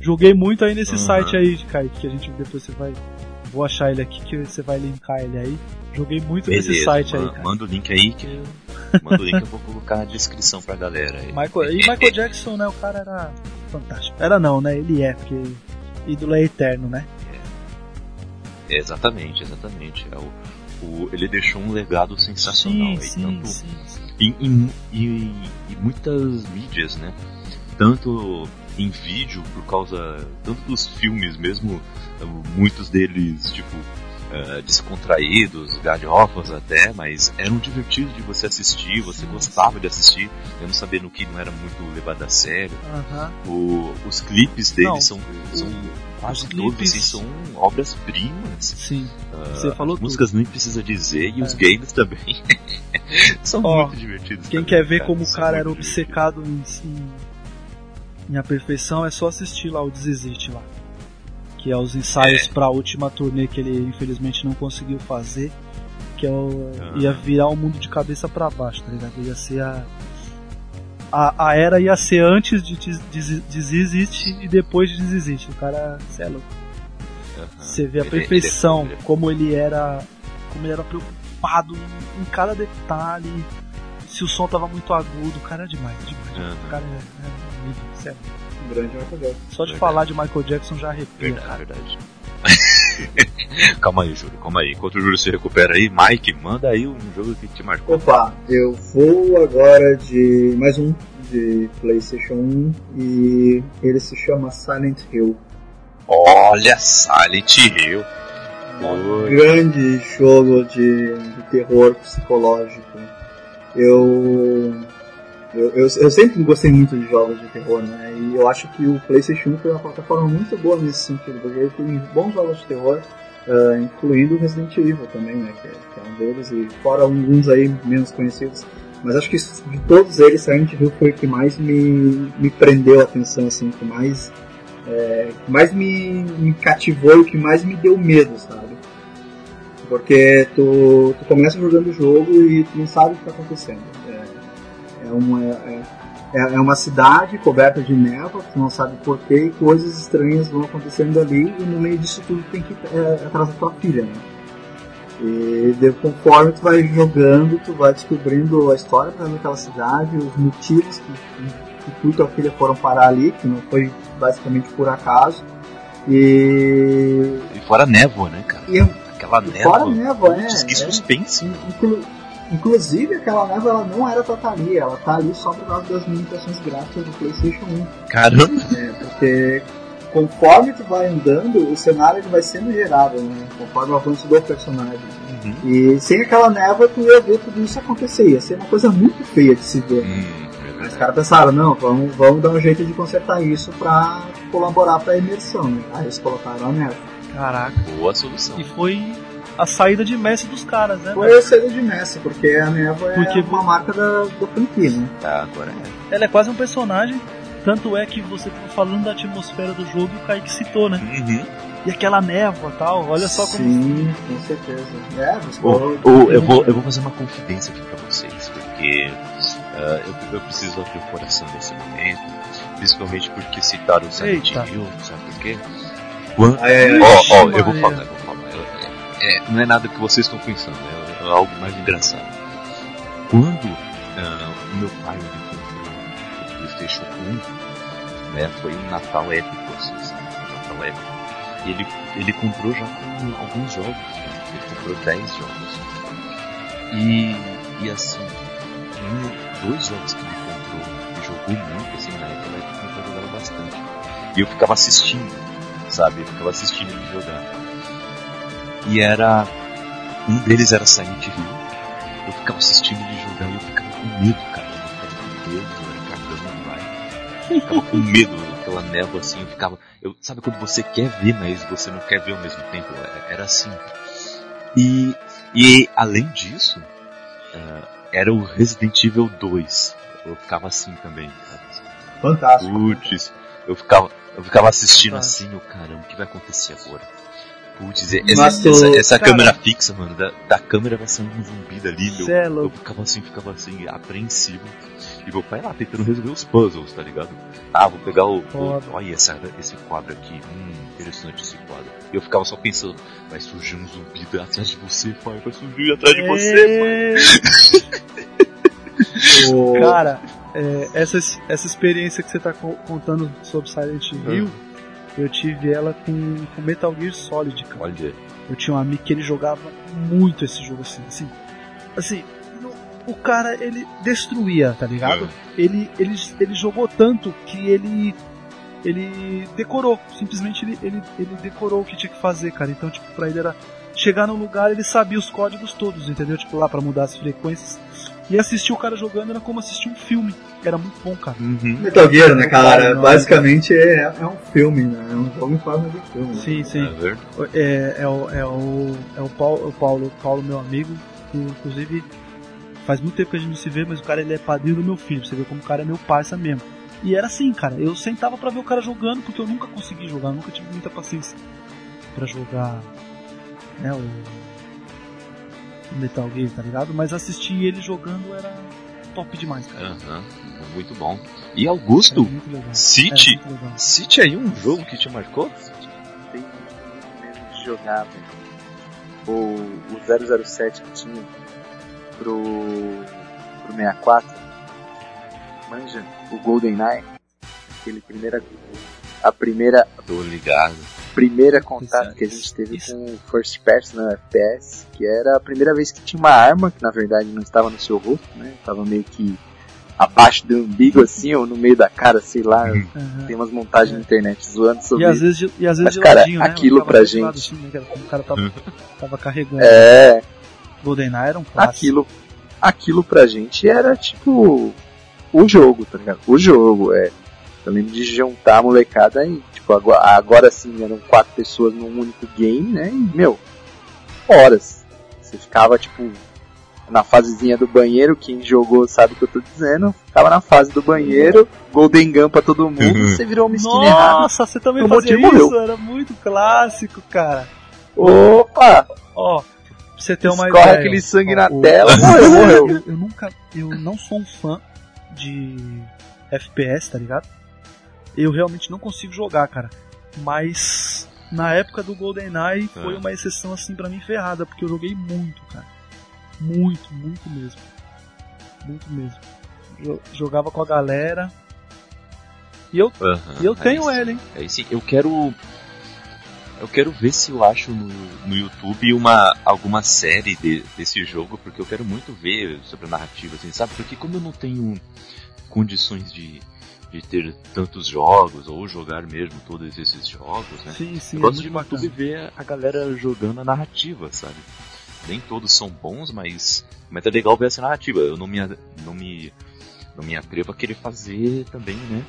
Joguei muito aí nesse Aham. site aí, Kaique, que a gente depois você vai. Vou achar ele aqui que você vai linkar ele aí. Joguei muito nesse Beleza, site aí, man- cara. Manda o link aí que eu... Manda o link que eu vou colocar na descrição pra galera aí. Michael, e Michael Jackson, né? O cara era fantástico. Era não, né? Ele é, porque ídolo é eterno, né? Exatamente, exatamente. É o, o- ele deixou um legado sensacional Sim, aí, sim, tanto em, em- em- em muitas mídias, né? Tanto em vídeo, por causa tanto dos filmes mesmo, muitos deles, tipo, eh, descontraídos, galhofas até, mas eram divertidos de você assistir, você gostava de assistir, mesmo sabendo que não era muito levado a sério. Aham. O- os clipes deles Não, são, são os todos clipes- são obras-primas. Sim. Ah, Você falou as tudo. músicas nem precisa dizer e os É. games também são Ó, muito divertidos. Quem também, quer ver como o cara era obcecado em, em, em a perfeição, é só assistir lá o Desisite lá. Que é os ensaios pra última turnê que ele infelizmente não conseguiu fazer. Que é o, Ah. ia virar o mundo de cabeça pra baixo, tá ligado? Ia ser a. A, a era ia ser antes de Des- Des- Desisite e depois de Desisite. O cara, é divertido. Aham. Você vê a perfeição, ele como ele era. Como ele era preocupado em, cada detalhe. Se o som tava muito agudo, o cara é demais, demais. Aham. O cara é, é amigo, sério. Um grande Michael Jackson. Só de Verdade. falar de Michael Jackson já arrepia, Verdade, cara. verdade. calma aí, Júlio, calma aí. Enquanto o Júlio se recupera aí, Mike, manda aí um jogo que te marcou. Opa, eu vou agora de mais um de PlayStation 1 e ele se chama Silent Hill. Olha, Silent Hill. Oi. grande jogo de, de terror psicológico. Eu, eu, eu, eu sempre gostei muito de jogos de terror, né? E eu acho que o PlayStation 1 foi uma plataforma muito boa nesse sentido, porque ele tem bons jogos de terror, ah, incluindo Resident Evil também, né? Que é, que é um deles, e fora alguns aí menos conhecidos. Mas acho que de todos eles, Silent Hill foi o que mais me, me prendeu a atenção, assim, que mais, é, mais me, me cativou e que mais me deu medo, sabe? Porque tu, tu começa jogando o jogo e tu não sabe o que está acontecendo. É, é, uma, é, é- é uma cidade coberta de névoa, tu não sabe porquê, e coisas estranhas vão acontecendo ali, e no meio disso tudo tem que ir é, atrás da tua filha, né? E de, conforme tu vai jogando, tu vai descobrindo a história daquela cidade, os motivos que, que, que tu e tua filha foram parar ali, que não foi basicamente por acaso. E, E fora névoa, né, cara? e Aquela névoa. fora névoa, é, que é. suspense. hein? Inclu- inclusive aquela névoa ela não era pra estar ali, ela tá ali só por causa das limitações gráficas do Playstation 1. Caramba. É, porque conforme tu vai andando, o cenário ele vai sendo gerado, né? Conforme o avanço do personagem. Uhum. E sem aquela névoa tu ia ver tudo isso acontecer. Ia ser uma coisa muito feia de se ver. Hum, é Mas os caras pensaram, não, vamos, vamos dar um jeito de consertar isso pra colaborar pra imersão, né? Aí eles colocaram a névoa. Caraca. Boa solução. E foi a saída de Messi dos caras, né? Foi a saída de Messi, porque a névoa Porque- é uma marca da, da franquia, né? Tá, agora é. Ela é quase um personagem. Tanto é que você tava falando da atmosfera do jogo e o Kaique citou, né? Uhum. E aquela névoa e tal, olha só como. Sim, com certeza. É, falou- ô, eu, vou, eu vou fazer uma confidência aqui pra vocês, porque ah, eu, eu preciso abrir o coração nesse momento, principalmente porque citaram o Silent. Hill, sabe por quê? Quando, Ah, é, Ó, eu vou falar, eu vou é, não é nada que vocês estão pensando, é, é algo mais engraçado. Quando o meu pai me comprou o PlayStation 1, né, foi um Natal épico, assim, sabe? Um Natal épico. Ele, ele comprou já com alguns jogos, né? ele comprou 10 jogos. E, e assim, um, dois jogos que ele comprou e jogou muito, assim, na época, eu jogava bastante. E eu ficava assistindo, sabe? Eu ficava assistindo ele jogar. E era. Um deles era Silent Hill. Eu ficava assistindo ele jogar e eu ficava com medo, cara. Eu ficava com medo, eu era cagando vai. Eu ficava com medo daquela névoa assim, eu ficava. Eu, sabe quando você quer ver, mas você não quer ver ao mesmo tempo? É- Era assim. E, e além disso, ah, era o Resident Evil 2. Eu ficava assim também? Fantástico. Putz, eu ficava, eu ficava assistindo Tá. assim, o caramba, o que vai acontecer agora? Putz, essa, essa, essa cara- câmera fixa, mano, da, da câmera vai sair um zumbi dali, meu. É Eu ficava assim, ficava assim, apreensivo. E meu pai lá tentando resolver os puzzles, tá ligado? Ah, vou pegar o. o olha essa, esse quadro aqui. Hum, interessante esse quadro. E eu ficava só pensando, vai surgir um zumbi atrás de você, pai, vai surgir atrás de você, pai. Cara, é, essa, essa experiência que você tá co- contando sobre Silent Hill, eu tive ela com, com Metal Gear Solid, cara. Olha, Eu tinha um amigo que ele jogava muito esse jogo assim, assim, assim, o cara ele destruía, tá ligado? Ele, ele, ele jogou tanto que ele ele decorou, simplesmente ele, ele, ele decorou o que tinha que fazer, cara. Então, tipo, pra ele era chegar no lugar, ele sabia os códigos todos, entendeu? Tipo, lá pra mudar as frequências. E assistir o cara jogando era como assistir um filme. Era muito bom, cara. Uhum. Metal Gear, né, cara? Não, Basicamente é, é um filme, né? É um jogo em forma de filme. né? Sim, sim. É. É, é, o, é, o, é o, Paulo, o Paulo, Paulo, meu amigo, que inclusive faz muito tempo que a gente não se vê, mas o cara ele é padrinho do meu filho. Você vê como o cara é meu parça mesmo. E era assim, cara. Eu sentava pra ver o cara jogando, porque eu nunca consegui jogar, eu nunca tive muita paciência pra jogar né, o Metal Gear, tá ligado? Mas assistir ele jogando era top demais, cara. Aham, muito bom. E Augusto, Era muito legal. Cite, legal. cite aí um jogo que te marcou? Tem muito medo de jogar, velho. O, o 007 que tinha pro, pro 64. Manja, o GoldenEye. Aquele primeira, a primeira, Tô ligado. Primeira contato que a gente teve Isso. com o First Person no FPS, que era a primeira vez que tinha uma arma, que na verdade não estava no seu rosto, né? Tava meio que abaixo do umbigo assim, ou no meio da cara, sei lá. Aham. Tem umas montagens na internet zoando sobre E às vezes, e às vezes Mas, de cara, ladinho, né? aquilo pra lado gente- assim, né, que era como o cara tava, tava carregando. É, GoldenEye era um clássico. aquilo, aquilo pra gente era tipo o jogo, tá ligado? O jogo, é. Eu lembro de juntar a molecada e, tipo, agora, agora sim eram quatro pessoas num único game, né? E, meu, horas. Você ficava, tipo, na fasezinha do banheiro, quem jogou sabe o que eu tô dizendo, ficava na fase do banheiro, Golden Gun pra todo mundo, Uhum. você virou uma skin errada. Nossa, você também fazia isso? morreu. Era muito clássico, cara. Opa! Ó, pra você ter uma Escorre ideia. aquele sangue ó, na o- tela, morreu, morreu. Eu, eu nunca, eu não sou um fã de FPS, tá ligado? Eu realmente não consigo jogar, cara. Mas na época do GoldenEye foi É. uma exceção assim pra mim ferrada, porque eu joguei muito, cara. Muito, muito mesmo. Muito mesmo. Jo- Jogava com a galera. E eu, e eu tenho sim. ele, hein? Aí sim, eu quero. Eu quero ver se eu acho no, no YouTube uma, alguma série de- desse jogo, porque eu quero muito ver sobre a narrativa, assim, sabe? Porque como eu não tenho condições de, de ter tantos jogos, ou jogar mesmo todos esses jogos, né? Sim, sim. Eu é gosto de no YouTube bacana. ver a galera jogando a narrativa, sabe? Nem todos são bons, mas, mas é legal ver essa narrativa. Eu não me, não me, não me atrevo a querer fazer também, né?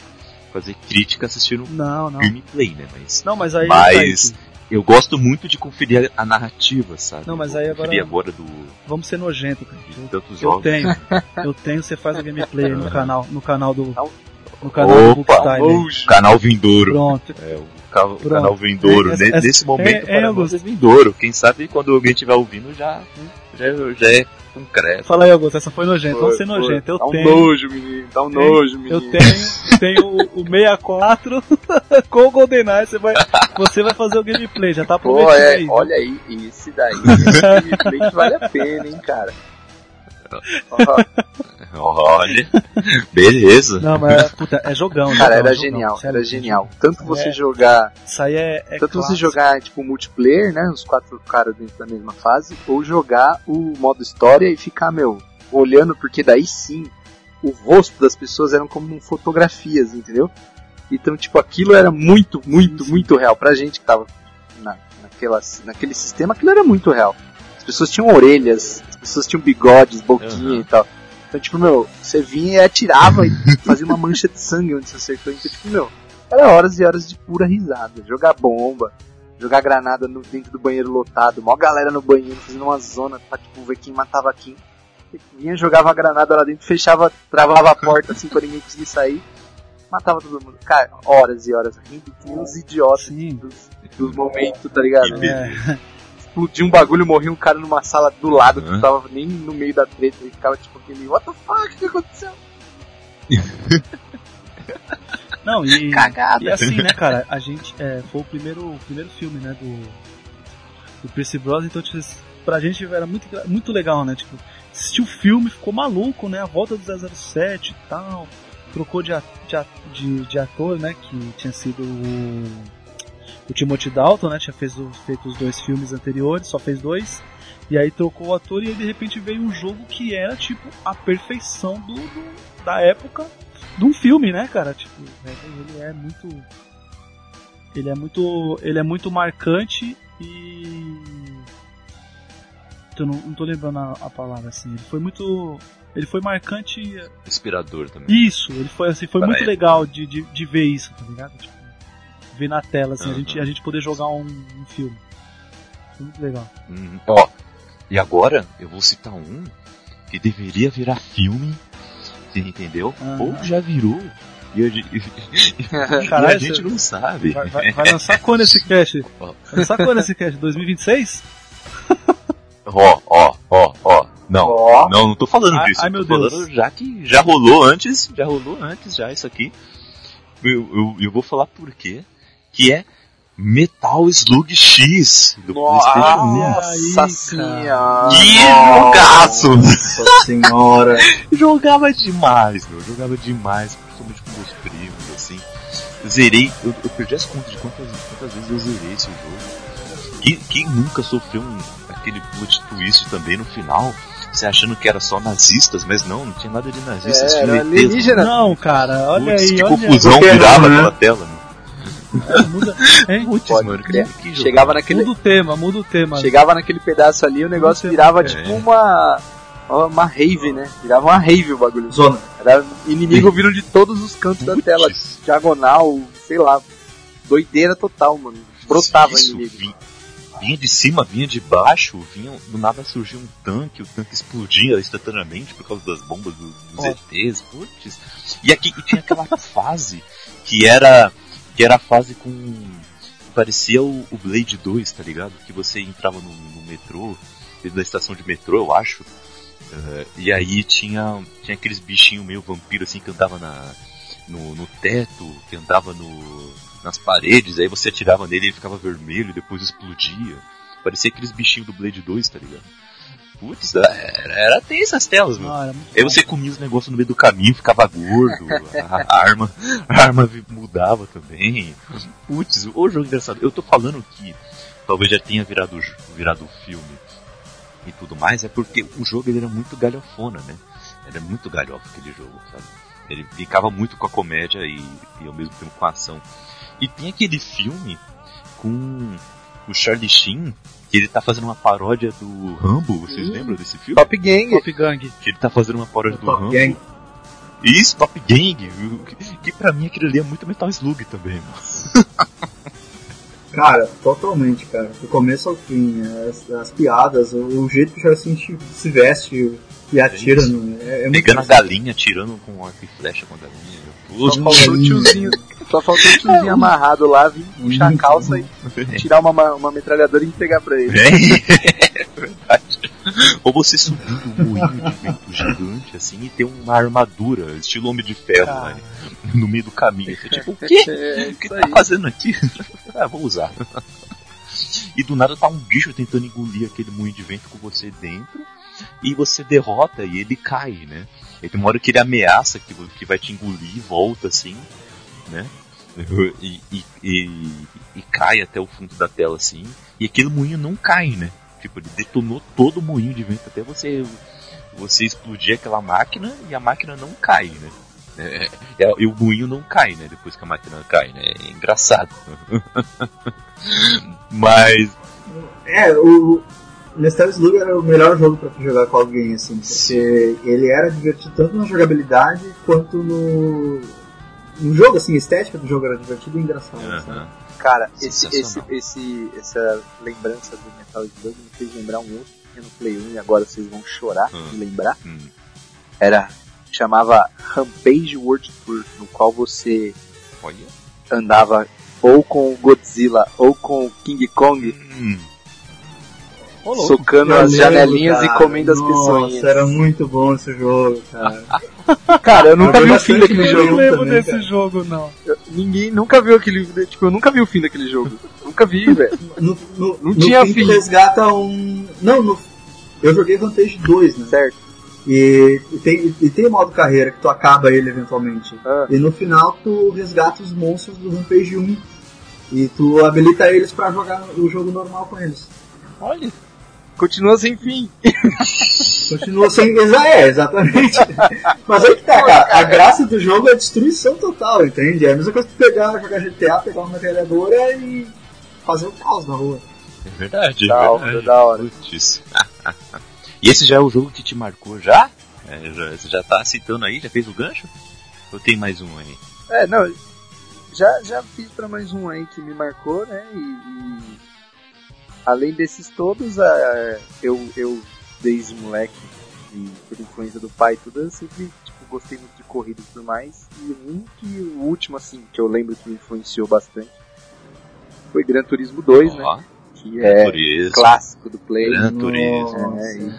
Fazer crítica assistindo Não, não. gameplay, né? Mas, Não, mas aí. Mas- eu gosto muito de conferir a narrativa, sabe? Não, mas aí agora- agora do Vamos ser nojento, cara. de tantos Eu jogos. tenho. Eu tenho, você faz a gameplay no canal, no canal do. Não. No canal do Opa, aí. Nojo. Canal Vindouro. Pronto. É, o ca- Pronto. canal Vindouro. Ne- essa- Nesse momento, é- é, para Augusto. é Vindouro. Quem sabe quando alguém estiver ouvindo já, já, já é concreto. Fala aí, Augusto, essa foi nojenta. Vamos ser Foi, nojento. Eu Dá um tenho. nojo, menino. Dá um nojo, menino. Eu tenho, tenho o, o 64 com o GoldenEye. Você vai, você vai fazer o gameplay, já tá Pô, prometido é, aí. olha aí, esse daí, esse gameplay que vale a pena, hein, cara. Ó, Olha, beleza. Não, mas puta, é jogão. cara, jogão, era jogão, genial, sério, era genial. Tanto você É. jogar, Isso aí é. é tanto você clássico. jogar tipo multiplayer, né, os quatro caras dentro da mesma fase, ou jogar o modo história e ficar, meu, olhando, porque daí sim, o rosto das pessoas eram como fotografias, entendeu? Então, tipo, aquilo era muito, muito, muito real. Pra gente que tava na, naquela, naquele sistema, aquilo era muito real. As pessoas tinham orelhas, as pessoas tinham bigodes, boquinha Aham. e tal. Então, tipo, meu, você vinha e atirava e fazia uma mancha de sangue onde você acertou. Então, tipo, meu, era horas e horas de pura risada. Jogar bomba, jogar granada no, dentro do banheiro lotado, mó galera no banheiro fazendo uma zona pra, tipo, ver quem matava quem. Vinha, jogava a granada lá dentro, fechava, travava a porta assim pra ninguém conseguir sair. Matava todo mundo. Cara, horas e horas rindo que uns idiotas Sim. dos, dos momentos, tá ligado? Que É, Explodiu um bagulho, morria um cara numa sala do lado que Uhum. não tava nem no meio da treta e ficava tipo aquele, what the fuck, o que aconteceu? não, e, Cagada. e assim, né, cara, a gente. É, foi o primeiro, o primeiro filme, né, do. Do Percy Bros, então tipo, pra gente era muito, muito legal, né? Tipo, assistiu o filme, ficou maluco, né? A volta do 007 e tal. Trocou de, de, de, de ator, né? Que tinha sido o, o Timothy Dalton, né? Tinha fez feito os dois filmes anteriores, só fez dois. E aí trocou o ator e aí de repente veio um jogo que era tipo a perfeição do, do- da época de um filme, né, cara? Tipo, ele é muito ele é muito ele é muito marcante e eu não, não tô lembrando a, a palavra assim. Ele foi muito ele foi marcante Inspirador também. isso, ele foi assim, foi Pra muito legal de, de, de ver isso, tá ligado? Tipo, ver na tela assim, a Aham. gente a gente poder jogar um, um filme. Foi muito legal. Uhum. Ó, e agora eu vou citar um que deveria virar filme, você entendeu? Aham. Ou já virou. E a, gente- e Caralho, a gente você- não sabe. Vai, vai- vai lançar quando esse cast? Vai lançar quando esse cast? 2026? Ó, ó, ó, ó. Não, Ó, não, não tô falando Ai- disso. ai, eu tô meu Deus. falando já que já rolou antes, já rolou antes já isso aqui. Eu, eu, eu vou falar por quê. Que é Metal Slug X do PlayStation 1. nossa aí, cara. senhora. Que jogaço! Nossa senhora. jogava demais, meu. Jogava demais, principalmente com meus primos, assim. Zerei, eu, eu perdi as contas de quantas, quantas vezes eu zerei esse jogo. Quem, quem nunca sofreu um, aquele plot twist também no final? Você achando que era só nazistas, mas não, não tinha nada de nazistas. É, era alienígena. Não, cara, olha Putz, aí, que olha. confusão virava né? aquela tela, mano. Muda, hein? Putz, Pode mano, que. Chegava naquele, Muda o tema, muda o tema. chegava naquele pedaço ali, o negócio virava É. tipo uma uma rave, né? Virava uma rave o bagulho. Zona. Era inimigo vindo de todos os cantos da Putz. tela, diagonal, sei lá, doideira total, mano. Brotava Isso, inimigo. vinha, vinha de cima, vinha de baixo, vinha, do nada surgia um tanque, o tanque explodia instantaneamente por causa das bombas do- dos Ó. ETs, putz. E aqui e tinha aquela fase que era que era a fase com parecia o, o Blade 2, tá ligado? Que você entrava no, no metrô, da estação de metrô, eu acho. eh, e aí tinha tinha aqueles bichinhos meio vampiro assim que andava na no, no teto, que andava no nas paredes, aí você atirava nele e ele ficava vermelho e depois explodia. Parecia aqueles bichinhos do Blade 2, tá ligado? Putz, era, era tensa as telas, mano. Ah, Aí você comia os negócios no meio do caminho, ficava gordo, a, a arma, a arma mudava também. Putz, o jogo engraçado. Eu tô falando que talvez já tenha virado, virado filme e tudo mais, é porque o jogo ele era muito galhofona, né? Era muito galhofa aquele jogo, sabe? Ele brincava muito com a comédia e, e ao mesmo tempo com a ação. E tem aquele filme com o Charlie Sheen, ele tá fazendo uma paródia do Rambo, vocês Hum. lembram desse filme? Top Gang. Top Gang. Que ele tá fazendo uma paródia do Top Rambo. Gang. Isso, Top Gang. Que, que pra mim aquilo ali é muito Metal Slug também, mano. Cara, totalmente, cara. Do começo ao fim, as, as piadas, o, o jeito que o Charlie Sheen se veste e atira. É, é Pegando a galinha, tirando com arco e flecha com a galinha. Só faltou o tiozinho, só faltou o tiozinho amarrado lá, vir puxar a calça e tirar uma, ma- uma metralhadora e entregar pra ele. É verdade. Ou você subir um moinho de vento gigante assim e ter uma armadura, estilo Homem de Ferro, Cara. né? no meio do caminho. Você, tipo, o quê? É, O que tá aí. fazendo aqui? ah, vou usar. E do nada tá um bicho tentando engolir aquele moinho de vento com você dentro e você derrota e ele cai, né? E tem uma hora que ele ameaça que, que vai te engolir e volta assim, né? E, e, e, e cai até o fundo da tela assim. E aquele moinho não cai, né? Tipo, ele detonou todo o moinho de vento até você você explodir aquela máquina e a máquina não cai, né? É, é, e o moinho não cai, né? Depois que a máquina cai, né? É engraçado. Mas É, o Nestor Slug era o melhor jogo tu jogar com alguém, assim, porque ele era divertido tanto na jogabilidade quanto no. No jogo, assim, a estética do jogo era divertida e engraçada. Cara, esse, esse, esse, essa lembrança do Metal Slug me fez lembrar um outro que no Play 1 e agora vocês vão chorar Hum. de lembrar. Hum. Era, chamava Rampage World Tour, no qual você Olha. andava ou com o Godzilla ou com o King Kong, Hum. Socando Eu as lembro, janelinhas cara. e comendo as Nossa, peçonhas. era muito bom esse jogo, cara. Cara, eu nunca Eu vi o fim daquele Eu jogo não jogo. lembro também, desse cara. jogo, não. Eu- ninguém nunca viu aquele. Tipo, eu nunca vi o fim daquele jogo. nunca vi, velho. No, no, Não no tinha fim, resgata um. Não, no... eu joguei Rampage 2, né? Certo. E, e tem, e tem o modo carreira que tu acaba ele eventualmente. Ah. E no final tu resgata os monstros do Rampage 1 e tu habilita eles pra jogar o jogo normal com eles. Olha. Continua sem fim. Continua sem. É, exatamente. Mas aí que tá, cara. A graça do jogo é a destruição total, entende? É a mesma coisa que tu pegar, jogar GTA, pegar uma metralhadora e fazer o caos na rua. É verdade, Da é hora, verdade. da hora. Putz. e esse já é o jogo que te marcou já? É, já você já tá citando aí? Já fez o gancho? Ou tem mais um aí? É, não. Já, já fiz pra mais um aí que me marcou, né? E. e além desses todos, a, eu, eu, desde moleque, e por influência do pai e tudo, eu sempre tipo, gostei muito de corrida e tudo mais. E um que o último, assim, que eu lembro que me influenciou bastante foi Gran Turismo 2, né? Ó, Que é Turismo. clássico do Play. Gran Turismo. Nossa. É, e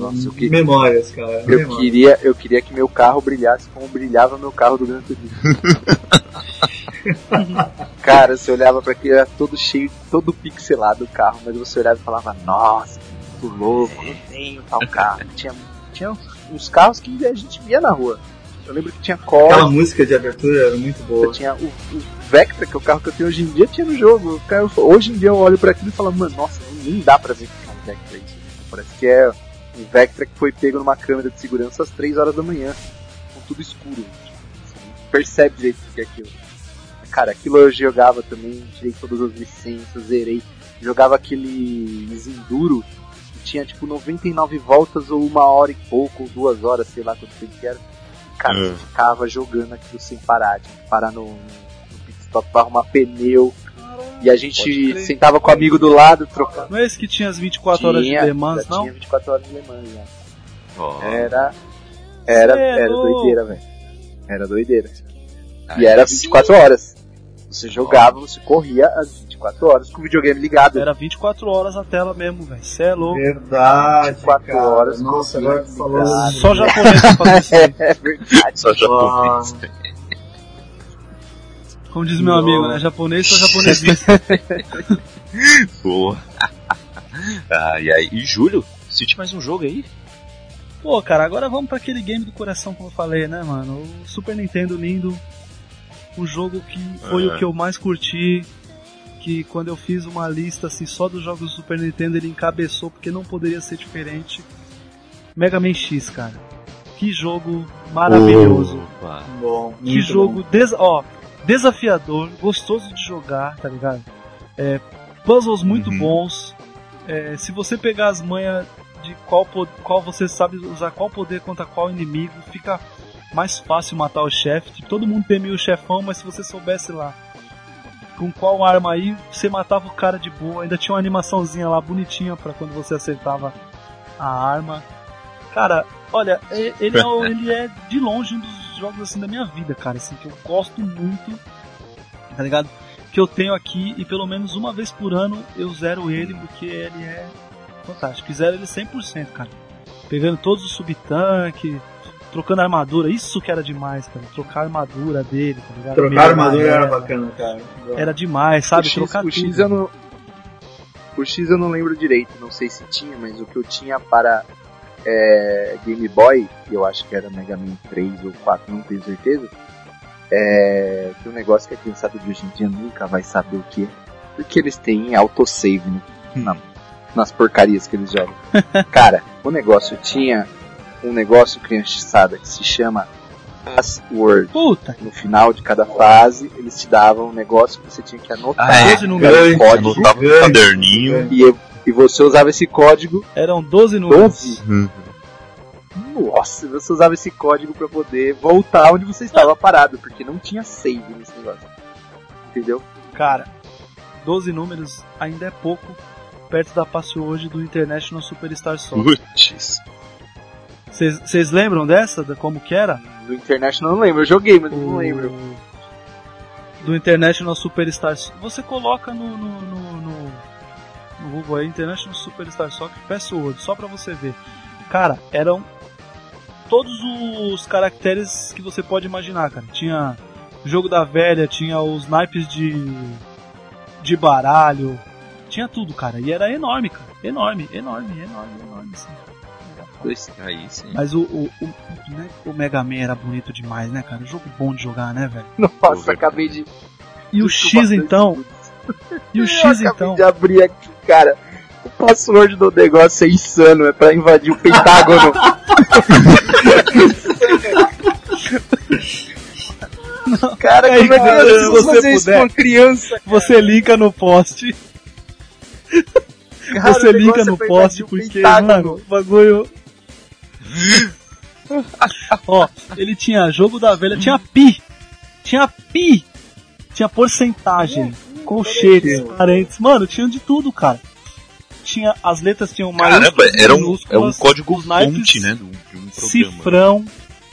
Nossa, eu que- Memórias, cara. eu memórias. queria, eu queria que meu carro brilhasse como brilhava meu carro do Gran Turismo. Cara, você olhava pra aquilo, era todo cheio, todo pixelado o carro, mas você olhava e falava, nossa, que muito louco, eu tenho tal carro. Tinha, tinha uns, carros que a gente via na rua. Eu lembro que tinha Aquela Corsa, música de abertura era muito boa. tinha o, o Vectra, que é o carro que eu tenho hoje em dia, tinha no jogo. Cara- hoje em dia eu olho pra aquilo e falo, mano, nossa, nem dá pra ver que é um Vectra isso. Parece que é um Vectra que foi pego numa câmera de segurança às 3 horas da manhã, com tudo escuro. Você não percebe direito o que é aquilo. Cara, aquilo eu jogava também, tirei todas as licenças, zerei. Jogava aquele Enduro que tinha tipo 99 voltas ou uma hora e pouco, ou duas horas, sei lá quanto tempo que era. Cara, É. você ficava jogando aquilo sem parar, tinha que parar no, no pit stop pra arrumar pneu. E a gente sentava com o amigo do lado, trocava. Não é esse que tinha as 24 horas de Tinha, Le Mans, não? Tinha 24 horas de Le Mans, já. Ó, Era. Era, Cê é era louco. doideira, velho. Era doideira. aí E era sim. 24 horas. Você jogava, você corria as 24 horas com o videogame ligado. Era 24 horas a tela mesmo, velho. Cê é louco. Verdade. 24 cara. horas Nossa, agora tu falou. ligado. Só japonês pra fazer isso aí. É verdade. Só japonês. Como diz meu amigo, né? Japonês só japonês. Boa. ah, e aí, e Júlio, cite mais um jogo aí. Pô, cara, agora vamos pra aquele game do coração, como eu falei, né, mano? O Super Nintendo lindo. O jogo que foi Aham. o que eu mais curti. Que quando eu fiz uma lista assim só dos jogos do Super Nintendo, ele encabeçou, porque não poderia ser diferente. Mega Man X, cara. Que jogo maravilhoso. Opa. Bom, Que jogo bom. des ó, desafiador, gostoso de jogar, tá ligado? É, puzzles muito Uhum. bons. É, se você pegar as manhas de qual, qual você sabe usar qual poder contra qual inimigo, fica mais fácil matar o chefe. Tipo, todo mundo temia o chefão, mas se você soubesse lá com qual arma aí você matava o cara de boa. Ainda tinha uma animaçãozinha lá bonitinha para quando você acertava a arma. Cara, olha, ele é, ele é de longe um dos jogos assim da minha vida, cara, assim, que eu gosto muito, tá ligado? Que eu tenho aqui e pelo menos uma vez por ano eu zero ele porque ele é fantástico. E zero ele 100%, cara. Pegando todos os subtanques, trocando armadura, isso que era demais, cara. Trocar a armadura dele, tá ligado? Trocar a armadura era bacana, cara. Era demais, sabe? o X, Trocar o X tudo. eu não. O X eu não lembro direito, não sei se tinha, mas o que eu tinha para é, Game Boy, que eu acho que era Mega Man 3 ou 4, não tenho certeza, é que um negócio que a criançada de hoje em dia nunca vai saber o que é. Porque eles têm autosave no, na- nas porcarias que eles jogam. Cara, o negócio tinha um negócio criançada que se chama Password. Puta, No final de cada fase, eles te davam um negócio que você tinha que anotar. Ah, é? 12 números. Grande, Código. Anotava no caderninho. E, e você usava esse código. Eram 12 números. 12? Nossa, você usava esse código pra poder voltar onde você estava parado, porque não tinha save nesse negócio. Entendeu? Cara, 12 números ainda é pouco perto da password do International Superstar Soccer. Putz. Vocês lembram dessa? Da como que era? Do International eu não lembro, eu joguei, mas eu não O- lembro. Do International Superstar So- Você coloca no, no, no, no- no Google aí, International Superstar Soccer Password, só pra você ver. Cara, eram todos os caracteres que você pode imaginar, cara. Tinha jogo da velha, tinha os naipes de, de baralho, tinha tudo, cara. E era enorme, cara. Enorme, enorme, enorme, enorme, assim. Aí sim. Mas o, o, o, né, o Mega Man era bonito demais, né, cara? Jogo bom de jogar, né, velho? Nossa, acabei de. E o X então? E o Eu X acabei então? de abrir aqui, cara. O password do negócio é insano, é pra invadir o Pentágono. cara, Aí, como é que cara, eu se vou você fazer isso com puder. uma criança? Você linka no post. Cara, você linka no é pra post invadir o porque, mano, o bagulho. Ó, ele tinha jogo da velha, tinha pi. Tinha pi. Tinha porcentagem, colchetes, parentes. Mano, tinha de tudo, cara. Tinha, as letras tinham Caramba, maiúsculas, era um, é um código fonte, né? De um, de um cifrão.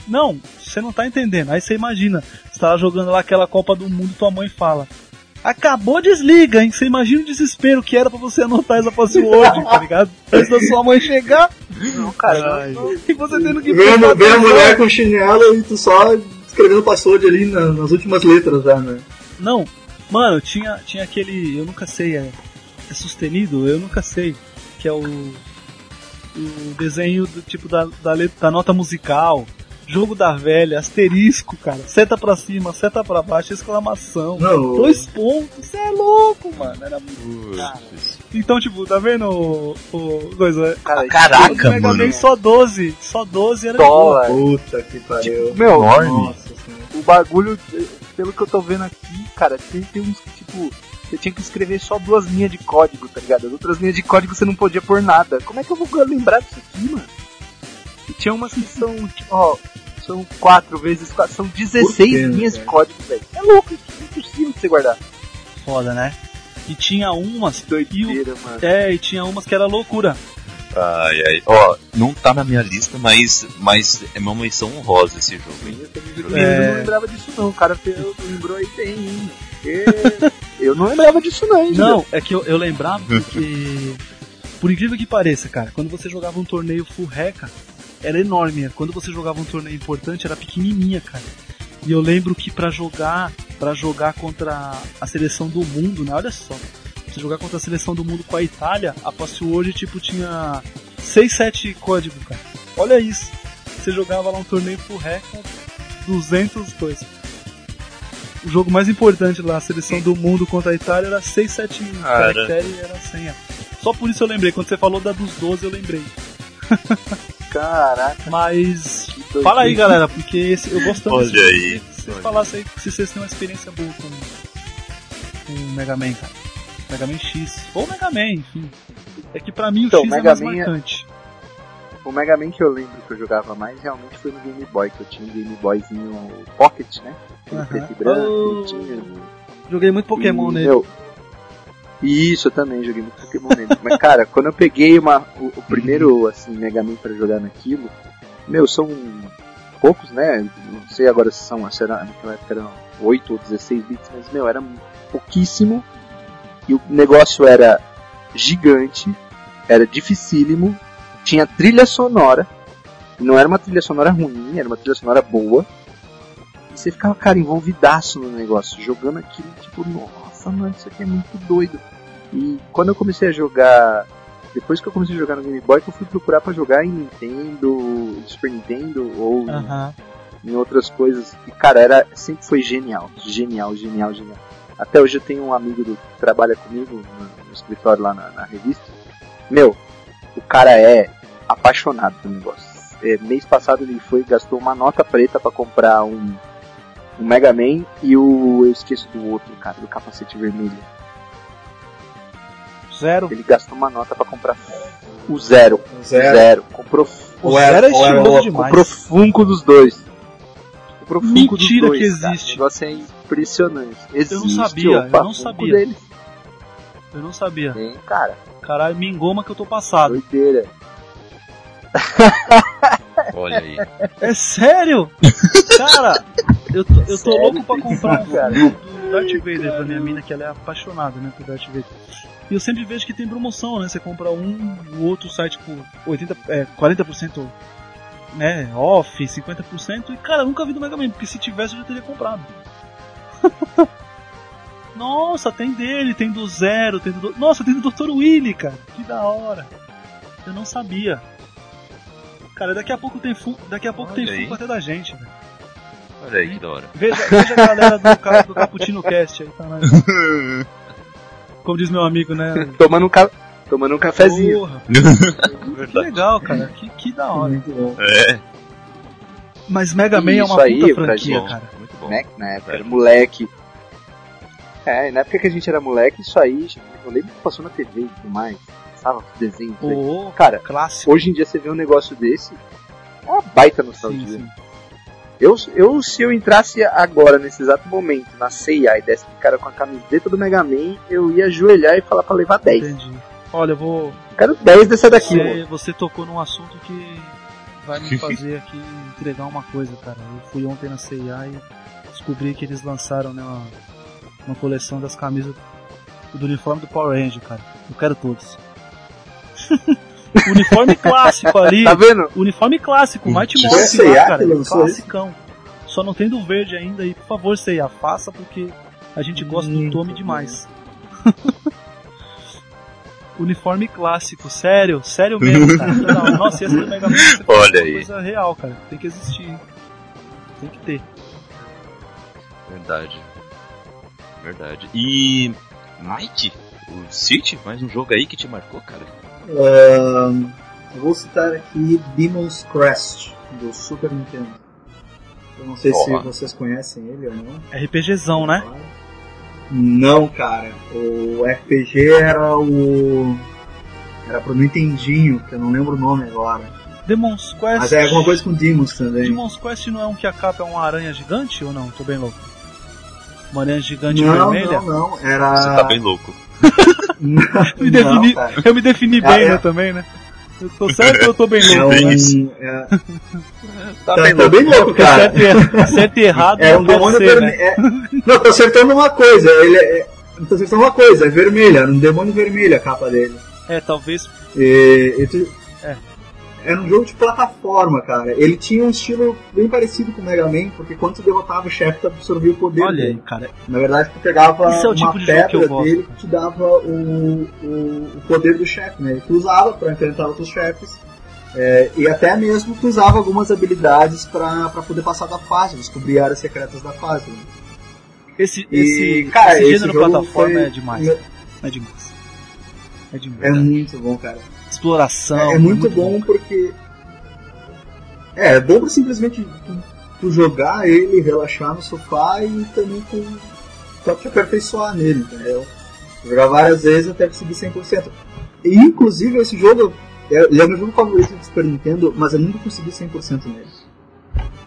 Não, você não tá entendendo. Aí você imagina, você tava jogando lá aquela Copa do Mundo e tua mãe fala. Acabou, desliga, hein? Você imagina o desespero que era pra você anotar essa password, tá ligado? Antes da sua mãe chegar Não, cara, e você tendo que Vem a, mulher com chinelo e tu só escrevendo password ali na- nas últimas letras já, né? Não, mano, tinha, tinha aquele. Eu nunca sei, é, é sustenido? Eu nunca sei. Que é o. O desenho do tipo da, da, letra, da nota musical. Jogo da velha, asterisco, cara. Seta pra cima, seta pra baixo, exclamação. Não, Dois pontos, você é louco, mano. Era muito. Putz. Então, tipo, tá vendo o. o coisa, cara, Caraca, Mega mano. Man só 12. Só 12 era de boa. dólar. puta que pariu. Meu, Enorme. Nossa senhora. o bagulho, pelo que eu tô vendo aqui, cara, tem, tem uns que, tipo, você tinha que escrever só duas linhas de código, tá ligado? As outras linhas de código você não podia pôr nada. Como é que eu vou lembrar disso aqui, mano? E tinha umas que são, tipo, ó, são quatro vezes quatro, são 16 Por quê, linhas de código, velho. É louco, isso é impossível de você guardar. Foda, né? E tinha umas. E o, Doideira, mano. é, e tinha umas que era loucura. Ai, ai. Ó, não tá na minha lista, mas, mas é uma menção honrosa esse jogo, hein? Eu também É. não lembrava disso não, o cara lembrou aí bem, hein? Porque Eu não lembrava disso não, hein? Não, é que eu, eu lembrava porque. Por incrível que pareça, cara, quando você jogava um torneio full reca, era enorme. Quando você jogava um torneio importante, era pequenininha, cara. E eu lembro que pra jogar, para jogar contra a seleção do mundo, né? Olha só. Você jogar contra a seleção do mundo com a Itália, a password tipo tinha 6, 7 códigos, cara. Olha isso. Você jogava lá um torneio full reca, 200 coisas. O jogo mais importante lá, a seleção do mundo contra a Itália, era 6, 7 Cara. caracteres e era a senha. Só por isso eu lembrei. Quando você falou da dos 12, eu lembrei. Caraca, Mas. Fala aí, galera, porque esse, eu gosto tanto Olha aí, que Se vocês falassem aí se vocês têm uma experiência boa com, com o Mega Man, cara. Mega Man X. Ou Mega Man, enfim. É que pra mim Então, o X Mega é mais Man é- marcante. O Mega Man que eu lembro que eu jogava mais realmente foi no Game Boy, que eu tinha um Game Boyzinho Pocket, né? Aquele Aham. preto e branco, Oh. bonitinho. Joguei muito Pokémon E, nele. meu, Isso, eu também joguei muito Pokémon nele. Mas, cara, quando eu peguei uma, o, o primeiro, assim, Mega Man pra jogar naquilo, meu, são poucos, né? Não sei agora se são, se era, naquela época eram 8 ou 16 bits, mas, meu, era pouquíssimo. E o negócio era gigante, era dificílimo, tinha trilha sonora, não era uma trilha sonora ruim, era uma trilha sonora boa. E você ficava, cara, envolvidaço no negócio, jogando aquilo, tipo, nossa, mano, isso aqui é muito doido. E quando eu comecei a jogar, depois que eu comecei a jogar no Game Boy, que eu fui procurar pra jogar em Nintendo, Super Nintendo ou em, Aham. em outras coisas. E cara, era, sempre foi genial, genial, genial, genial. Até hoje eu tenho um amigo do, que trabalha comigo no, no escritório lá na, na revista. Meu, o cara é apaixonado pelo negócio. É, mês passado ele foi gastou uma nota preta pra comprar um, um Mega Man e o. Eu esqueço do outro, cara, do capacete vermelho. Zero. Ele gastou uma nota pra comprar o zero. Zero. Zero. Comprou, O era- Zero é estiloso demais. comprou Funko dos dois. Comprou Funko Mentira dos dois. que cara. existe. O negócio é impressionante. Existe, sabia, eu opa, não Funko sabia. Deles. Eu não sabia. Tem, cara. Caralho, me engoma que eu tô passado. Doideira. Olha aí. É sério? Cara, eu tô, eu tô Sério? louco pra comprar um Cara. do Darth Vader pra minha mina, que ela é apaixonada, né, por Darth Vader. E eu sempre vejo que tem promoção, né? Você compra um, o outro sai tipo 80, é, 40% né, off, 50%, e cara, eu nunca vi do Mega Man, porque se tivesse eu já teria comprado. Nossa, tem dele, tem do Zero, tem do. Nossa, tem do Dr. Willy, cara. Que da hora. Eu não sabia. Cara, daqui a pouco tem Funko, daqui a pouco Olha tem. Funko até da gente, velho. Olha aí que da hora. Veja, veja a galera do, do Cappuccino Cast aí, tá? Né? Como diz meu amigo, né? Tomando um, ca... Tomando um cafezinho. Porra, que legal, cara. Que, que da hora. Muito bom. É, Mas Mega Man é uma aí, puta franquia, cara. muito bom. Né? Na época era moleque. É, na época que a gente era moleque, isso aí, eu lembro que passou na TV e tudo mais. Passava desenho. tudo aí. O Cara, clássico. hoje em dia você vê um negócio desse, é uma baita nostalgia. Sim, sim. Eu, eu, se eu entrasse agora, nesse exato momento, na CIA e desse pro cara com a camiseta do Mega Man, eu ia ajoelhar e falar pra levar 10. Entendi. Olha, eu vou. Quero 10 dessa daqui, mano. Você, você tocou num assunto que vai me fazer aqui entregar uma coisa, cara. Eu fui ontem na CIA e descobri que eles lançaram né, uma, uma coleção das camisas do uniforme do Power Ranger, cara. Eu quero todos. uniforme clássico ali. Tá vendo? Uniforme clássico, Mighty a Morphin C&A lá, que cara. Classicão. Só não tem do verde ainda e por favor, Seiya, faça porque a gente gosta do Muito Tommy demais. Uniforme clássico, sério, sério mesmo, cara. Não, nossa, essa do Mega Man é Olha uma aí. coisa real, cara. Tem que existir. Tem que ter. Verdade. Verdade. E. Mike, o City, mais um jogo aí que te marcou, cara. Eu vou citar aqui Demon's Crest, do Super Nintendo. Eu não sei se vocês conhecem ele ou não. RPGzão, né? Não, cara. O RPG era o. Era pro Nintendinho, que eu não lembro o nome agora. Demon's Quest. Mas é alguma coisa com Demons também. Demon's Quest não é um que a capa é uma aranha gigante ou não? Tô bem louco. Uma aranha gigante Não, vermelha? não, não. Era. Você tá bem louco. Não, Me defini- não. Eu me defini bem, é. né, também, né? Eu tô certo ou eu tô bem É louco? um. isso. É, Tá tá, bem tá louco. bem louco, cara. certo, e, certo e errado É não um demônio ser, né? vermelho. É... Não, tô acertando uma coisa. Ele é. é- Tô acertando uma coisa, é vermelho, era um demônio vermelho a capa dele. É, talvez. E, e tu- É. Era um jogo de plataforma, cara. Ele tinha um estilo bem parecido com o Mega Man, porque quando tu derrotava o chefe, tu absorvia o poder Olha aí, dele. cara. Na verdade, tu pegava Esse é o uma tipo de pedra gosto, dele que te dava o, o, o poder do chefe, né? E tu usava pra enfrentar outros chefes. É, e até mesmo tu usava algumas habilidades pra pra poder passar da fase, descobrir áreas secretas da fase. Né? Esse, E, esse, cara, esse esse gênero jogo plataforma foi- é demais. É demais. É demais. É muito bom, cara. Exploração. É, é muito, bom, porque. É, é bom pra simplesmente tu, tu jogar ele, relaxar no sofá e também tu só te aperfeiçoar nele, entendeu? Jogar várias vezes até conseguir 100%. E, inclusive, esse jogo, é- ele é o meu jogo favorito do Super Nintendo, mas eu nunca consegui 100% nele.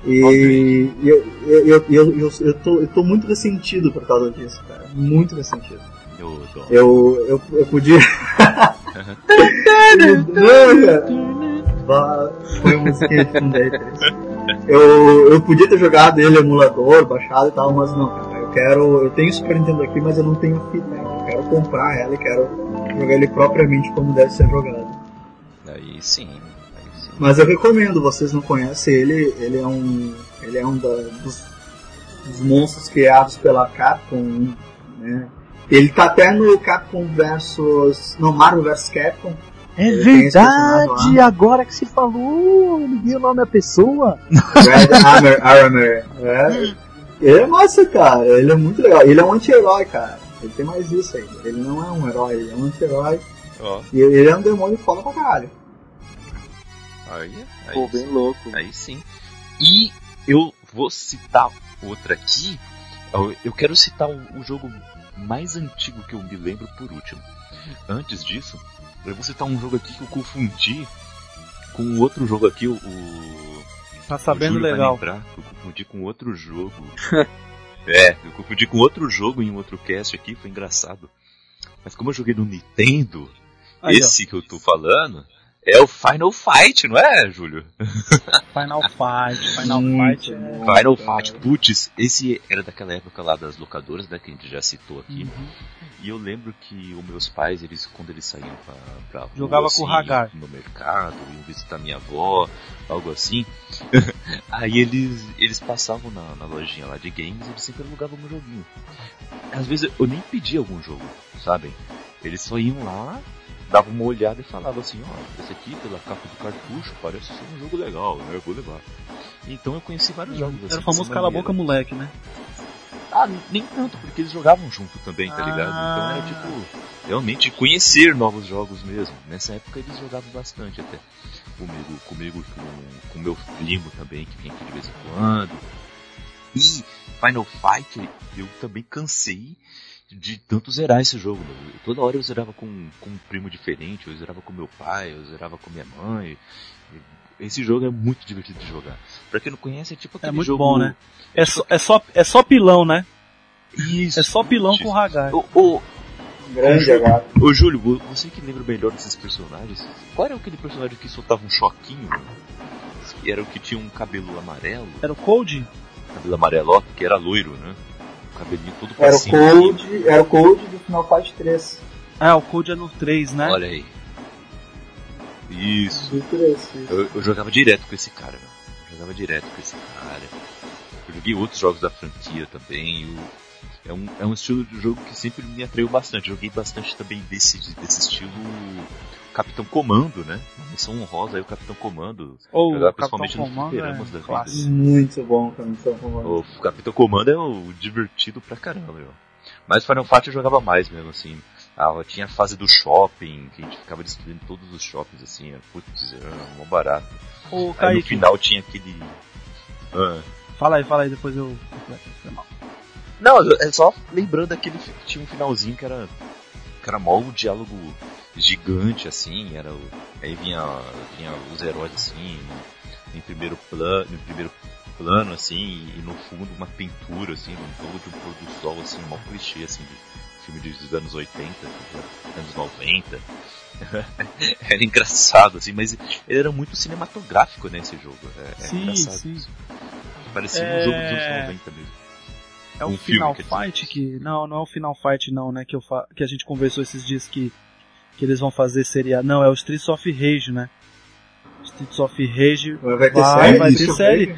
E eu, eu, eu, eu, eu, tô, eu tô muito ressentido por causa disso, cara. Muito ressentido. Eu. Eu, eu, podia. Não, cara. Bah, Foi uma musiquinha de fundo aí, Três. eu, eu podia ter jogado ele emulador, baixado e tal, mas não, cara. Eu quero. Eu tenho Super Nintendo aqui, mas eu não tenho fita ainda. Eu quero comprar ela e quero jogar ele propriamente como deve ser jogado. Aí sim. Aí sim. Mas eu recomendo, vocês não conhecem ele, ele é um. Ele é um da- dos, dos monstros criados pela Capcom, né? Ele tá até no Capcom versus. No Marvel vs Capcom. É Ele verdade, agora que se falou, ele viu o nome da pessoa. Red Hammer Armor. É. Ele é massa, cara. Ele é muito legal. Ele é um anti-herói, cara. Ele tem mais isso ainda. Ele não é um herói, ele é um anti-herói. Ó, E ele é um demônio foda pra caralho. aí, aí, Pô, bem louco. aí sim. E eu vou citar outra aqui. Eu- quero citar o, o jogo mais antigo que eu me lembro por último. Antes disso, eu vou citar um jogo aqui que eu confundi com outro jogo aqui, o. o Tá sabendo o legal. lembrar, eu confundi com outro jogo. é, eu confundi com outro jogo em um outro cast aqui, foi engraçado. Mas como eu joguei no Nintendo, Aí, ó, esse que eu tô falando é o Final Fight, não é, Júlio? Final Fight. Final Muito Fight é. Final cara. Fight, putz, esse era daquela época lá das locadoras, né, que a gente já citou aqui. Uhum. E eu lembro que os meus pais, eles quando eles saíam pra, pra rua, Jogava com assim, o Hagar. no mercado, iam visitar minha avó, algo assim. Aí eles, eles passavam na, na lojinha lá de games e eles sempre alugavam um joguinho. Às vezes eu nem pedia algum jogo, sabem? Eles só iam lá, davam uma olhada e falavam assim, ó, esse aqui pela capa do cartucho parece ser um jogo legal, né? Eu vou levar. Então eu conheci vários jogos. assim, Era o famoso cala a boca moleque, né? Ah, nem tanto, porque eles jogavam junto também, tá ligado? Então era Ah. tipo, realmente conhecer novos jogos mesmo. Nessa época eles jogavam bastante até. Comigo, comigo com, com meu primo também, que vinha aqui de vez em quando. E Final Fight, eu também cansei de tanto zerar esse jogo. né? Toda hora eu zerava com, com um primo diferente, eu zerava com meu pai, eu zerava com minha mãe. Esse jogo é muito divertido de jogar. Pra quem não conhece, é tipo aquele muito jogo... bom, né? É só, é, só, é só pilão, né? Isso. É só pilão com Hagar. Ô, ô, Grande agora. Ô Júlio, vo- você que lembra melhor desses personagens, qual era aquele personagem que soltava um choquinho? Que era o que tinha um cabelo amarelo, Era o Cold? cabelo amarelo, ó, que era loiro, né? O cabelinho todo pra Era o cima. Code, era o Code do Final Fight 3. Ah, o Cold é no 3, né? Olha aí. Isso. Do 3, isso. Eu, eu jogava direto com esse cara, meu. Eu jogava direto com esse cara. Eu joguei outros jogos da franquia também. o- é, um, é um estilo de jogo que sempre me atraiu bastante. Eu joguei bastante também desse, desse estilo Capitão Comando, né? Uma missão honrosa aí, o Capitão Comando. Ou Jogar o Capitão principalmente nos Comando fliperamas da é vida. Muito bom. Muito bom. O Capitão Comando é o divertido pra caramba, meu. Mas Final Fight eu jogava mais mesmo, assim. Ah, tinha a fase do shopping, que a gente ficava destruindo todos os shoppings, assim. Putz, era mó barato. Ô, Aí no final tinha aquele. Ah. fala aí, fala aí, depois eu completo. Foi mal. Não, é só lembrando aquele fi- tinha um finalzinho que era. que era mó um diálogo gigante, assim, era o. Aí vinha, vinha os heróis assim, em primeiro plano, em primeiro plano, assim, e no fundo uma pintura, assim, num todo de um pôr do sol, assim, mó clichê, assim, de filme dos anos 80, anos 90. era engraçado, assim, mas ele era muito cinematográfico, né, esse jogo. É, é sim, engraçado. sim. Parecia É. um jogo dos anos 90 mesmo. É o Um Final. Fight que. Não, não é o Final Fight não, né? Que, eu fa... que a gente conversou esses dias que, que eles vão fazer seria. Não, é o Streets of Rage, né? Streets of Rage. Vai ter Vai, série? vai ter série.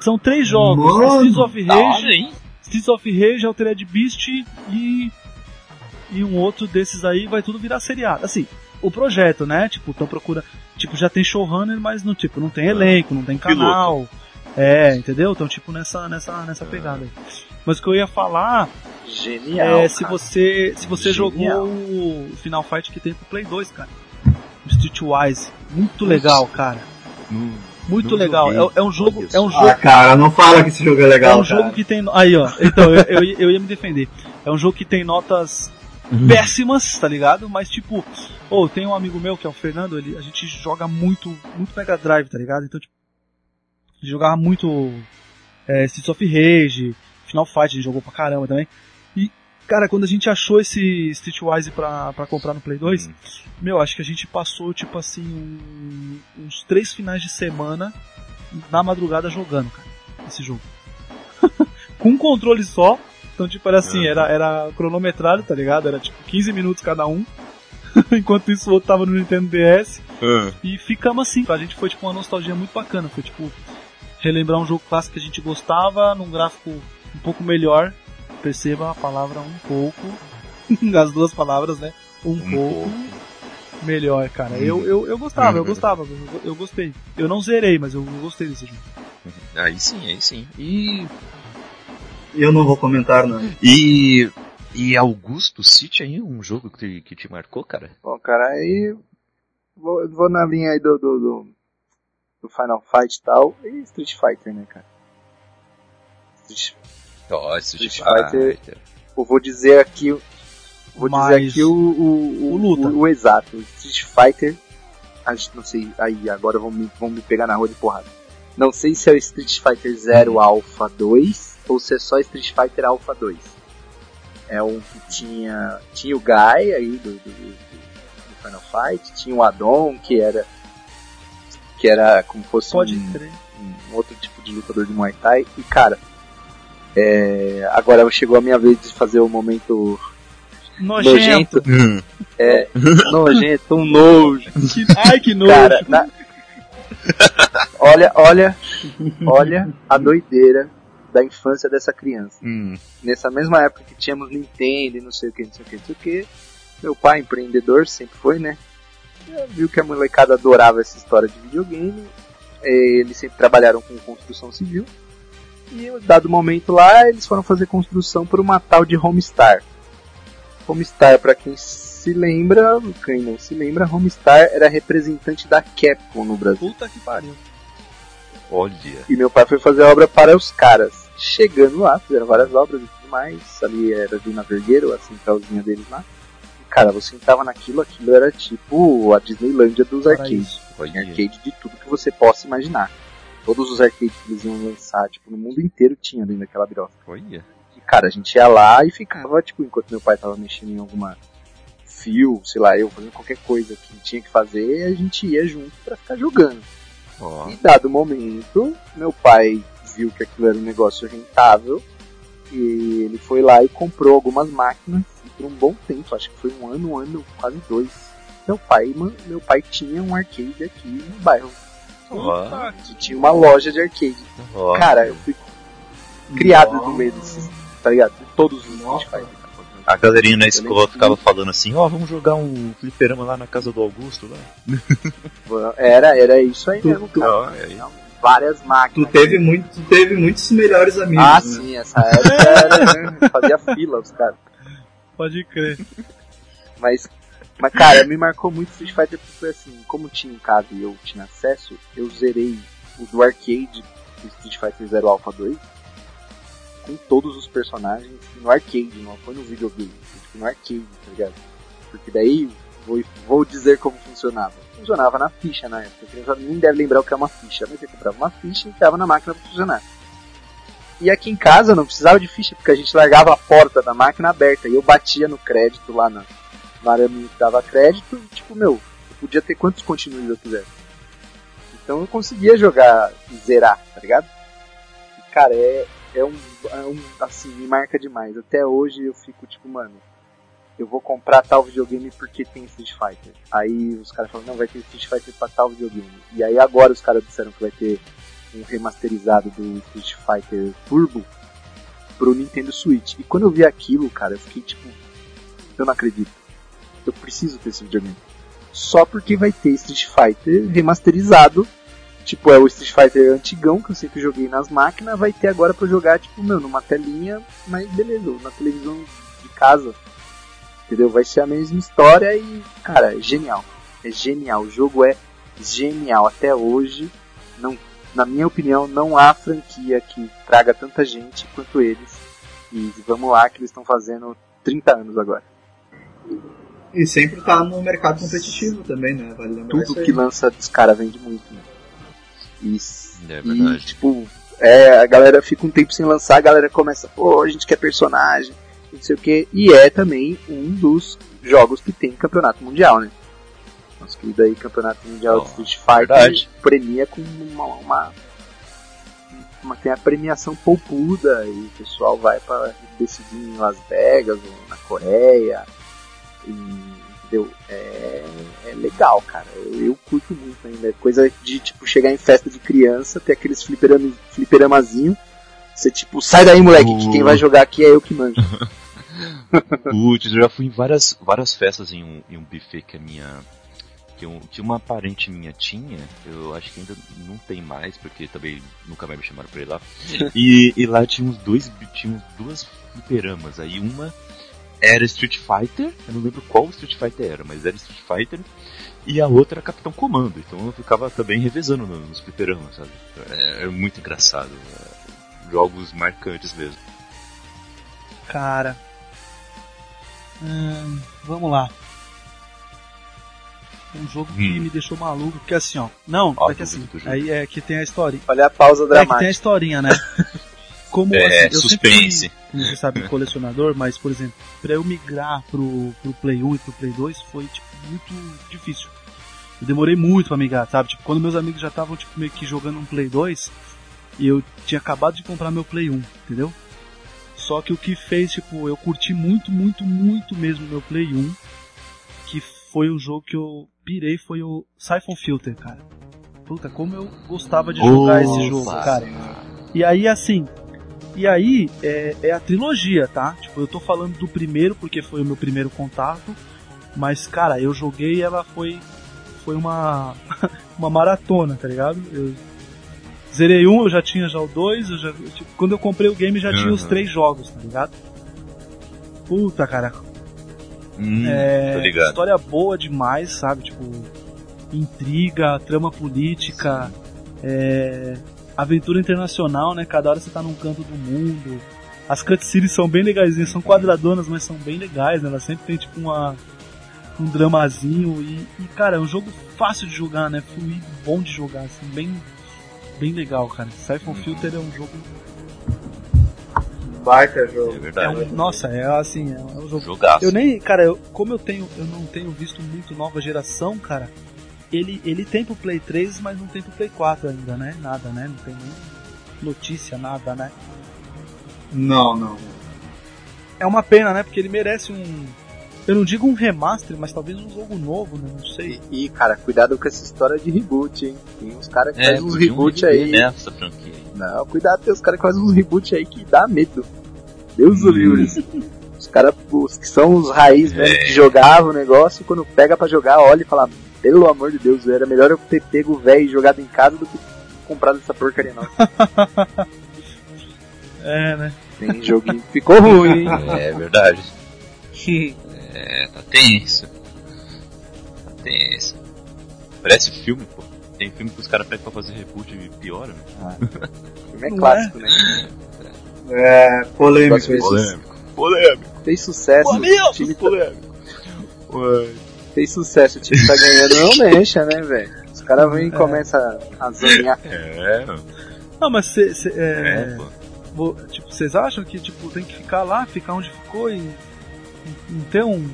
São três jogos. Mano, Streets of Rage, hora? Streets of Rage, Altered Beast e. E um outro desses aí vai tudo virar seriado. Assim, o projeto, né? Tipo, estão procurando. Tipo, já tem showrunner, mas não, tipo, não tem elenco, não tem canal. É, entendeu? Então, tipo, nessa, nessa, nessa pegada aí. Mas o que eu ia falar Genial. é se você, se você Genial. jogou o Final Fight que tem pro Play 2, cara. Streetwise. Muito legal, cara. Não- Muito legal. É, é um jogo. É um só. jogo Ah, cara, não fala que esse jogo é legal, é um jogo cara. que tem. Aí, ó. Então, eu, eu, eu ia me defender. É um jogo que tem notas péssimas, tá ligado? Mas, tipo, ou tem um amigo meu que é o Fernando, ele, a gente joga muito, muito Mega Drive, tá ligado? Então, tipo, gente jogava muito é, Streets of Rage, Final Fight, a gente jogou pra caramba também. E, cara, quando a gente achou esse Streetwise pra, pra comprar no Play 2, Hum. meu, acho que a gente passou, tipo assim, um- uns três finais de semana na madrugada jogando, cara, esse jogo. Com um controle só. Então, tipo, era assim, Uhum. era, era cronometrado, tá ligado? Era tipo 15 minutos cada um. Enquanto isso, o outro tava no Nintendo DS. E ficamos assim. Pra gente foi tipo uma nostalgia muito bacana. Foi tipo relembrar um jogo clássico que a gente gostava num gráfico um pouco melhor. Perceba a palavra um pouco. As duas palavras, né? Um, Um pouco, pouco. melhor, cara. Eu, eu, eu gostava, eu Uhum. gostava, eu, eu gostei. Eu não zerei, mas eu, eu gostei desse jogo. Aí sim, aí sim. E. Eu não vou comentar, não. E. E Augusto, cite aí um jogo que te, que te marcou, cara. Bom, cara, aí vou, vou na linha aí do, do, do, do Final Fight e tal, e Street Fighter, né, cara? Street- Nossa, Street Fighter. Eu vou dizer aqui, o- vou Mas dizer aqui o, o, o luta. o, o exato. Street Fighter, a gente não sei, aí agora vão me, vão me pegar na rua de porrada. Não sei se é o Street Fighter 0 Alpha 2 ou se é só Street Fighter Alpha 2. É um que tinha, tinha o Guy aí do, do, do- Final Fight, tinha o Adon que era que era como fosse Pode um, um outro tipo de lutador de Muay Thai. E cara, é, agora chegou a minha vez de fazer o momento Nojento. nojento. É, nojento, um nojo. Que- ai, que nojo. Cara, na- olha, olha, olha a doideira da infância dessa criança. Hum, Nessa mesma época que tínhamos Nintendo e não sei o que, não sei o que, não sei o que, meu pai, empreendedor, sempre foi, né? Viu que a molecada adorava essa história de videogame. Eles sempre trabalharam com construção civil. E em dado momento lá, eles foram fazer construção por uma tal de Homestar. Homestar, para quem se lembra, quem não se lembra, Homestar era representante da Capcom no Brasil. Puta que pariu. olha. E meu pai foi fazer a obra para os caras. Chegando lá, fizeram várias obras e tudo mais. Ali era de Vergueiro, a centralzinha deles lá. E, cara, você entrava naquilo, aquilo era tipo a Disneylândia dos arcades. Olha. arcade de tudo que você possa imaginar. Todos os arcades que eles iam lançar, tipo, no mundo inteiro tinha dentro daquela biroca. Olha. E, cara, a gente ia lá e ficava, tipo, enquanto meu pai tava mexendo em alguma fio, sei lá, eu fazendo qualquer coisa que tinha que fazer, a gente ia junto pra ficar jogando. Ó. E dado momento, meu pai viu que aquilo era um negócio rentável e ele foi lá e comprou algumas máquinas e por um bom tempo, acho que foi um ano, um ano, quase dois. Meu pai, meu pai tinha um arcade aqui no bairro. Ó. Que tinha uma loja de arcade. Cara, eu fui criado Nossa. no meio desses, tá ligado? De todos os Street Fighter. A galerinha na escola ficava falando assim, ó, vamos jogar um fliperama lá na casa do Augusto, lá. Era, era isso aí Tu- mesmo, tu- cara. Ó, aí. Várias Tu máquinas. teve, muito, tu teve muitos melhores amigos. Ah, né? sim, essa época era, fazia fila os caras. Pode crer. Mas, mas cara, me marcou muito Street Fighter porque foi assim, como tinha em casa e eu tinha acesso, eu zerei o do arcade do Street Fighter Zero Alpha 2 com todos os personagens no arcade, não foi no videogame, foi, tipo, no arcade, tá ligado? Porque daí vou, vou dizer como funcionava. Funcionava na ficha na época. A criança nem deve lembrar o que é uma ficha, mas você comprava uma ficha e enfiava na máquina pra funcionar. E aqui em casa não precisava de ficha, porque a gente largava a porta da máquina aberta e eu batia no crédito lá na, que dava crédito, e, tipo, meu, eu podia ter quantos continues eu quisesse. Então eu conseguia jogar e zerar, tá ligado? E, cara, é, é, um, é um. Assim, me marca demais. Até hoje eu fico tipo, mano, eu vou comprar tal videogame porque tem Street Fighter. Aí os caras falam, não, vai ter Street Fighter pra tal videogame. E aí agora os caras disseram que vai ter um remasterizado do Street Fighter Turbo pro Nintendo Switch. E quando eu vi aquilo, cara, eu fiquei tipo, eu não acredito. Eu preciso ter esse videogame. Só porque vai ter Street Fighter remasterizado. Tipo, é o Street Fighter antigão que eu sempre joguei nas máquinas. Vai ter agora pra jogar, tipo, meu, numa telinha, mas beleza, na televisão de casa. Entendeu? Vai ser a mesma história e, cara, é genial. É genial. O jogo é genial. Até hoje, não, na minha opinião, não há franquia que traga tanta gente quanto eles. E vamos lá, que eles estão fazendo 30 anos agora. E sempre tá no mercado competitivo também, né? Vale lembrar isso Tudo aí. que lança dos caras vende muito. Né? E É E, verdade. tipo, é, a galera fica um tempo sem lançar, a galera começa, pô, a gente quer personagem, não sei o que. E é também um dos jogos que tem campeonato mundial, né? Nosso querido aí, campeonato mundial Ó, de Street Fighter, verdade. premia com uma, uma, uma- Tem a premiação poupuda e o pessoal vai para decidir em Las Vegas ou na Coreia. Entendeu? É, é legal, cara. Eu, eu curto muito ainda. É coisa de tipo chegar em festa de criança, ter aqueles fliperama, fliperamazinho. Você tipo, sai daí, moleque, que quem vai jogar aqui é eu que manjo. Putz, eu já fui em várias, várias festas em um, em um buffet que a minha. Que, um, que uma parente minha tinha, eu acho que ainda não tem mais, porque também nunca mais me chamaram pra ir lá. E, e lá tinha uns dois, tinha uns duas fliperamas. Aí uma era Street Fighter, eu não lembro qual Street Fighter era, mas era Street Fighter. E a outra era Capitão Comando, então eu ficava também revezando no- nos fliperamas, sabe? É, é muito engraçado. é, jogos marcantes mesmo. Cara. Hum, vamos lá. Um jogo que Hum. me deixou maluco, porque assim, ó. Não, Ó, é que assim, aí é que tem a historinha. Olha a pausa É que tem a dramática. historinha, né? Como É, assim, eu sempre como você sabe, colecionador, mas, por exemplo, pra eu migrar pro, pro Play 1 e pro Play 2 foi, tipo, muito difícil. Eu demorei muito pra migrar, sabe? Tipo, quando meus amigos já estavam, tipo, meio que jogando um Play 2, e eu tinha acabado de comprar meu Play 1, entendeu? Só que o que fez, tipo, eu curti muito, muito, muito mesmo meu Play 1, que foi o jogo que eu pirei, foi o Siphon Filter, cara. Puta, como eu gostava de jogar esse jogo, Opa. cara. E aí, assim, e aí é, é a trilogia, tá? Tipo, eu tô falando do primeiro porque foi o meu primeiro contato, mas, cara, eu joguei e ela foi, foi uma, uma maratona, tá ligado? Eu zerei um, eu já tinha já o dois, eu já, tipo, quando eu comprei o game já tinha os Uhum. três jogos, tá ligado? Puta, cara, Hum, é, ligado. história boa demais, sabe? Tipo, intriga, trama política, é, aventura internacional, né? Cada hora você tá num canto do mundo. As cutscenes são bem legaisinhas, são quadradonas, mas são bem legais, né? Elas sempre tem tipo uma, um dramazinho e, e, cara, é um jogo fácil de jogar, né? Fluido, bom de jogar, assim, bem, bem legal, cara. Siphon Uhum. Filter é um jogo. Baita É jogo. É verdade. um, nossa, é assim, é um jogo Jogaço. Eu nem, cara, eu, como eu tenho, eu não tenho visto muito nova geração, cara. Ele, ele tem pro Play 3, mas não tem pro Play 4 ainda, né? Nada, né? Não tem nem notícia, nada, né? Não, não. É uma pena, né? Porque ele merece um, eu não digo um remaster, mas talvez um jogo novo, né? Não sei. E, e, cara, cuidado com essa história de reboot, hein? Tem uns caras que É, fazem uns reboot viver aí. Nessa franquia. Não, cuidado, tem os caras que fazem uns reboot aí que dá medo. Deus do livre. Os caras, os que são os raiz mesmo, que jogavam o negócio, quando pega pra jogar, olha e fala, pelo amor de Deus, era melhor eu ter pego o velho e jogado em casa do que comprado essa porcaria não. É, né? Tem joguinho que ficou ruim, hein? É verdade. É, tá tenso. Tá tenso. Parece filme, pô. Tem filme que os caras pedem pra fazer reboot e piora, né? O filme é clássico, né? É polêmico. Polêmico. Polêmico. Fez sucesso, o time tá, Polêmico. Ué. Fez sucesso, o time tá ganhando, não mexa, né, velho? Os caras vêm e começam a zonear. É, Não, mas cê, cê, é, é, pô. vo- tipo, vocês acham que tipo tem que ficar lá, ficar onde ficou e não ter um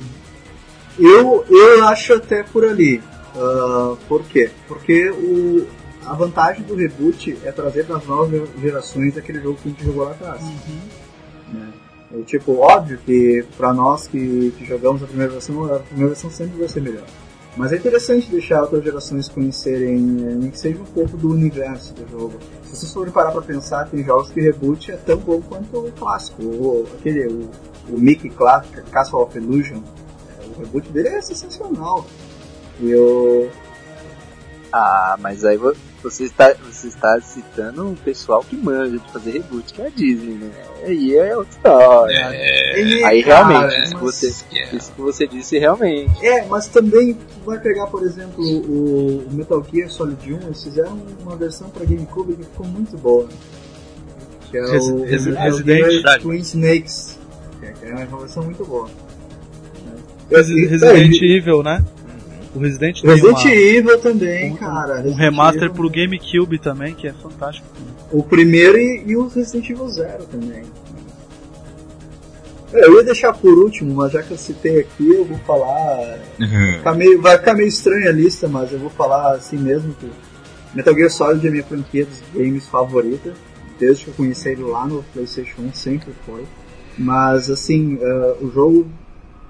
Eu, eu acho até por ali. Ah, por quê? Porque o, a vantagem do reboot é trazer para as novas gerações aquele jogo que a gente jogou lá atrás. né? É, tipo, óbvio que para nós que, que jogamos a primeira versão, a primeira versão sempre vai ser melhor. Mas é interessante deixar outras gerações conhecerem, eh, nem que seja um pouco do universo do jogo. Se vocês forem parar pra pensar, tem jogos que reboot é tão bom quanto o clássico. O, aquele, o, o Mickey Clark, Castle of Illusion, eh, o reboot dele é sensacional. E eu, Ah, mas aí você está, você está citando um pessoal que manja de fazer reboot, que é a Disney, né? Aí é outra história. É, Aí cara, realmente, isso que você, é. isso que você disse realmente. É, mas também tu vai pegar, por exemplo, o Metal Gear Solid 1, eles fizeram uma versão para GameCube que ficou muito boa. Que é Resi- o Resident. Gear Twin Snakes. Que é uma versão muito boa. E- Resident Evil, né? O Resident, Resident tem uma- Evil também, um, cara. um Resident remaster Evil, pro GameCube também, que é fantástico. O primeiro e, e o Resident Evil Zero também. Eu ia deixar por último, mas já que eu citei aqui, eu vou falar. Ficar meio- vai ficar meio estranha a lista, mas eu vou falar assim mesmo que Metal Gear Solid é a minha franquia dos games favorita. Desde que eu conheci ele lá no PlayStation 1, sempre foi. Mas assim, eh, o jogo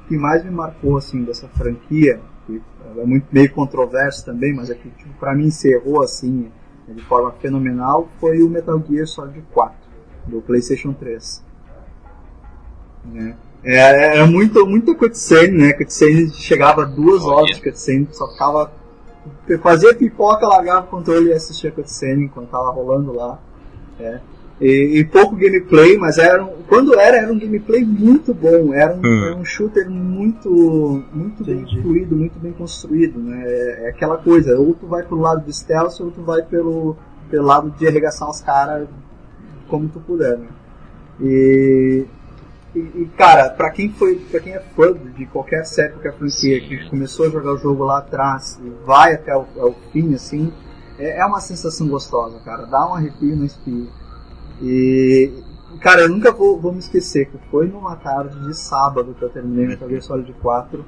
que mais me marcou assim dessa franquia, que é muito meio controverso também, mas é que tipo, pra mim encerrou assim de forma fenomenal, foi o Metal Gear Solid 4 do PlayStation 3. Né? É, era muito, muita cutscene, né? Cutscene chegava duas horas de cutscene, só ficava. Fazia pipoca, largava o controle e assistia a cutscene enquanto tava rolando lá. É. E, e pouco gameplay, mas era um- quando era, era um gameplay muito bom. Era um, Hum. era um shooter muito, muito bem fluido, muito bem construído. Né? É, é aquela coisa, ou tu vai pro lado do stealth, ou tu vai pelo, pelo lado de arregaçar os caras como tu puder. Né? E, e, e, cara, pra quem foi, para quem é fã de qualquer série, qualquer franquia, que começou a jogar o jogo lá atrás e vai até o, ao fim, assim, é, é uma sensação gostosa, cara. Dá um arrepio no espírito. E, cara, eu nunca vou, vou me esquecer que foi numa tarde de sábado que eu terminei Metal Gear Solid 4.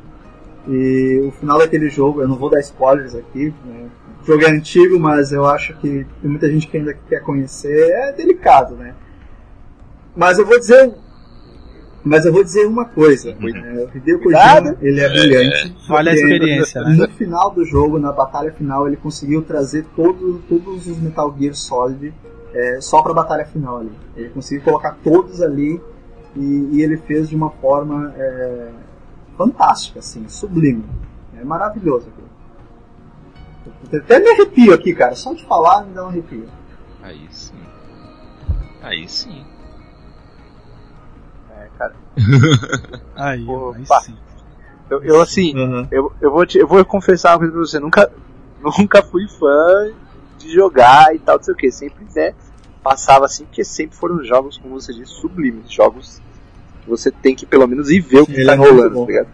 E o final daquele jogo, eu não vou dar spoilers aqui, né? O jogo é antigo, mas eu acho que tem muita gente que ainda quer conhecer. É delicado, né? Mas eu vou dizer. Mas eu vou dizer uma coisa. né? O Hideo Kojima, ele é brilhante. Vale a porque experiência, né? No final do jogo, na batalha final, ele conseguiu trazer todo, todos os Metal Gear Solid é, só pra batalha final ali. Ele conseguiu colocar todos ali e, e ele fez de uma forma é, fantástica, assim, sublime. É maravilhoso aquilo. Até me arrepio aqui, cara. Só de falar me dá um arrepio. Aí sim. Aí sim. É, cara. Aí, Pô, aí sim. Eu, eu, assim, Uhum. eu, eu, vou te- eu vou confessar uma coisa pra você. Nunca, nunca fui fã de jogar e tal, não sei o que. Sempre, né, passava assim, porque sempre foram jogos, como você disse, sublimes. Jogos que você tem que pelo menos ir ver o que Ele tá é rolando, tá ligado?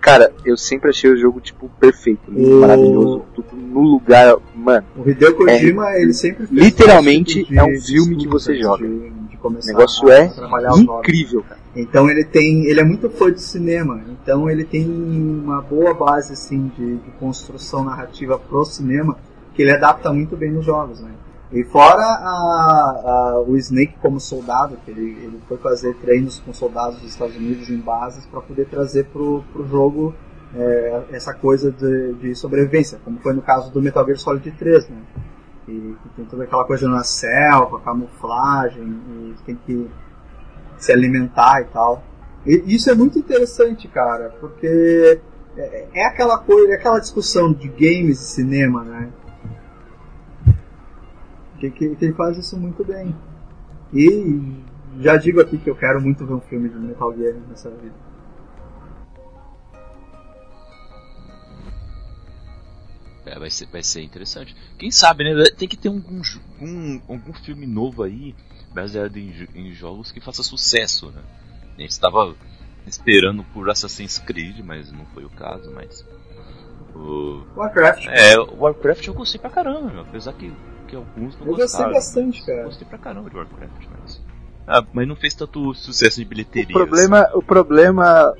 Cara, eu sempre achei o jogo, tipo, perfeito, O- maravilhoso, tudo no lugar, mano. O Hideo Kojima, ele sempre fez É. Literalmente, tipo é um filme que você joga. De, de O negócio a é novos. incrível, cara. Então ele tem, ele é muito fã de cinema, então ele tem uma boa base assim de, de construção narrativa pro cinema que ele adapta muito bem nos jogos, né? E fora a- a- o Snake como soldado, que ele, ele foi fazer treinos com soldados dos Estados Unidos em bases para poder trazer pro, pro jogo é, essa coisa de, de sobrevivência, como foi no caso do Metal Gear Solid 3, né? E tem toda aquela coisa na selva, camuflagem, e tem que se alimentar e tal. E isso é muito interessante, cara, porque é, é aquela coisa, é aquela discussão de games e cinema, né? Que, que, que ele faz isso muito bem. E já digo aqui que eu quero muito ver um filme de Metal Gear nessa vida. É, vai ser, vai ser interessante. Quem sabe, né? Tem que ter algum, um, algum filme novo aí, baseado em, em jogos que faça sucesso, né? A gente estava esperando por Assassin's Creed, mas não foi o caso, mas. O, Warcraft. é, o Warcraft eu gostei pra caramba, meu, apesar que, que alguns não eu gostei gostaram. bastante, Eu cara. gostei pra caramba de Warcraft, mas. Ah, mas não fez tanto sucesso de bilheteria. O problema, o problema.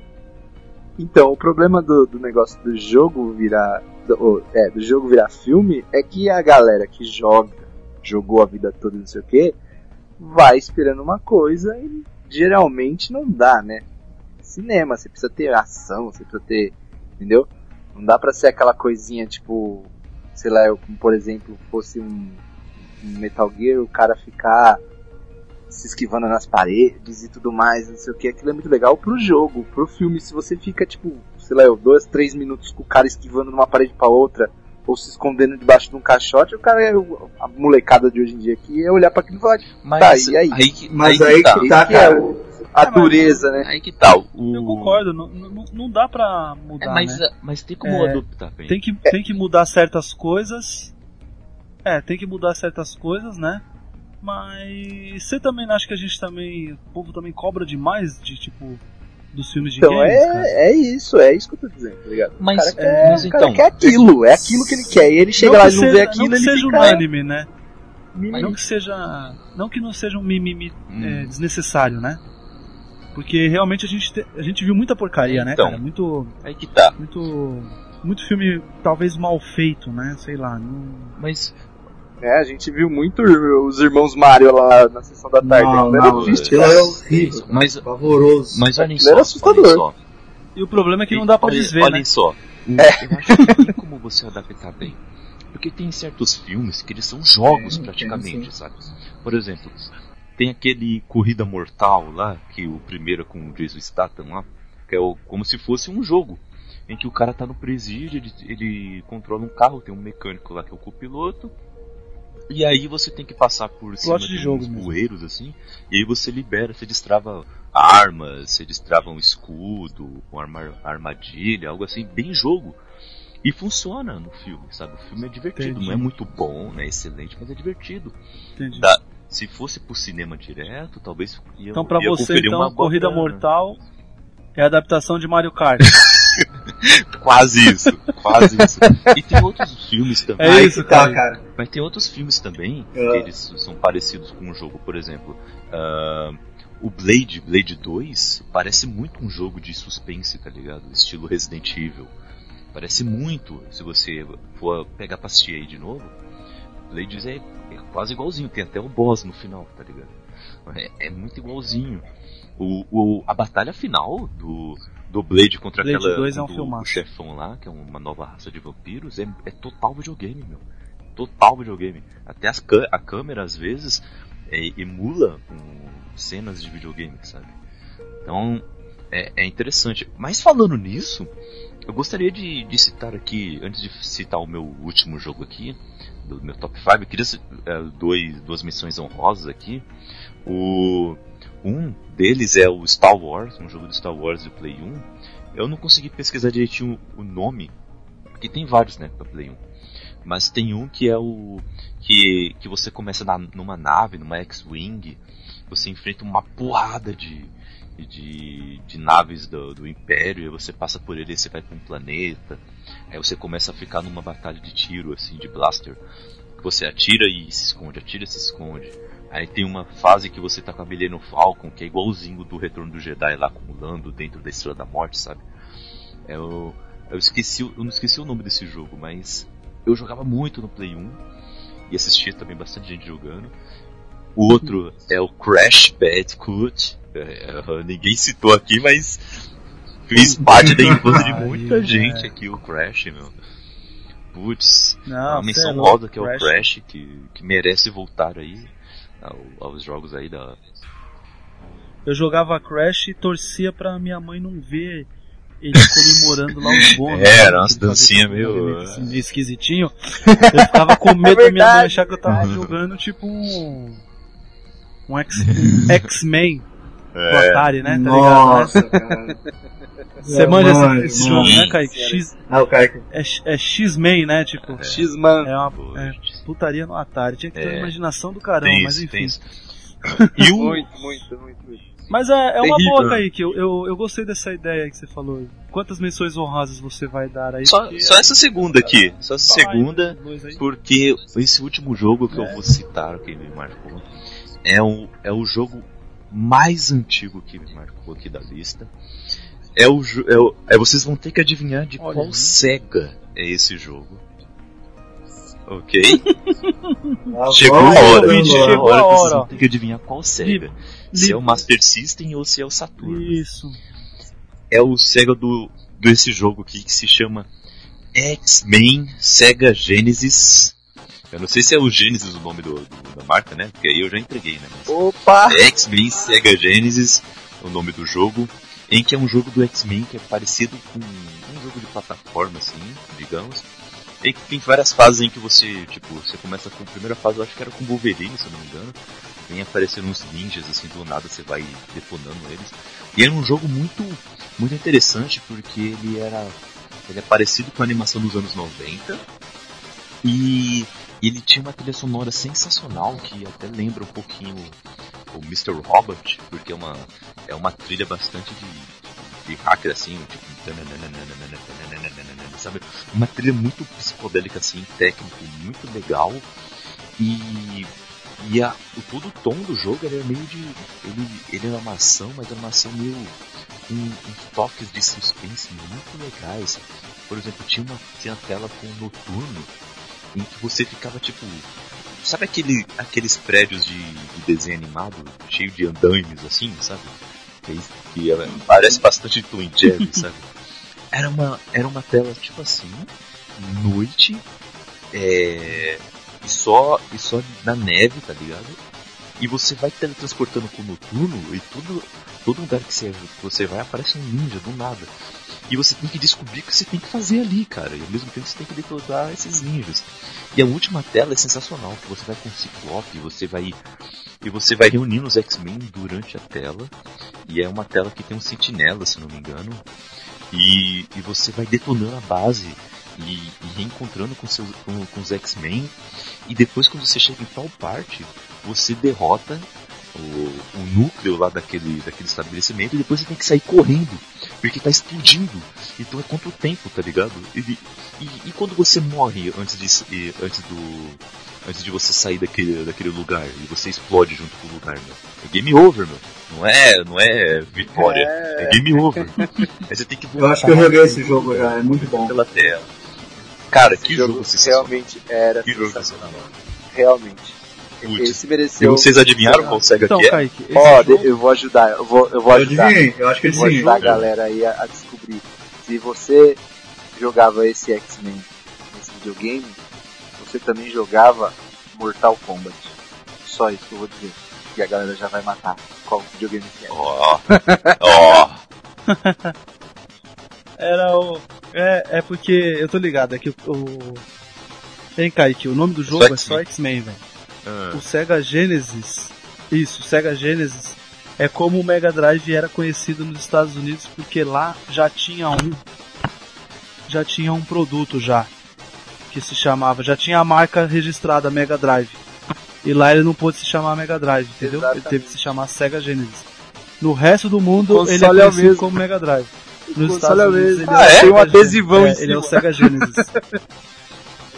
Então, o problema do, do negócio do jogo virar. Do, é, do jogo virar filme é que a galera que joga, jogou a vida toda, não sei o que, vai esperando uma coisa e geralmente não dá, né? Cinema, você precisa ter ação, você precisa ter. Entendeu? Não dá pra ser aquela coisinha tipo. Sei lá, eu, como por exemplo, fosse um, um Metal Gear, o cara ficar se esquivando nas paredes e tudo mais, não sei o que. Aquilo é muito legal pro jogo, pro filme. Se você fica, tipo, sei lá, eu, dois, três minutos com o cara esquivando de uma parede pra outra, ou se escondendo debaixo de um caixote, o cara, a molecada de hoje em dia aqui, ia olhar pra aquilo e falar, tipo, Mas tá, e aí? que, Mas aí aí que tá. que tá, Esse que é cara. o- a É, dureza, né? Aí que tal? O... Eu concordo, não, não, não dá pra mudar, É, mas, né? mas tem como É, adaptar bem. Tem que, tem que mudar certas coisas. É, tem que mudar certas coisas, né? Mas você também acha que a gente também. O povo também cobra demais de tipo. dos filmes de Então games, cara. é, é isso, é isso que eu tô dizendo, tá ligado? Mas, o cara quer, é, mas o cara então- quer aquilo, é aquilo que ele quer. E ele chega lá e não vê aquilo, não que ele seja fica... unânime, né? Mas Não que seja. Não que não seja um mimimi Hum. é, desnecessário, né? Porque realmente a gente, te- a gente viu muita porcaria, né, Então. cara? Muito. Aí que tá. Muito. Muito filme talvez mal feito, né? Sei lá. Não... Mas É, a gente viu muito os irmãos Mario lá na sessão da tarde. Não, Aquilo era não, triste, é horrível. Mas, Pavoroso. mas olhem só, era assustador. olhem só. E o problema é que não dá pra Olhem- desver, Olhem né? só. o- Eu acho que tem como você adaptar bem. Porque tem certos filmes que eles são jogos Tem, praticamente, sabe? Por exemplo, tem aquele Corrida Mortal lá, que o primeiro é com o Jason Statham lá, que é o, como se fosse um jogo. Em que o cara tá no presídio, ele, ele controla um carro, tem um mecânico lá que é o copiloto. E aí você tem que passar por cima de de uns bueiros assim, e aí você libera, você destrava armas, você destrava um escudo, uma arma- armadilha, algo assim, bem jogo. E funciona no filme, sabe? O filme é divertido, Entendi. não é muito bom, não é excelente, mas é divertido. Entendi. Dá- se fosse pro cinema direto, talvez ia, Então pra ia você, então, uma Corrida bacana. Mortal é a adaptação de Mario Kart. Quase isso, quase isso. E tem outros filmes também. É isso, tá, cara. Mas tem outros filmes também É. que eles são parecidos com o jogo, por exemplo. ah, o Blade, Blade 2, parece muito um jogo de suspense, tá ligado? Estilo Resident Evil. Parece muito, se você for pegar pra assistir aí de novo. Blade é, é quase igualzinho, tem até o boss no final, tá ligado? É, é muito igualzinho. O, o- a batalha final do, do Blade contra Blade aquela 2 é um do, do chefão lá, que é uma nova raça de vampiros, é, é total videogame, meu. Total videogame. Até as a câmera, às vezes, é, emula um, cenas de videogame, sabe? Então, é, é interessante. Mas falando nisso, eu gostaria de, de citar aqui, antes de citar o meu último jogo aqui, do meu top 5, eu queria é, dois, duas missões honrosas aqui. O, um deles é o Star Wars, um jogo de Star Wars de Play 1. Eu não consegui pesquisar direitinho o nome, porque tem vários, né, pra Play 1. Mas tem um que é o. que, que você começa na, numa nave, numa X-Wing, você enfrenta uma porrada de, de, de naves do, do Império, e você passa por ele e você vai pra um planeta. Aí você começa a ficar numa batalha de tiro, assim, de blaster. Você atira e se esconde, atira e se esconde. Aí tem uma fase que você tá com a Millennium Falcon, que é igualzinho do Retorno do Jedi lá acumulando dentro da Estrela da Morte, sabe? Eu, eu esqueci, eu não esqueci o nome desse jogo, mas eu jogava muito no Play 1 e assistia também bastante gente jogando. O outro é o Crash Bandicoot. É, é, ninguém citou aqui, mas fez parte da infância de muita Ai, gente é. aqui, o Crash, meu. Putz, uma menção é louco, rosa que é o Crash. Crash, que, que merece voltar aí ao- aos jogos aí da. Eu jogava Crash e torcia pra minha mãe não ver ele comemorando lá os bônus. É, sabe? era umas dancinhas meio- assim, meio esquisitinho. Eu ficava com medo da minha mãe achar que eu tava jogando tipo um. Um X- um X-Men do É, Atari, né? Tá ligado? Nossa, cara. Você manja esse, Mano, esse jogo, né, Kaique? X, Ah, o cara que... é, é X-Men, né? Tipo, X-Man. é uma é, putaria no Atari. Tinha que ter É. uma imaginação do caramba, tem mas isso, enfim. tem isso. E o, Muito, muito, muito, muito. Mas é, é uma Terrível. boa, Kaique. Eu, eu, eu gostei dessa ideia que você falou. Quantas menções honrosas você vai dar aí? Só, só essa segunda aqui. Só essa segunda, porque esse último jogo que É. eu vou citar, que me marcou, é o, é o jogo mais antigo que me marcou aqui da lista. É o, jo- é o é, vocês vão ter que adivinhar de Olha qual aí. SEGA é esse jogo. Ok? Ah, Chegou vai, a hora, vai, chegou a hora, que vocês vão ter que adivinhar qual SEGA. Se é o Master System ou se é o Saturn. Isso. é o Sega do desse jogo aqui que se chama X-Men Sega Genesis. Eu não sei se é o Genesis o nome do, do- da marca, né? Porque aí eu já entreguei, né? Mas Opa! X-Men Sega Genesis é o nome do jogo, em que é um jogo do X-Men que é parecido com um jogo de plataforma, assim, digamos. E tem várias fases em que você, tipo, você começa com a primeira fase, eu acho que era com Wolverine, se eu não me engano. Vem aparecendo uns ninjas, assim, do nada você vai detonando eles. E era um jogo muito, muito interessante porque ele era, ele é parecido com a animação dos anos 90 e ele tinha uma trilha sonora sensacional que até lembra um pouquinho o Mr. Robot, porque é uma, é uma trilha bastante de, de hacker assim, tipo, sabe? Uma trilha muito psicodélica assim, técnico, muito legal. E e a, o, todo o tom do jogo ele é meio de. Ele, ele é uma ação, mas é uma ação meio. com toques de suspense muito legais. Por exemplo, tinha uma, tinha tela com um noturno em que você ficava tipo. Sabe aquele, aqueles prédios de, de desenho animado, cheio de andaimes assim, sabe? Que, que é, parece bastante Twin Jerry, sabe? Era uma, era uma tela tipo assim, noite, é, e só, e só na neve, tá ligado? E você vai teletransportando com o noturno e tudo, todo lugar que você, você vai aparece um ninja do nada. E você tem que descobrir o que você tem que fazer ali, cara. E ao mesmo tempo você tem que derrotar esses ninjas. E a última tela é sensacional, que você vai com o Ciclope, você vai. E você vai reunindo os X-Men durante a tela. E é uma tela que tem um sentinela, se não me engano. E, e você vai detonando a base e, e reencontrando com, seus, com, com os X-Men. E depois, quando você chega em tal parte, você derrota o, o, núcleo lá daquele, daquele estabelecimento e depois você tem que sair correndo, porque tá explodindo. Então é contra o tempo, tá ligado? E, e, e quando você morre antes de, antes do. Antes de você sair daquele, daquele lugar e você explode junto com o lugar, meu. É game over, meu. Não é, não é vitória, é, é game over. Aí você tem que Eu acho que eu joguei esse jogo já, é muito bom. Pela tela. Cara, Esse que jogo jogo sensacional. realmente era Que jogo sensacional. sensacional. Realmente. Putz. Esse E mereceu. vocês adivinharam qual SEGA Então, que é? Kaique, Ó, jogo- eu vou ajudar, eu vou, eu vou Eu ajudar. adivinhei, eu acho que Eu vou sim. ajudar a galera aí a, a descobrir. Se você jogava esse X-Men nesse videogame, você também jogava Mortal Kombat. Só isso que eu vou dizer. E a galera já vai matar qual videogame que é. Ó, ó. Era o. É, é porque. Eu tô ligado, é que o. o... Vem, Kaique, o nome do jogo Só é só X-Men, velho. Ah, O Sega Genesis. Isso, o Sega Genesis é como o Mega Drive era conhecido nos Estados Unidos porque lá já tinha um. Já tinha um produto já. Que se chamava. Já tinha a marca registrada Mega Drive. E lá ele não pôde se chamar Mega Drive, entendeu? Ele Exatamente. teve que se chamar Sega Genesis. No resto do mundo ele é é conhecido mesmo. como Mega Drive. Nos Estados é Unidos mesmo. ele Ah, o é? Tem um adesivão é, Ele é o. Sega Genesis.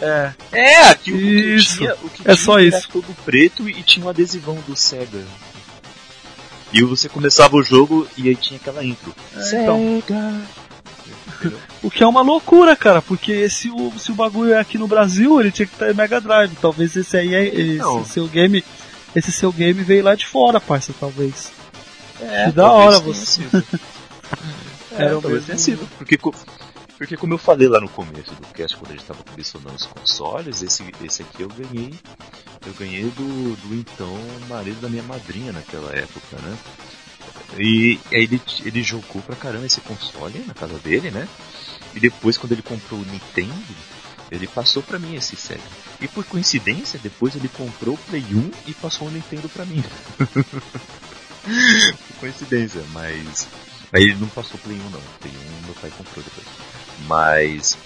é, É, aqui o que Isso. tinha, o que É tinha só era isso. todo preto e tinha um adesivão do Sega. E você começava o jogo e aí tinha aquela intro. É, então. Sega. O que é uma loucura, cara, porque se o, se o bagulho é aqui no Brasil, ele tinha que estar em Mega Drive. Talvez esse aí, é, esse Não. seu game, esse seu game veio lá de fora, parça, talvez. É, Que da hora você. é, Era o mesmo- tenha sido. Porque, porque como eu falei lá no começo do cast, quando a gente tava colecionando os consoles, esse, esse aqui eu ganhei. Eu ganhei do, do então marido da minha madrinha naquela época, né? E aí ele, ele jogou pra caramba esse console na casa dele, né? E depois quando ele comprou o Nintendo, ele passou pra mim esse Sega. E por coincidência, depois ele comprou o Play 1 e passou o Nintendo pra mim. por coincidência, mas. Aí ele não passou o Play 1 não. Play 1 meu pai comprou depois. Mas.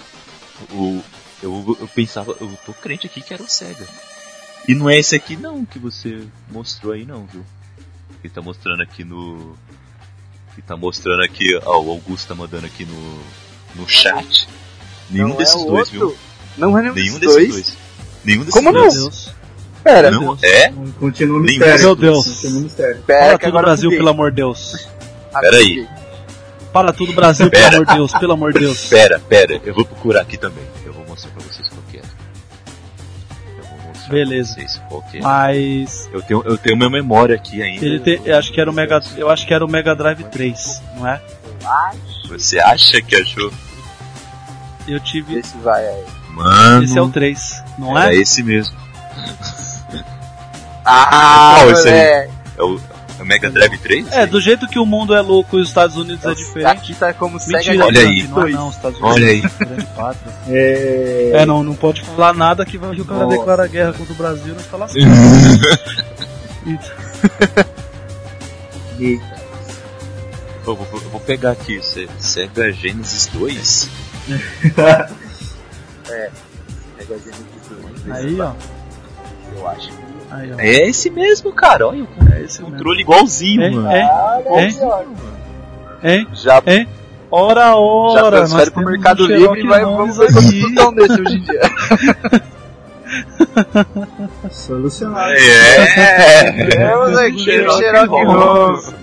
O, eu, eu pensava, eu tô crente aqui que era o Sega. E não é esse aqui não que você mostrou aí não, viu? Que tá mostrando aqui no. Que tá mostrando aqui. Ó, o Augusto tá mandando aqui no. no chat. Nenhum Não é desses o dois, outro? viu? Não é nenhum, Nenhum desses dois. dois. Nenhum desses Como dois. Deus. Pera, Meu Não, é? Continua o mistério. Meu Deus. Continua o mistério. pera que tudo, agora Brasil, pelo amor de Deus. Pera aí. Para tudo, Brasil, pelo amor de Deus, pelo amor de Deus. Pera, pera, eu vou procurar aqui também. Eu vou mostrar pra vocês qual que é. Eu vou mostrar Beleza. pra vocês qual que é. Mas Eu tenho, eu tenho minha memória aqui ainda. ele tem, eu acho que era o Mega, eu acho que era o Mega Drive 3, não é? Você acha que achou? Eu tive, Esse vai aí. Mano, esse é o 3, não era é? esse mesmo. Ah, Qual esse aí? É é o Mega Drive 3? É, do jeito que o mundo é louco e os Estados Unidos é diferente. Aqui tá como Mentira, Olha não, aí. Não, é não, os Estados Unidos Olha aí. é grande pátria. É... É, não, não pode falar nada que, vai- que o cara Nossa. declara guerra contra o Brasil e nós fala assim. E- eu, vou, eu vou pegar aqui, Se- Sega Genesis 2. Sega Genesis 2. Aí, ó. Eu acho. Aí. É esse mesmo, cara. Olha o É esse mesmo. controle igualzinho, É, mano. é, Ah, é. aqui, ó. Hein? Já, Hein? Ora, já ora, nós transfere pro Mercado um Livre e vai, vamos ver um desse hoje em dia. Solucionado. É! Temos aqui o Sherlock Holmes.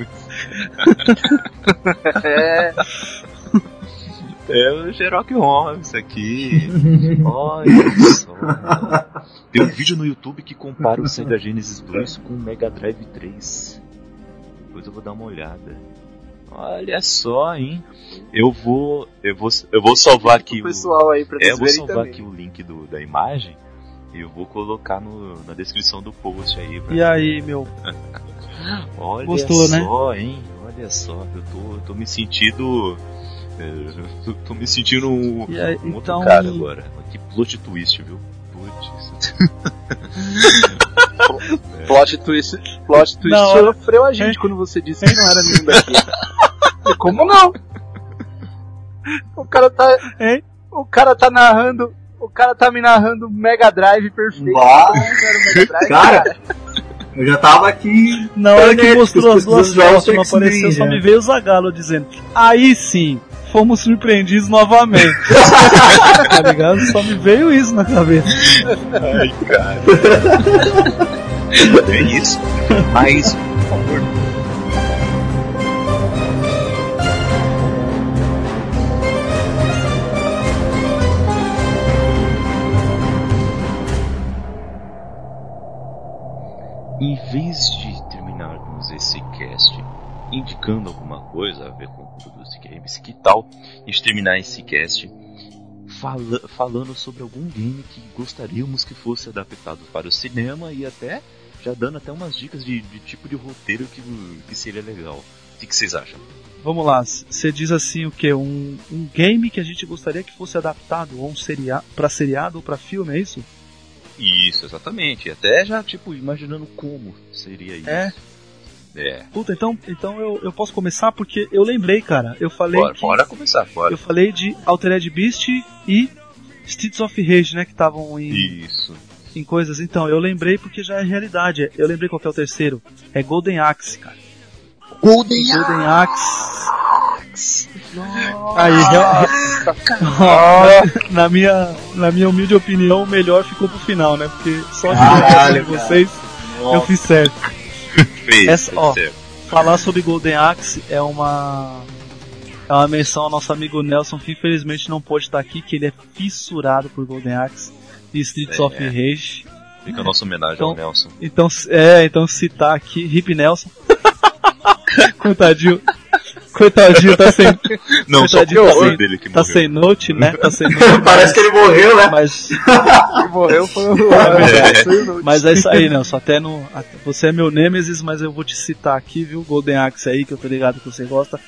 É, É o Sherlock Holmes aqui. Olha só. Tem um vídeo no YouTube que compara o Sega Genesis 2 com o Mega Drive 3. Depois eu vou dar uma olhada. Olha só, hein? Eu vou, eu vou, eu vou salvar aqui o pessoal aí pra É, eu vou salvar também. aqui o link do, da imagem e eu vou colocar no, na descrição do post aí. pra- E aí, meu? Olha Gostou, né? só, hein? Olha só, eu tô, eu tô me sentindo. É, eu tô me sentindo um, aí, um então. outro cara agora. Que plot twist, viu? Putz. Plot twist, plot twist hora- sofreu a gente quando você disse que não era nenhum daqui. E como não? O cara tá. Hein? O cara tá narrando. O cara tá me narrando Mega Drive perfeito. Bah. Drive, Cara, Eu já tava aqui. Na hora que mostrou as duas fotos, não apareceu, só me veio o Zagalo dizendo. Aí sim, fomos surpreendidos novamente. tá ligado? Só me veio isso na cabeça. Ai, cara. é isso. Mas, por favor. Em vez de terminarmos esse cast indicando alguma coisa a ver com o mundo dos games, que tal a gente terminar esse cast fala- falando sobre algum game que gostaríamos que fosse adaptado para o cinema e até já dando até umas dicas de, de tipo de roteiro que, que seria legal. O que, que vocês acham? Vamos lá, você diz assim o que? Um, um game que a gente gostaria que fosse adaptado ou um seria para seriado ou para filme, é isso? Isso, exatamente. Até já, tipo, imaginando como seria isso. É? É. Puta, então, então eu, eu posso começar porque eu lembrei, cara. Eu falei Bora, que- bora começar, bora. eu falei de Altered Beast e Streets of Rage, né, que estavam em, Isso. em coisas. Então, eu lembrei porque já é realidade. Eu lembrei qual que é o terceiro. É Golden Axe, cara. Golden Golden Axe. Aí, na minha na minha humilde opinião, o melhor ficou pro final, né? Porque só de Caralho, vocês eu fiz certo. Fez, Essa- ó. Falar sobre Golden Axe é uma é uma menção ao nosso amigo Nelson que infelizmente não pôde estar aqui, que ele é fissurado por Golden Axe e Streets É. of Rage. Fica a nossa homenagem Então- ao Nelson. Então, é, então citar aqui Hip Nelson. Coitadinho. Coitadinho, tá sem, Não, só o tá sem- dele que tá morreu. sem note, né? Tá sem note. Parece que ele morreu, né? Mas, que morreu foi o É. mas é isso aí, Nelson. Até no, você é meu Nemesis, mas eu vou te citar aqui, viu? Golden Axe aí, que eu tô ligado que você gosta.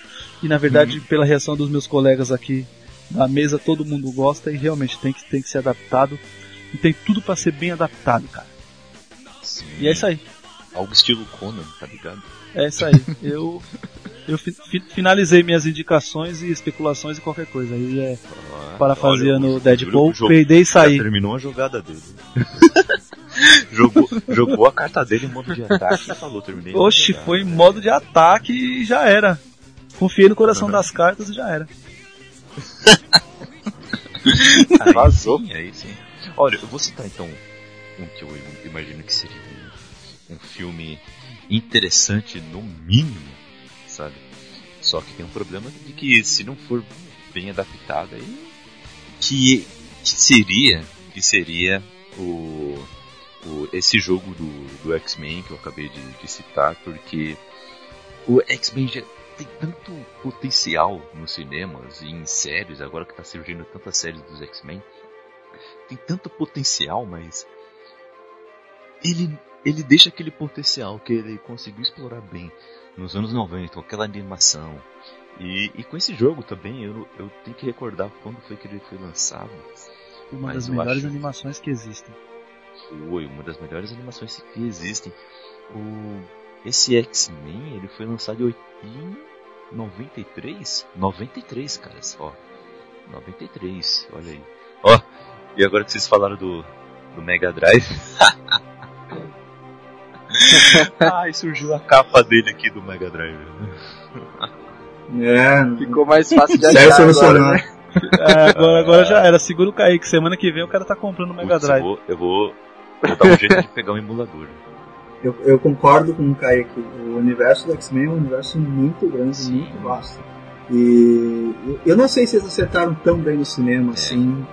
E na verdade, pela reação dos meus colegas aqui da mesa, todo mundo gosta e realmente tem que, tem que ser adaptado. E tem tudo pra ser bem adaptado, cara. Sim. E é isso aí. Algo estilo Conan, tá ligado? É isso aí. Eu, eu fi- fi- finalizei minhas indicações e especulações e qualquer coisa. Aí é Ah, parafaseando olha, o Deadpool, peidei e Já saí. terminou a jogada dele. jogou, jogou a carta dele em modo de ataque e falou, terminei. jogada. foi em modo de ataque e já era. Confiei no coração das cartas e já era. Aí Vazou. sim, aí sim. Olha, eu vou citar então um que eu imagino que seria um, um filme interessante no mínimo? Só que tem um problema de que se não for bem adaptado aí que, que seria que seria o, o esse jogo do, do X-Men que eu acabei de, de citar porque o X-Men já tem tanto potencial nos cinemas e em séries, agora que tá surgindo tantas séries dos X-Men, tem tanto potencial, mas ele, ele deixa aquele potencial que ele conseguiu explorar bem nos anos 90, com aquela animação. E, e com esse jogo também, eu, eu tenho que recordar quando foi que ele foi lançado. Uma Mas das melhores acho- animações que existem. Foi uma das melhores animações que existem. O, esse X-Men, ele foi lançado em oit- em 93? 93, cara, só. 93, olha aí. Ó, e agora que vocês falaram do, do Mega Drive. Ai, surgiu a capa dele aqui do Mega Drive. É, Ficou mais fácil de Sério achar agora, né? É, agora, agora já era. Segura o Kaique. Semana que vem o cara tá comprando o Mega Putz, eu Drive. vou, eu vou, vou dar um jeito de pegar um emulador. Eu, eu concordo com o Kaique. O universo do X-Men é um universo muito grande, Sim. muito vasto. E eu- não sei se eles acertaram tão bem no É. cinema assim.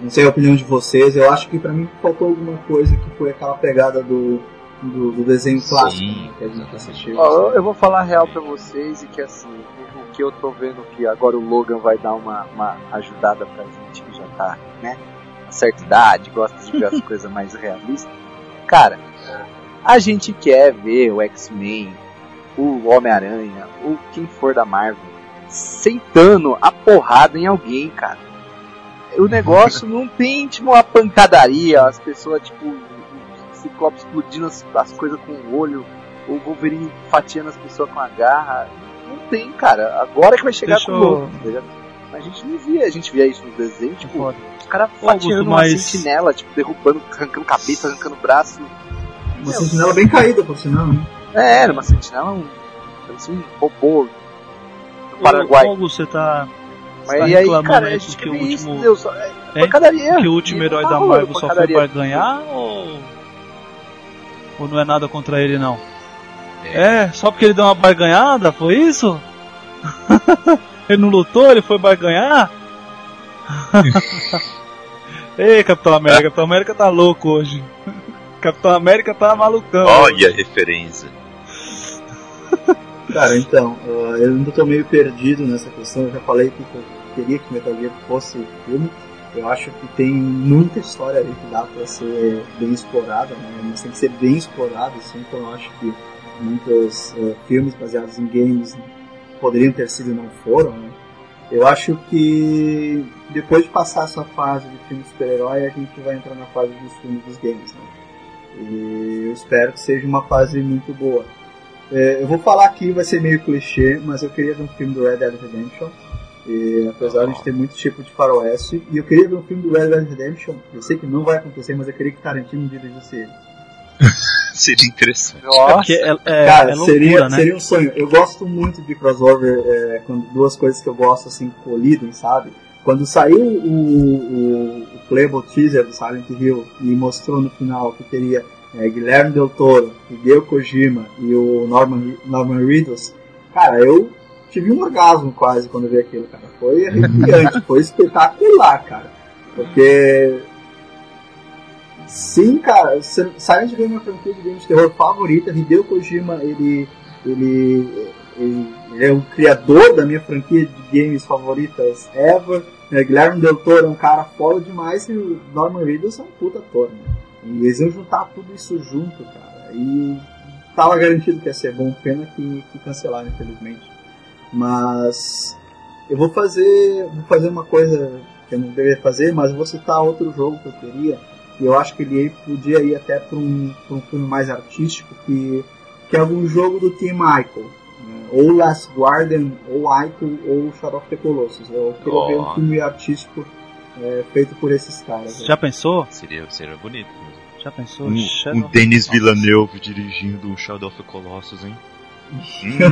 Não sei a opinião de vocês. Eu acho que pra mim faltou alguma coisa que foi aquela pegada do, do, do desenho clássico Sim, que a gente assistiu. Ó, eu, vou falar real pra vocês e que assim, o que eu tô vendo que agora o Logan vai dar uma, uma ajudada pra gente que já tá, né? A certa idade, gosta de ver as coisas mais realistas. Cara, a gente quer ver o X-Men, o Homem-Aranha, ou quem for da Marvel, sentando a porrada em alguém, cara. O negócio não tem, tipo, uma pancadaria, as pessoas, tipo, o Ciclope explodindo as, as coisas com o olho, o Wolverine fatiando as pessoas com a garra. Não tem, cara. Agora que vai chegar Deixa com o eu- louco, tá? A gente não via, a gente via isso no desenho, tipo, Foda. os caras Ô, Augusto, fatiando uma mas- sentinela, tipo, derrubando, arrancando cabeça, arrancando braço. Uma sentinela bem caída, por sinal, né? É, era uma sentinela, um, parecia um robô do Ô, Paraguai. Augusto, você tá. Mas tá e aí, cara, a aí gente porque quer o isso, último-? Só- é pancadaria. Que o último herói da Marvel só foi pancadaria. barganhar ou. Ou não é nada contra ele não? É, só porque ele deu uma barganhada, foi isso? ele não lutou, ele foi barganhar? Ei, Capitão América, Capitão América tá louco hoje. Capitão América tá malucão. Olha a referência. Cara, então, eu ainda tô meio perdido nessa questão. Eu já falei que eu queria que Metal Gear fosse filme. Eu acho que tem muita história ali que dá pra ser bem explorada, né? Mas tem que ser bem explorada, assim. Então eu acho que muitos uh, filmes baseados em games poderiam ter sido e não foram, né? Eu acho que depois de passar essa fase de filme super-herói, a gente vai entrar na fase dos filmes dos games, né? E eu espero que seja uma fase muito boa. É, eu vou falar aqui, vai ser meio clichê, mas eu queria ver um filme do Red Dead Redemption. E, apesar de a gente ter muito tipo de faroeste. E eu queria ver um filme do Red Dead Redemption. Eu sei que não vai acontecer, mas eu queria que Tarantino dirigisse ele. Seria interessante. É Nossa, porque é, é, Cara, é loucura, seria, né? seria um sonho. Eu gosto muito de crossover, é, quando duas coisas que eu gosto assim colidem, sabe? Quando saiu o, o, o playable teaser do Silent Hill e mostrou no final que teria é, Guilherme Del Toro, Hideo Kojima e o Norman, Norman Reedus, cara, eu tive um orgasmo quase quando vi aquilo, cara. Foi arrepiante, foi espetacular, cara. Porque Sim, cara, Silent Hill é minha franquia de games de terror favorita. Hideo Kojima, ele, ele, ele, ele é o criador da minha franquia de games favoritas ever. É, Guilherme Del Toro é um cara foda demais e o Norman Reedus é um puta ator, né? E eles iam juntar tudo isso junto, cara. E tava garantido que ia ser bom, pena que, que cancelaram, infelizmente. Mas eu vou fazer, vou fazer uma coisa que eu não deveria fazer, mas eu vou citar outro jogo que eu queria e eu acho que ele podia ir até para um, pra um filme mais artístico, que, que é algum jogo do Team Michael. Né? Ou Last Guardian, ou Ico, ou Shadow of the Colossus. Eu queria Oh. ver um filme artístico é, feito por esses caras. né? Já pensou? Seria, seria bonito. mesmo. Já pensou? Um, Shadow um Denis Villeneuve dirigindo um Shadow of the Colossus, hein?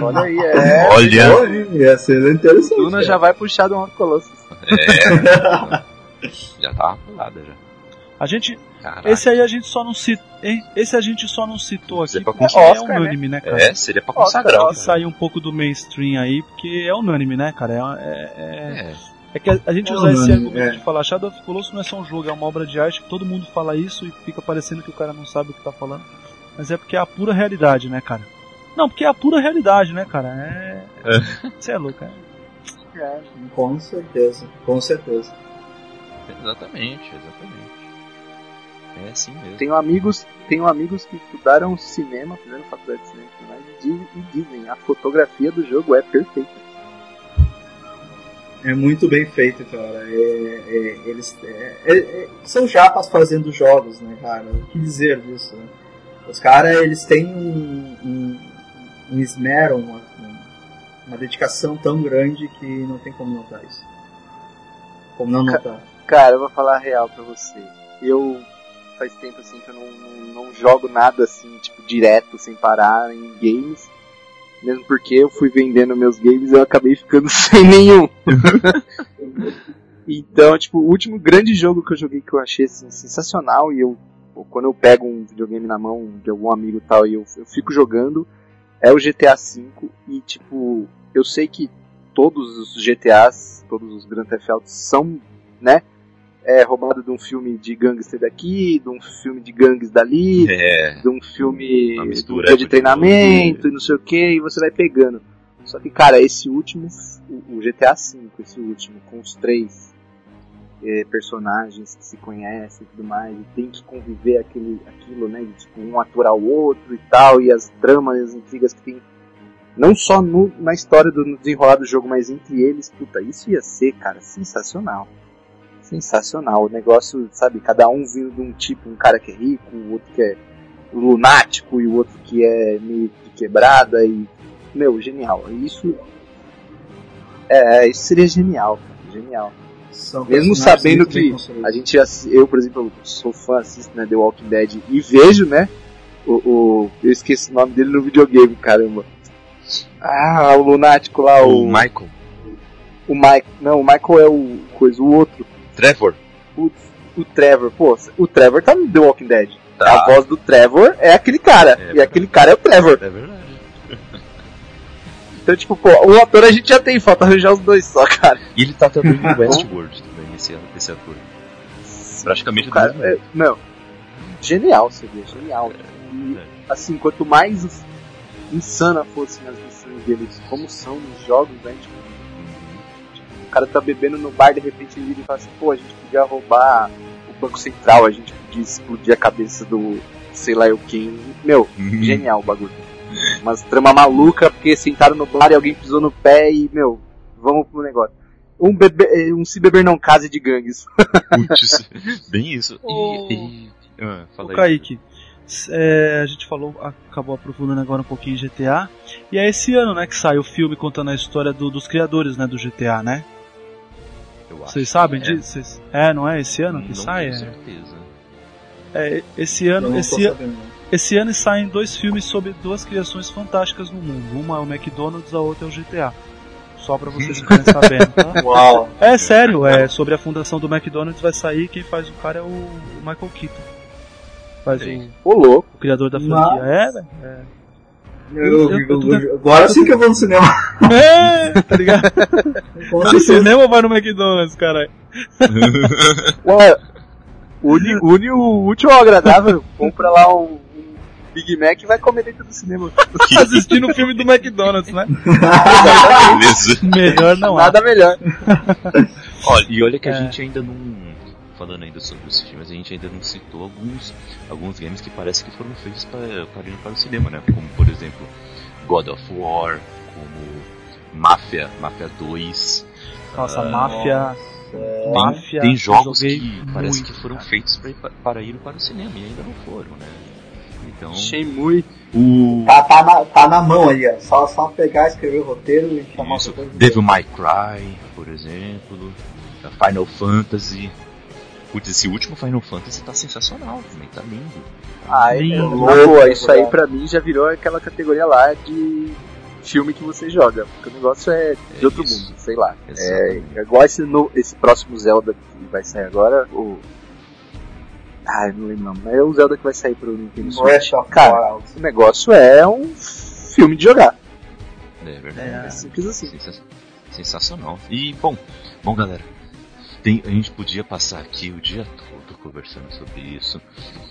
Olha aí, é. olha? Ia ser interessante. Cara. já vai puxar do Colossus. é. já tava pulada já. A gente, Caraca. esse aí a gente só não citou, esse a gente só não citou é aqui pra porque consagrar. é Oscar, unânime, né, cara? É, seria pra Oscar, consagrar. Tem o que cara. sair um pouco do mainstream aí, porque é unânime, né, cara? É, é, é, É, é que a, gente É usar esse argumento é. de falar Shadow of Colossus não é só um jogo, é uma obra de arte que todo mundo fala isso e fica parecendo que o cara não sabe o que tá falando. Mas é porque é a pura realidade, né, cara? Não, porque é a pura realidade, né, cara? É. Você é louco, é. É. Com certeza, com certeza. exatamente, exatamente. É assim mesmo. Tenho amigos, tenho amigos que estudaram cinema, fizeram faculdade de cinema e dizem, a fotografia do jogo é perfeita. É muito bem feito, cara. É, é, eles é, é, é, são japas fazendo jogos, né, cara? O que dizer disso? Né? Os caras, eles têm um, um, um esmero, uma, uma dedicação tão grande que não tem como notar isso. Como não notar. Cara, eu vou falar a real pra você. Eu faz tempo assim que eu não, não, não jogo nada assim, tipo, direto, sem parar em games. Mesmo porque eu fui vendendo meus games e eu acabei ficando sem nenhum. então, tipo, o último grande jogo que eu joguei que eu achei assim, sensacional e eu quando eu pego um videogame na mão de algum amigo e tal e eu, eu fico jogando é o GTA V e tipo, eu sei que todos os GTAs, todos os Grand Theft Auto são, né, é, roubado de um filme de gangster daqui, de um filme de gangues dali, É. de um filme de, mistura de de treinamento e não sei o que, e você vai pegando. Só que, cara, esse último, o GTA V, esse último, com os três eh, personagens que se conhecem e tudo mais, e tem que conviver aquele, aquilo, né, de tipo, um aturar o outro e tal, e as tramas as intrigas que tem, não só no- na história do desenrolar do jogo, mas entre eles, puta, isso ia ser, cara, sensacional. Sensacional. O negócio, sabe, cada um vindo de um tipo, um cara que é rico, o outro que é lunático e o outro que é meio de quebrada e. Meu, genial. Isso. É, isso seria genial, cara. Genial. São Mesmo sabendo que a gente, eu, por exemplo, sou fã, assisto né, The Walking Dead e vejo, né? O, o- eu esqueci o nome dele no videogame, caramba. Ah, o lunático lá, O o. Michael. O Mike. Não, o Michael é o coisa, o outro. Trevor. Putz, o Trevor. Pô, o Trevor tá no The Walking Dead. Tá. A voz do Trevor é aquele cara. É e aquele cara é o Trevor. É verdade. Então, tipo, pô, o ator a gente já tem, falta arranjar os dois só, cara. E ele tá também no Westworld também, esse, esse ator. Praticamente do Cara, mesmo é, não. Genial, vê, genial. E, assim, quanto mais insana fossem as missões deles, como são nos jogos, né? Tipo, o cara tá bebendo no bar, de repente ele vira e fala assim, pô, a gente podia roubar o Banco Central, a gente podia explodir a cabeça do sei lá eu quem. Meu, Uhum. genial o bagulho. Umas trama maluca, porque sentaram no bar e alguém pisou no pé e, meu, vamos pro negócio. Um, bebê, eh, um se beber não case de gangues. Putz, bem isso. E, e- ah, aí. Kaique, é, a gente falou, acabou aprofundando agora um pouquinho em GTA. E é esse ano, né, que sai o filme contando a história do- dos criadores, né, do GTA, né? Eu acho Vocês sabem é. disso? Vocês- É, não é esse ano que Não sai? tenho É, certeza. é, esse ano, esse, an- sabendo, não. Esse ano saem dois filmes sobre duas criações fantásticas no mundo. Uma é o McDonald's, a outra é o GTA. Só pra vocês ficarem sabendo, tá? Uau. É sério, é sobre a fundação do McDonald's vai sair, quem faz o cara é o Michael Keaton. Faz Sei. o, Ô louco. o criador da Mas- franquia. É, velho. É. Eu- Eu- eu eu- agora sim que eu vou no cinema. É, tá ligado? No cinema ou vai no McDonald's, caralho? Ué, une, une o útil ao agradável. Compra lá um Big Mac e vai comer dentro do cinema. Assistindo o filme do McDonald's, né? Beleza. Melhor não há. Nada melhor. Olha, e olha que a É. gente ainda não. Falando ainda sobre os filmes, a gente ainda não citou alguns, alguns games que parece que foram feitos para, para ir para o cinema, né? Como, por exemplo, God of War, como Mafia, Mafia 2. Nossa, Ah, Máfia. Tem, Máfia. tem jogos que parece muito, que foram cara. feitos para ir, pa- para ir para o cinema e ainda não foram, né? Então, Shenmue. o Tá, tá, na, tá na mão aí, ó. Só, só pegar, escrever o roteiro e chamar Isso. Devil May Cry, por exemplo, Final Fantasy. Putz, esse último Final Fantasy tá sensacional também, tá lindo. Ai, Lindo. na boa, isso aí pra mim já virou aquela categoria lá de filme que você joga. Porque o negócio é de É outro isso. mundo, sei lá. É, é igual esse, no, esse próximo Zelda que vai sair agora, o. Ai, não lembro não. É o Zelda que vai sair pro Nintendo Switch. Breath of Cara, o negócio é um filme de jogar. É verdade. É simples assim. Sensa- Sensacional. E, bom, bom galera, tem- a gente podia passar aqui o dia todo conversando sobre isso.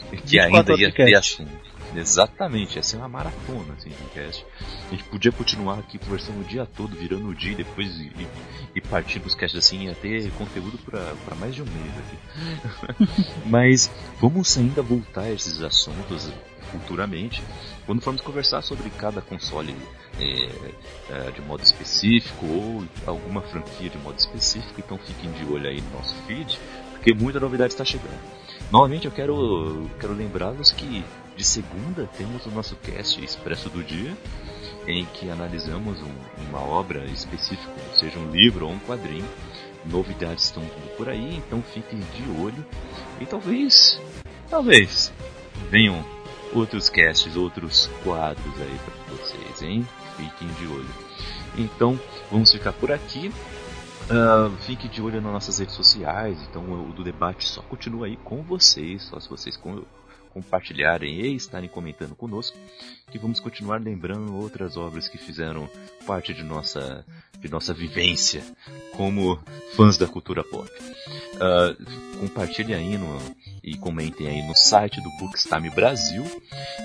Que 24 ainda ia ter assunto. Exatamente, ia ser uma maratona assim, de cast. A gente podia continuar aqui conversando o dia todo, virando o dia depois e, e, e partir pros casts assim, ia ter conteúdo pra mais de um mês aqui. Mas vamos ainda voltar a esses assuntos futuramente, quando formos conversar sobre cada console é, é, de modo específico ou alguma franquia de modo específico, então fiquem de olho aí no nosso feed, porque muita novidade está chegando. Novamente eu quero, quero lembrá-los que de segunda temos o nosso cast Expresso do Dia, em que analisamos um- uma obra específica, seja um livro ou um quadrinho. Novidades estão vindo por aí, então fiquem de olho e talvez, talvez venham outros casts, outros quadros aí para vocês, hein? Fiquem de olho. Então, vamos ficar por aqui. Uh, fique de olho nas nossas redes sociais. Então, o do debate só continua aí com vocês, só se vocês compartilharem e estarem comentando conosco, que vamos continuar lembrando outras obras que fizeram parte de nossa, de nossa vivência como fãs da cultura pop. Uh, compartilhem aí no, e comentem aí no site do Bookstime Brasil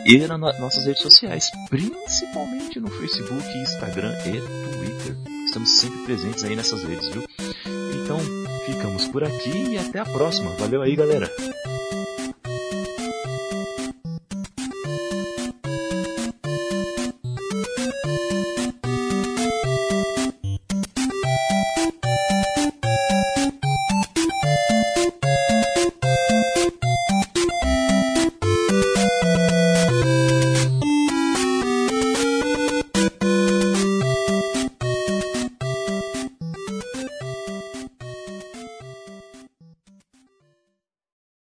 e nas nossas redes sociais, principalmente no Facebook, Instagram e Twitter. Estamos sempre presentes aí nessas redes, viu? Então, ficamos por aqui e até a próxima. Valeu aí, galera!